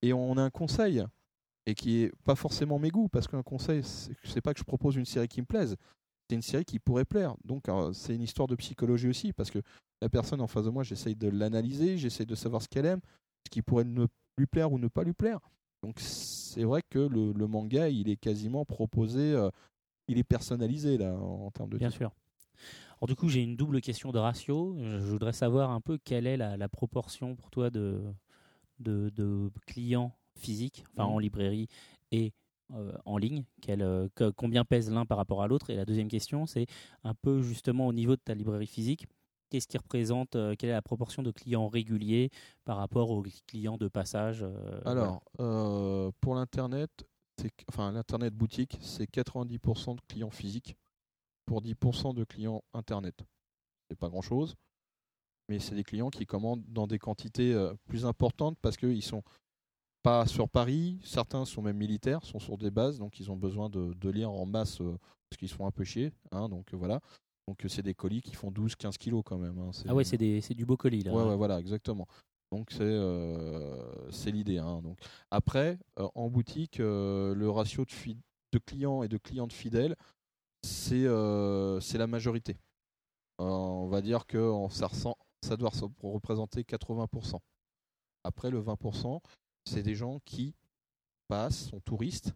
et on a un conseil et qui est pas forcément mes goûts parce qu'un conseil c'est pas que je propose une série qui me plaise, c'est une série qui pourrait plaire. Donc euh, c'est une histoire de psychologie aussi parce que la personne en face de moi, j'essaye de l'analyser, j'essaye de savoir ce qu'elle aime, ce qui pourrait ne lui plaire ou ne pas lui plaire. Donc c'est vrai que le, le manga, il est quasiment proposé, euh, il est personnalisé là en, en termes de Bien sûr. Alors du coup, j'ai une double question de ratio. Je je voudrais savoir un peu quelle est la, la proportion pour toi de, de, de clients physiques, enfin Mhm. en librairie et euh, en ligne. Quel, euh, que- combien pèse l'un par rapport à l'autre Et la deuxième question, c'est un peu justement au niveau de ta librairie physique. Qu'est-ce qui représente, euh, quelle est la proportion de clients réguliers par rapport aux clients de passage euh, Alors, pour l'internet, enfin l'internet boutique, c'est 90% de clients physiques pour 10% de clients internet. C'est pas grand-chose, mais c'est des clients qui commandent dans des quantités plus importantes parce qu'ils sont pas sur Paris, certains sont même militaires, sont sur des bases, donc ils ont besoin de, de lire en masse euh, parce qu'ils se font un peu chier. hein, donc euh, voilà. Donc euh, c'est des colis qui font 12-15 kilos quand même. hein, Ah ouais, c'est des- c'est du beau colis là. Ouais, ouais, voilà, exactement. Donc c'est euh, c'est l'idée. hein. Donc après, en boutique, le ratio de, de clients et de clientes fidèles, c'est c'est la majorité. On va dire que ça, ressent- ça doit re- représenter 80%. Après, le 20%, c'est des gens qui passent, sont touristes.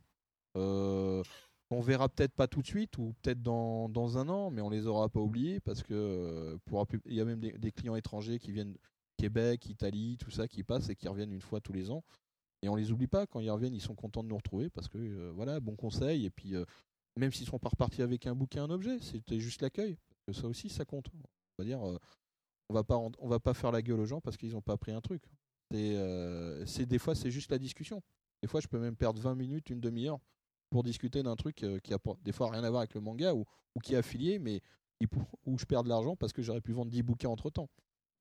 Euh, on verra peut-être pas tout de suite ou peut-être dans, dans un an, mais on les aura pas oubliés parce que euh, il y a même des, clients étrangers qui viennent Québec, Italie, tout ça, qui passent et qui reviennent une fois tous les ans. Et on les oublie pas quand ils reviennent, ils sont contents de nous retrouver parce que euh, voilà, bon conseil. Et puis euh, même s'ils sont pas repartis avec un bouquin, un objet, c'était juste l'accueil. Ça aussi, ça compte. On va dire, on va pas, on va pas faire la gueule aux gens parce qu'ils n'ont pas pris un truc. C'est, euh, c'est des fois, c'est juste la discussion. Des fois, je peux même perdre 20 minutes, une demi-heure pour discuter d'un truc euh, qui a des fois rien à voir avec le manga ou, ou qui est affilié, mais où je perds de l'argent parce que j'aurais pu vendre 10 bouquins entre temps.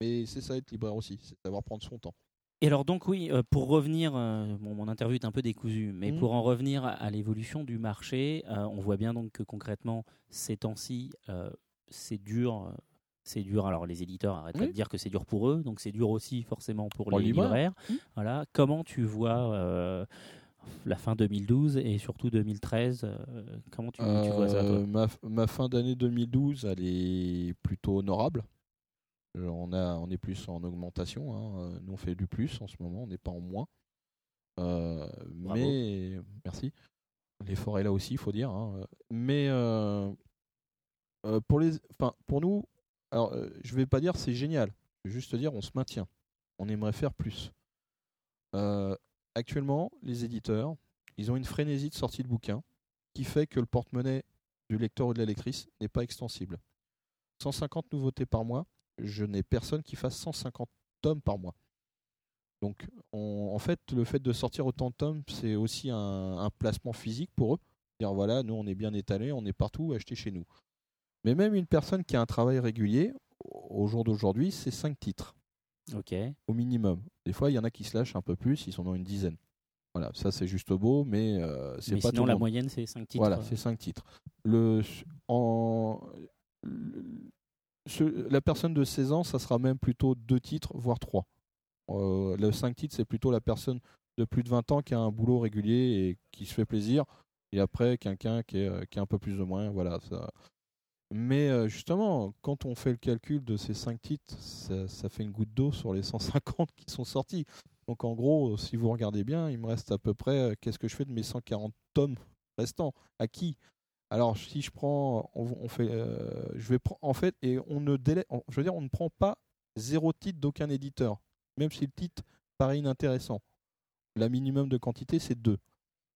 Mais c'est ça être libraire aussi, c'est savoir prendre son temps. Et alors donc oui, euh, pour revenir, euh, bon, mon interview est un peu décousue, mais Mhm. pour en revenir à, à l'évolution du marché, euh, on voit bien donc que concrètement ces temps-ci, c'est dur, c'est dur. Alors les éditeurs arrêtent pas de dire que c'est dur pour eux, donc c'est dur aussi forcément pour Pour les le libraire. libraires. Mhm. Voilà, comment tu vois euh, la fin 2012 et surtout 2013. euh, comment tu, tu vois ça, toi? Euh, ma, ma fin d'année 2012, elle est plutôt honorable. On, a, on est plus en augmentation. hein. Nous, on fait du plus en ce moment, on n'est pas en moins. Mais, merci. L'effort est là aussi, il faut dire. hein. Mais euh, pour, les, pour nous, alors, euh, je vais pas dire c'est génial. Je vais juste dire on se maintient. On aimerait faire plus. Euh, actuellement, les éditeurs, ils ont une frénésie de sortie de bouquins qui fait que le porte-monnaie du lecteur ou de la lectrice n'est pas extensible. 150 nouveautés par mois, je n'ai personne qui fasse 150 tomes par mois. Donc, on- en fait, le fait de sortir autant de tomes, c'est aussi un, un placement physique pour eux. Dire voilà, nous on est bien étalés, on est partout, achetez chez nous. Mais même une personne qui a un travail régulier, au jour d'aujourd'hui, c'est 5 titres Ok. au minimum. Des fois, il y en a qui se lâchent un peu plus, ils sont dans une dizaine. Voilà, ça c'est juste beau, mais euh, c'est pas sinon, tout le la monde. moyenne, c'est 5 titres. Voilà, c'est cinq titres. Le, en, le- ce- la personne de 16 ans, ça sera même plutôt deux titres, voire trois. Euh, le 5 titres, c'est plutôt la personne de plus de 20 ans qui a un boulot régulier et qui se fait plaisir. Et après, quelqu'un qui est, euh, qui est un peu plus ou moins. Voilà, ça. Mais euh, justement, quand on fait le calcul de ces 5 titres, ça, ça fait une goutte d'eau sur les 150 qui sont sortis. Donc en gros, si vous regardez bien, il me reste à peu près, euh, qu'est-ce que je fais de mes 140 tomes restants? À qui? Alors si je prends, on, on fait, euh, je vais prendre, en fait, et on ne délai, on- je veux dire, on ne prend pas zéro titre d'aucun éditeur, même si le titre paraît inintéressant. La minimum de quantité, c'est deux.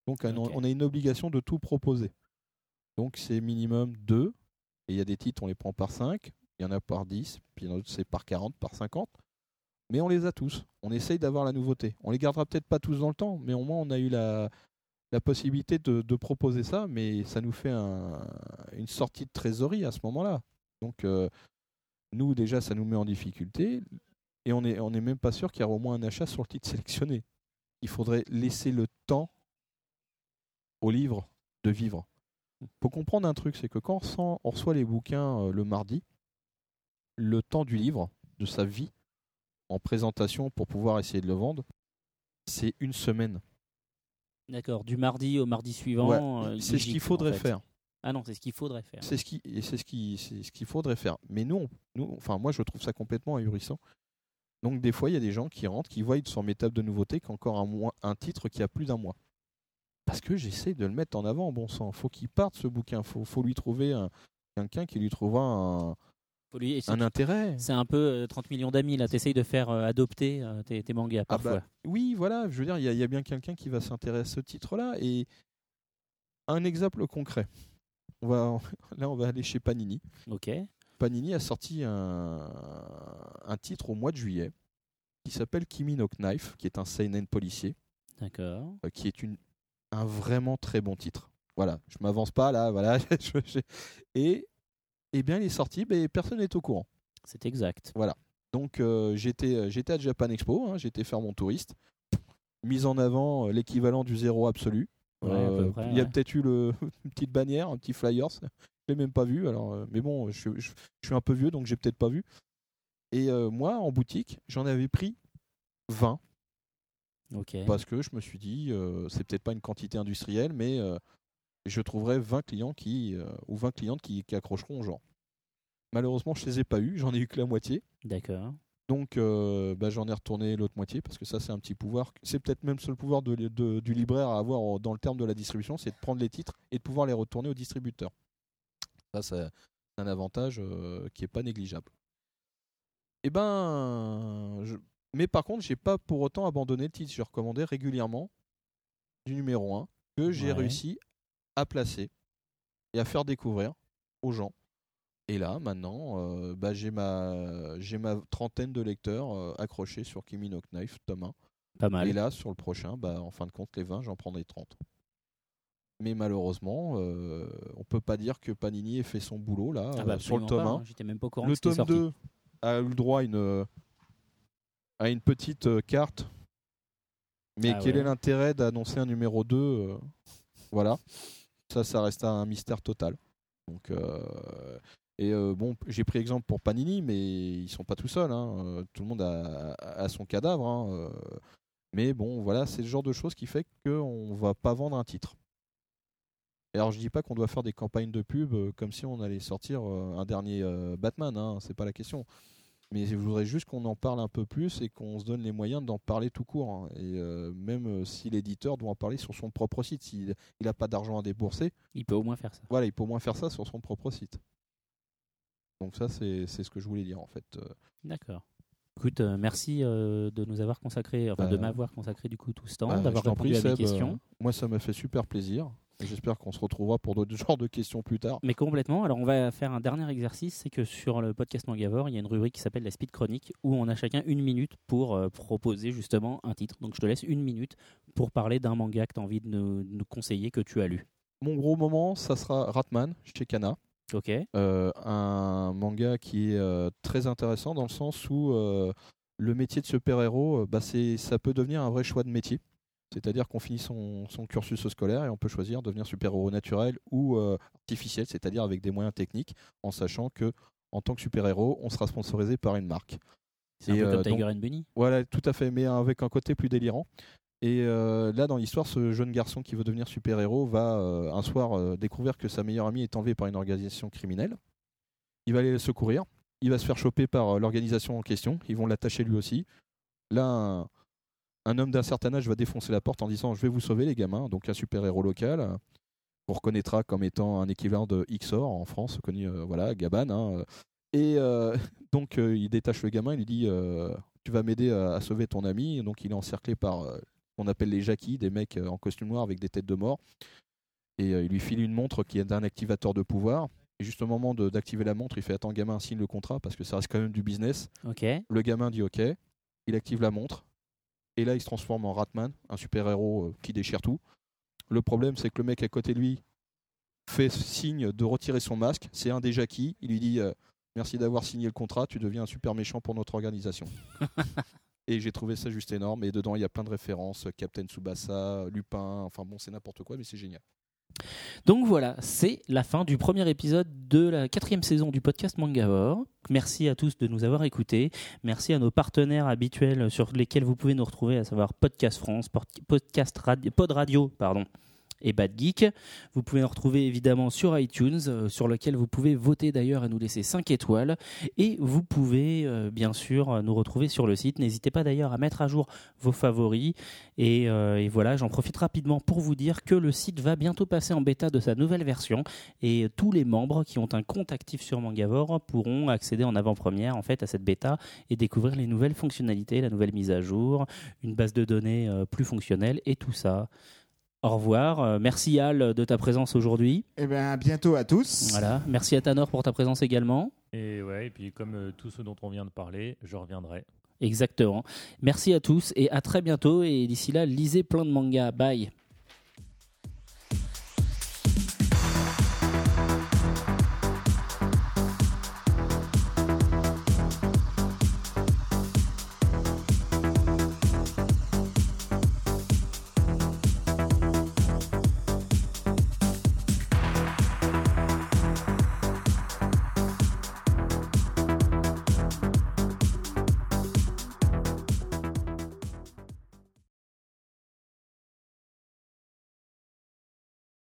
Donc un- Ok. on a une obligation de tout proposer. Donc c'est minimum deux, et il y a des titres, on les prend par 5, il y en a par 10, puis il y en a d'autres, c'est par 40, par 50. Mais on les a tous. On essaye d'avoir la nouveauté. On les gardera peut-être pas tous dans le temps, mais au moins on a eu la, possibilité de, proposer ça, mais ça nous fait un- une sortie de trésorerie à ce moment-là. Donc euh, nous déjà ça nous met en difficulté et on n'est on est même pas sûr qu'il y aura au moins un achat sur le titre sélectionné. Il faudrait laisser le temps au livre de vivre. Faut comprendre un truc, c'est que quand on, sent- on reçoit les bouquins euh, le mardi, le temps du livre, de sa vie, en présentation pour pouvoir essayer de le vendre, c'est une semaine. D'accord. Du mardi au mardi suivant. Ouais, euh, c'est ce qu'il faudrait en fait. faire. Ah non, c'est ce qu'il faudrait faire. C'est ce qui, c'est ce qui, c'est ce qu'il faudrait faire. Mais nous, on- nous, enfin moi, je trouve ça complètement ahurissant. Donc des fois, il y a des gens qui rentrent, qui voient sur mes tables de nouveautés qu'encore un mois, un titre qui a plus d'un mois. Parce que j'essaie de le mettre en avant, bon sang. Faut qu'il parte ce bouquin. Faut, faut lui trouver un, quelqu'un qui lui trouvera un, lui- un intérêt. C'est un peu euh, 30 millions d'amis là. T'essayes de faire euh, adopter euh, tes, tes mangas Ah parfois. bah, oui, voilà, je veux dire, il y, a- il y a bien quelqu'un qui va s'intéresser à ce titre-là. Et un exemple concret. On va, là, on va aller chez Panini. Ok. Panini a sorti un, un titre au mois de juillet qui s'appelle Kimi no Knife, qui est un seinen policier, D'accord. euh, qui est une, un vraiment très bon titre. Voilà, je m'avance pas là, voilà. je- et eh bien, il est sorti, mais personne n'est au courant. C'est exact. Donc euh, j'étais euh, j'étais à Japan Expo, hein, j'étais faire mon touriste. Mise en avant euh, l'équivalent du zéro absolu. Ouais, Euh, près, il y a ouais. peut-être eu le, une petite bannière, un petit flyer. Je l'ai même pas vu. Alors, mais bon, je, je- je suis un peu vieux, donc j'ai peut-être pas vu. Et euh, moi, en boutique, j'en avais pris 20 Parce que je me suis dit, euh, c'est peut-être pas une quantité industrielle, mais euh, je trouverai 20 clients qui euh, ou 20 clientes qui, qui accrocheront au genre. Malheureusement, je les ai pas eu. J'en ai eu que la moitié. D'accord. Donc, euh, bah, j'en ai retourné l'autre moitié parce que ça, c'est un petit pouvoir. C'est peut-être même le seul pouvoir de- de- du libraire à avoir dans le terme de la distribution, c'est de prendre les titres et de pouvoir les retourner au distributeur. Ça, c'est un avantage qui est pas négligeable. Et ben, je- mais par contre, j'ai pas pour autant abandonné le titre. Je recommandais régulièrement du numéro 1 que j'ai Ouais. réussi à placer et à faire découvrir aux gens. Et là, maintenant, euh, bah, j'ai ma, j'ai ma trentaine de lecteurs euh, accrochés sur Kimi no Knife, tome 1. Pas mal. Et là, sur le prochain, bah, en fin de compte, les 20, j'en prendrai 30. Mais malheureusement, euh, on peut pas dire que Panini ait fait son boulot là, Ah bah, euh, sur le tome pas, 1. hein. Même pas Le tome sorti. 2 a eu le droit à une, à une petite euh, carte. Mais Ah quel ouais. est l'intérêt d'annoncer un numéro 2 euh, Voilà. Ça, ça reste un mystère total. Donc, euh, et euh, bon, j'ai pris exemple pour Panini, mais ils sont pas tout seuls. hein. Euh, Tout le monde a, a son cadavre. hein. Euh, Mais bon, voilà, c'est le genre de choses qui fait qu'on va pas vendre un titre. Et alors je dis pas qu'on doit faire des campagnes de pub euh, comme si on allait sortir euh, un dernier euh, Batman, hein, c'est pas la question. Mais je voudrais juste qu'on en parle un peu plus et qu'on se donne les moyens d'en parler tout court. hein. Et euh, même euh, si l'éditeur doit en parler sur son propre site, s'il n'a pas d'argent à débourser, Il peut au moins faire ça. voilà, il peut au moins faire ça sur son propre site. Donc ça, c'est c'est ce que je voulais dire en fait. Euh, D'accord. Écoute, euh, merci euh, de nous avoir consacré, enfin de Bah, m'avoir consacré du coup tout ce temps, bah, d'avoir t'en répondu prie, à mes Seb, questions. euh, moi, ça m'a fait super plaisir. Et J'espère qu'on se retrouvera pour d'autres genres de questions plus tard. Mais complètement. Alors, on va faire un dernier exercice. C'est que sur le podcast Mangavore, il y a une rubrique qui s'appelle la Speed Chronique où on a chacun une minute pour euh, proposer justement un titre. Donc, je te laisse une minute pour parler d'un manga que tu as envie de nous, de nous conseiller, que tu as lu. Mon gros moment, ça sera Ratman chez Kana. Ok Euh, un manga qui est euh, très intéressant dans le sens où le métier de super-héros, bah, ça peut devenir un vrai choix de métier. C'est-à-dire qu'on finit son, son cursus scolaire et on peut choisir de devenir super-héros naturel ou euh, artificiel, c'est-à-dire avec des moyens techniques, en sachant que en tant que super-héros, on sera sponsorisé par une marque. C'est un peu euh, comme Tiger donc- and Bunny. Voilà, tout à fait, mais avec un côté plus délirant. Et euh, là, dans l'histoire, ce jeune garçon qui veut devenir super-héros va euh, un soir euh, découvrir que sa meilleure amie est enlevée par une organisation criminelle. Il va aller le secourir. Il va se faire choper par l'organisation en question. Ils vont l'attacher lui aussi. Là, un, un homme d'un certain âge va défoncer la porte en disant Je vais vous sauver, les gamins. Donc, un super-héros local. euh, qu'on reconnaîtra comme étant un équivalent de Xor en France, connu, euh, voilà, Gaban. hein, euh. Et euh, donc, euh, il détache le gamin. Il lui dit Tu vas m'aider à, à sauver ton ami. Et donc, il est encerclé par ce qu'on appelle les jackies, des mecs en costume noir avec des têtes de mort. Et il lui file une montre qui est un activateur de pouvoir. Et juste au moment d'activer la montre, il fait Attends, gamin, signe le contrat parce que ça reste quand même du business. Le gamin dit OK. Il active la montre. Et là, il se transforme en Ratman, un super-héros euh, qui déchire tout. Le problème, c'est que le mec à côté de lui fait signe de retirer son masque. C'est un des jackies. Il lui dit euh, Merci d'avoir signé le contrat. Tu deviens un super méchant pour notre organisation. Et j'ai trouvé ça juste énorme. Et dedans, il y a plein de références Captain Tsubasa, Lupin. Enfin bon, c'est n'importe quoi, mais c'est génial. Donc voilà, c'est la fin du premier épisode de la quatrième saison du podcast Mangavore. Merci à tous de nous avoir écoutés. Merci à nos partenaires habituels sur lesquels vous pouvez nous retrouver, à savoir Podcast France, Pod- Podcast Pod Radio, pardon, et Bad Geek. Vous pouvez nous retrouver évidemment sur iTunes, euh, sur lequel vous pouvez voter d'ailleurs et nous laisser 5 étoiles. Et vous pouvez euh, bien sûr euh, nous retrouver sur le site. N'hésitez pas d'ailleurs à mettre à jour vos favoris. Et, voilà, j'en profite rapidement pour vous dire que le site va bientôt passer en bêta de sa nouvelle version et tous les membres qui ont un compte actif sur Mangavore pourront accéder en avant-première en fait à cette bêta et découvrir les nouvelles fonctionnalités, la nouvelle mise à jour, une base de données plus fonctionnelle et tout ça. Au revoir. Euh, merci Al de ta présence aujourd'hui. Eh bien, à bientôt à tous. Voilà. Merci à Tanor pour ta présence également. Et ouais, et puis comme euh, tout ce dont on vient de parler, je reviendrai. Exactement. Merci à tous et à très bientôt. Et d'ici là, lisez plein de mangas. Bye.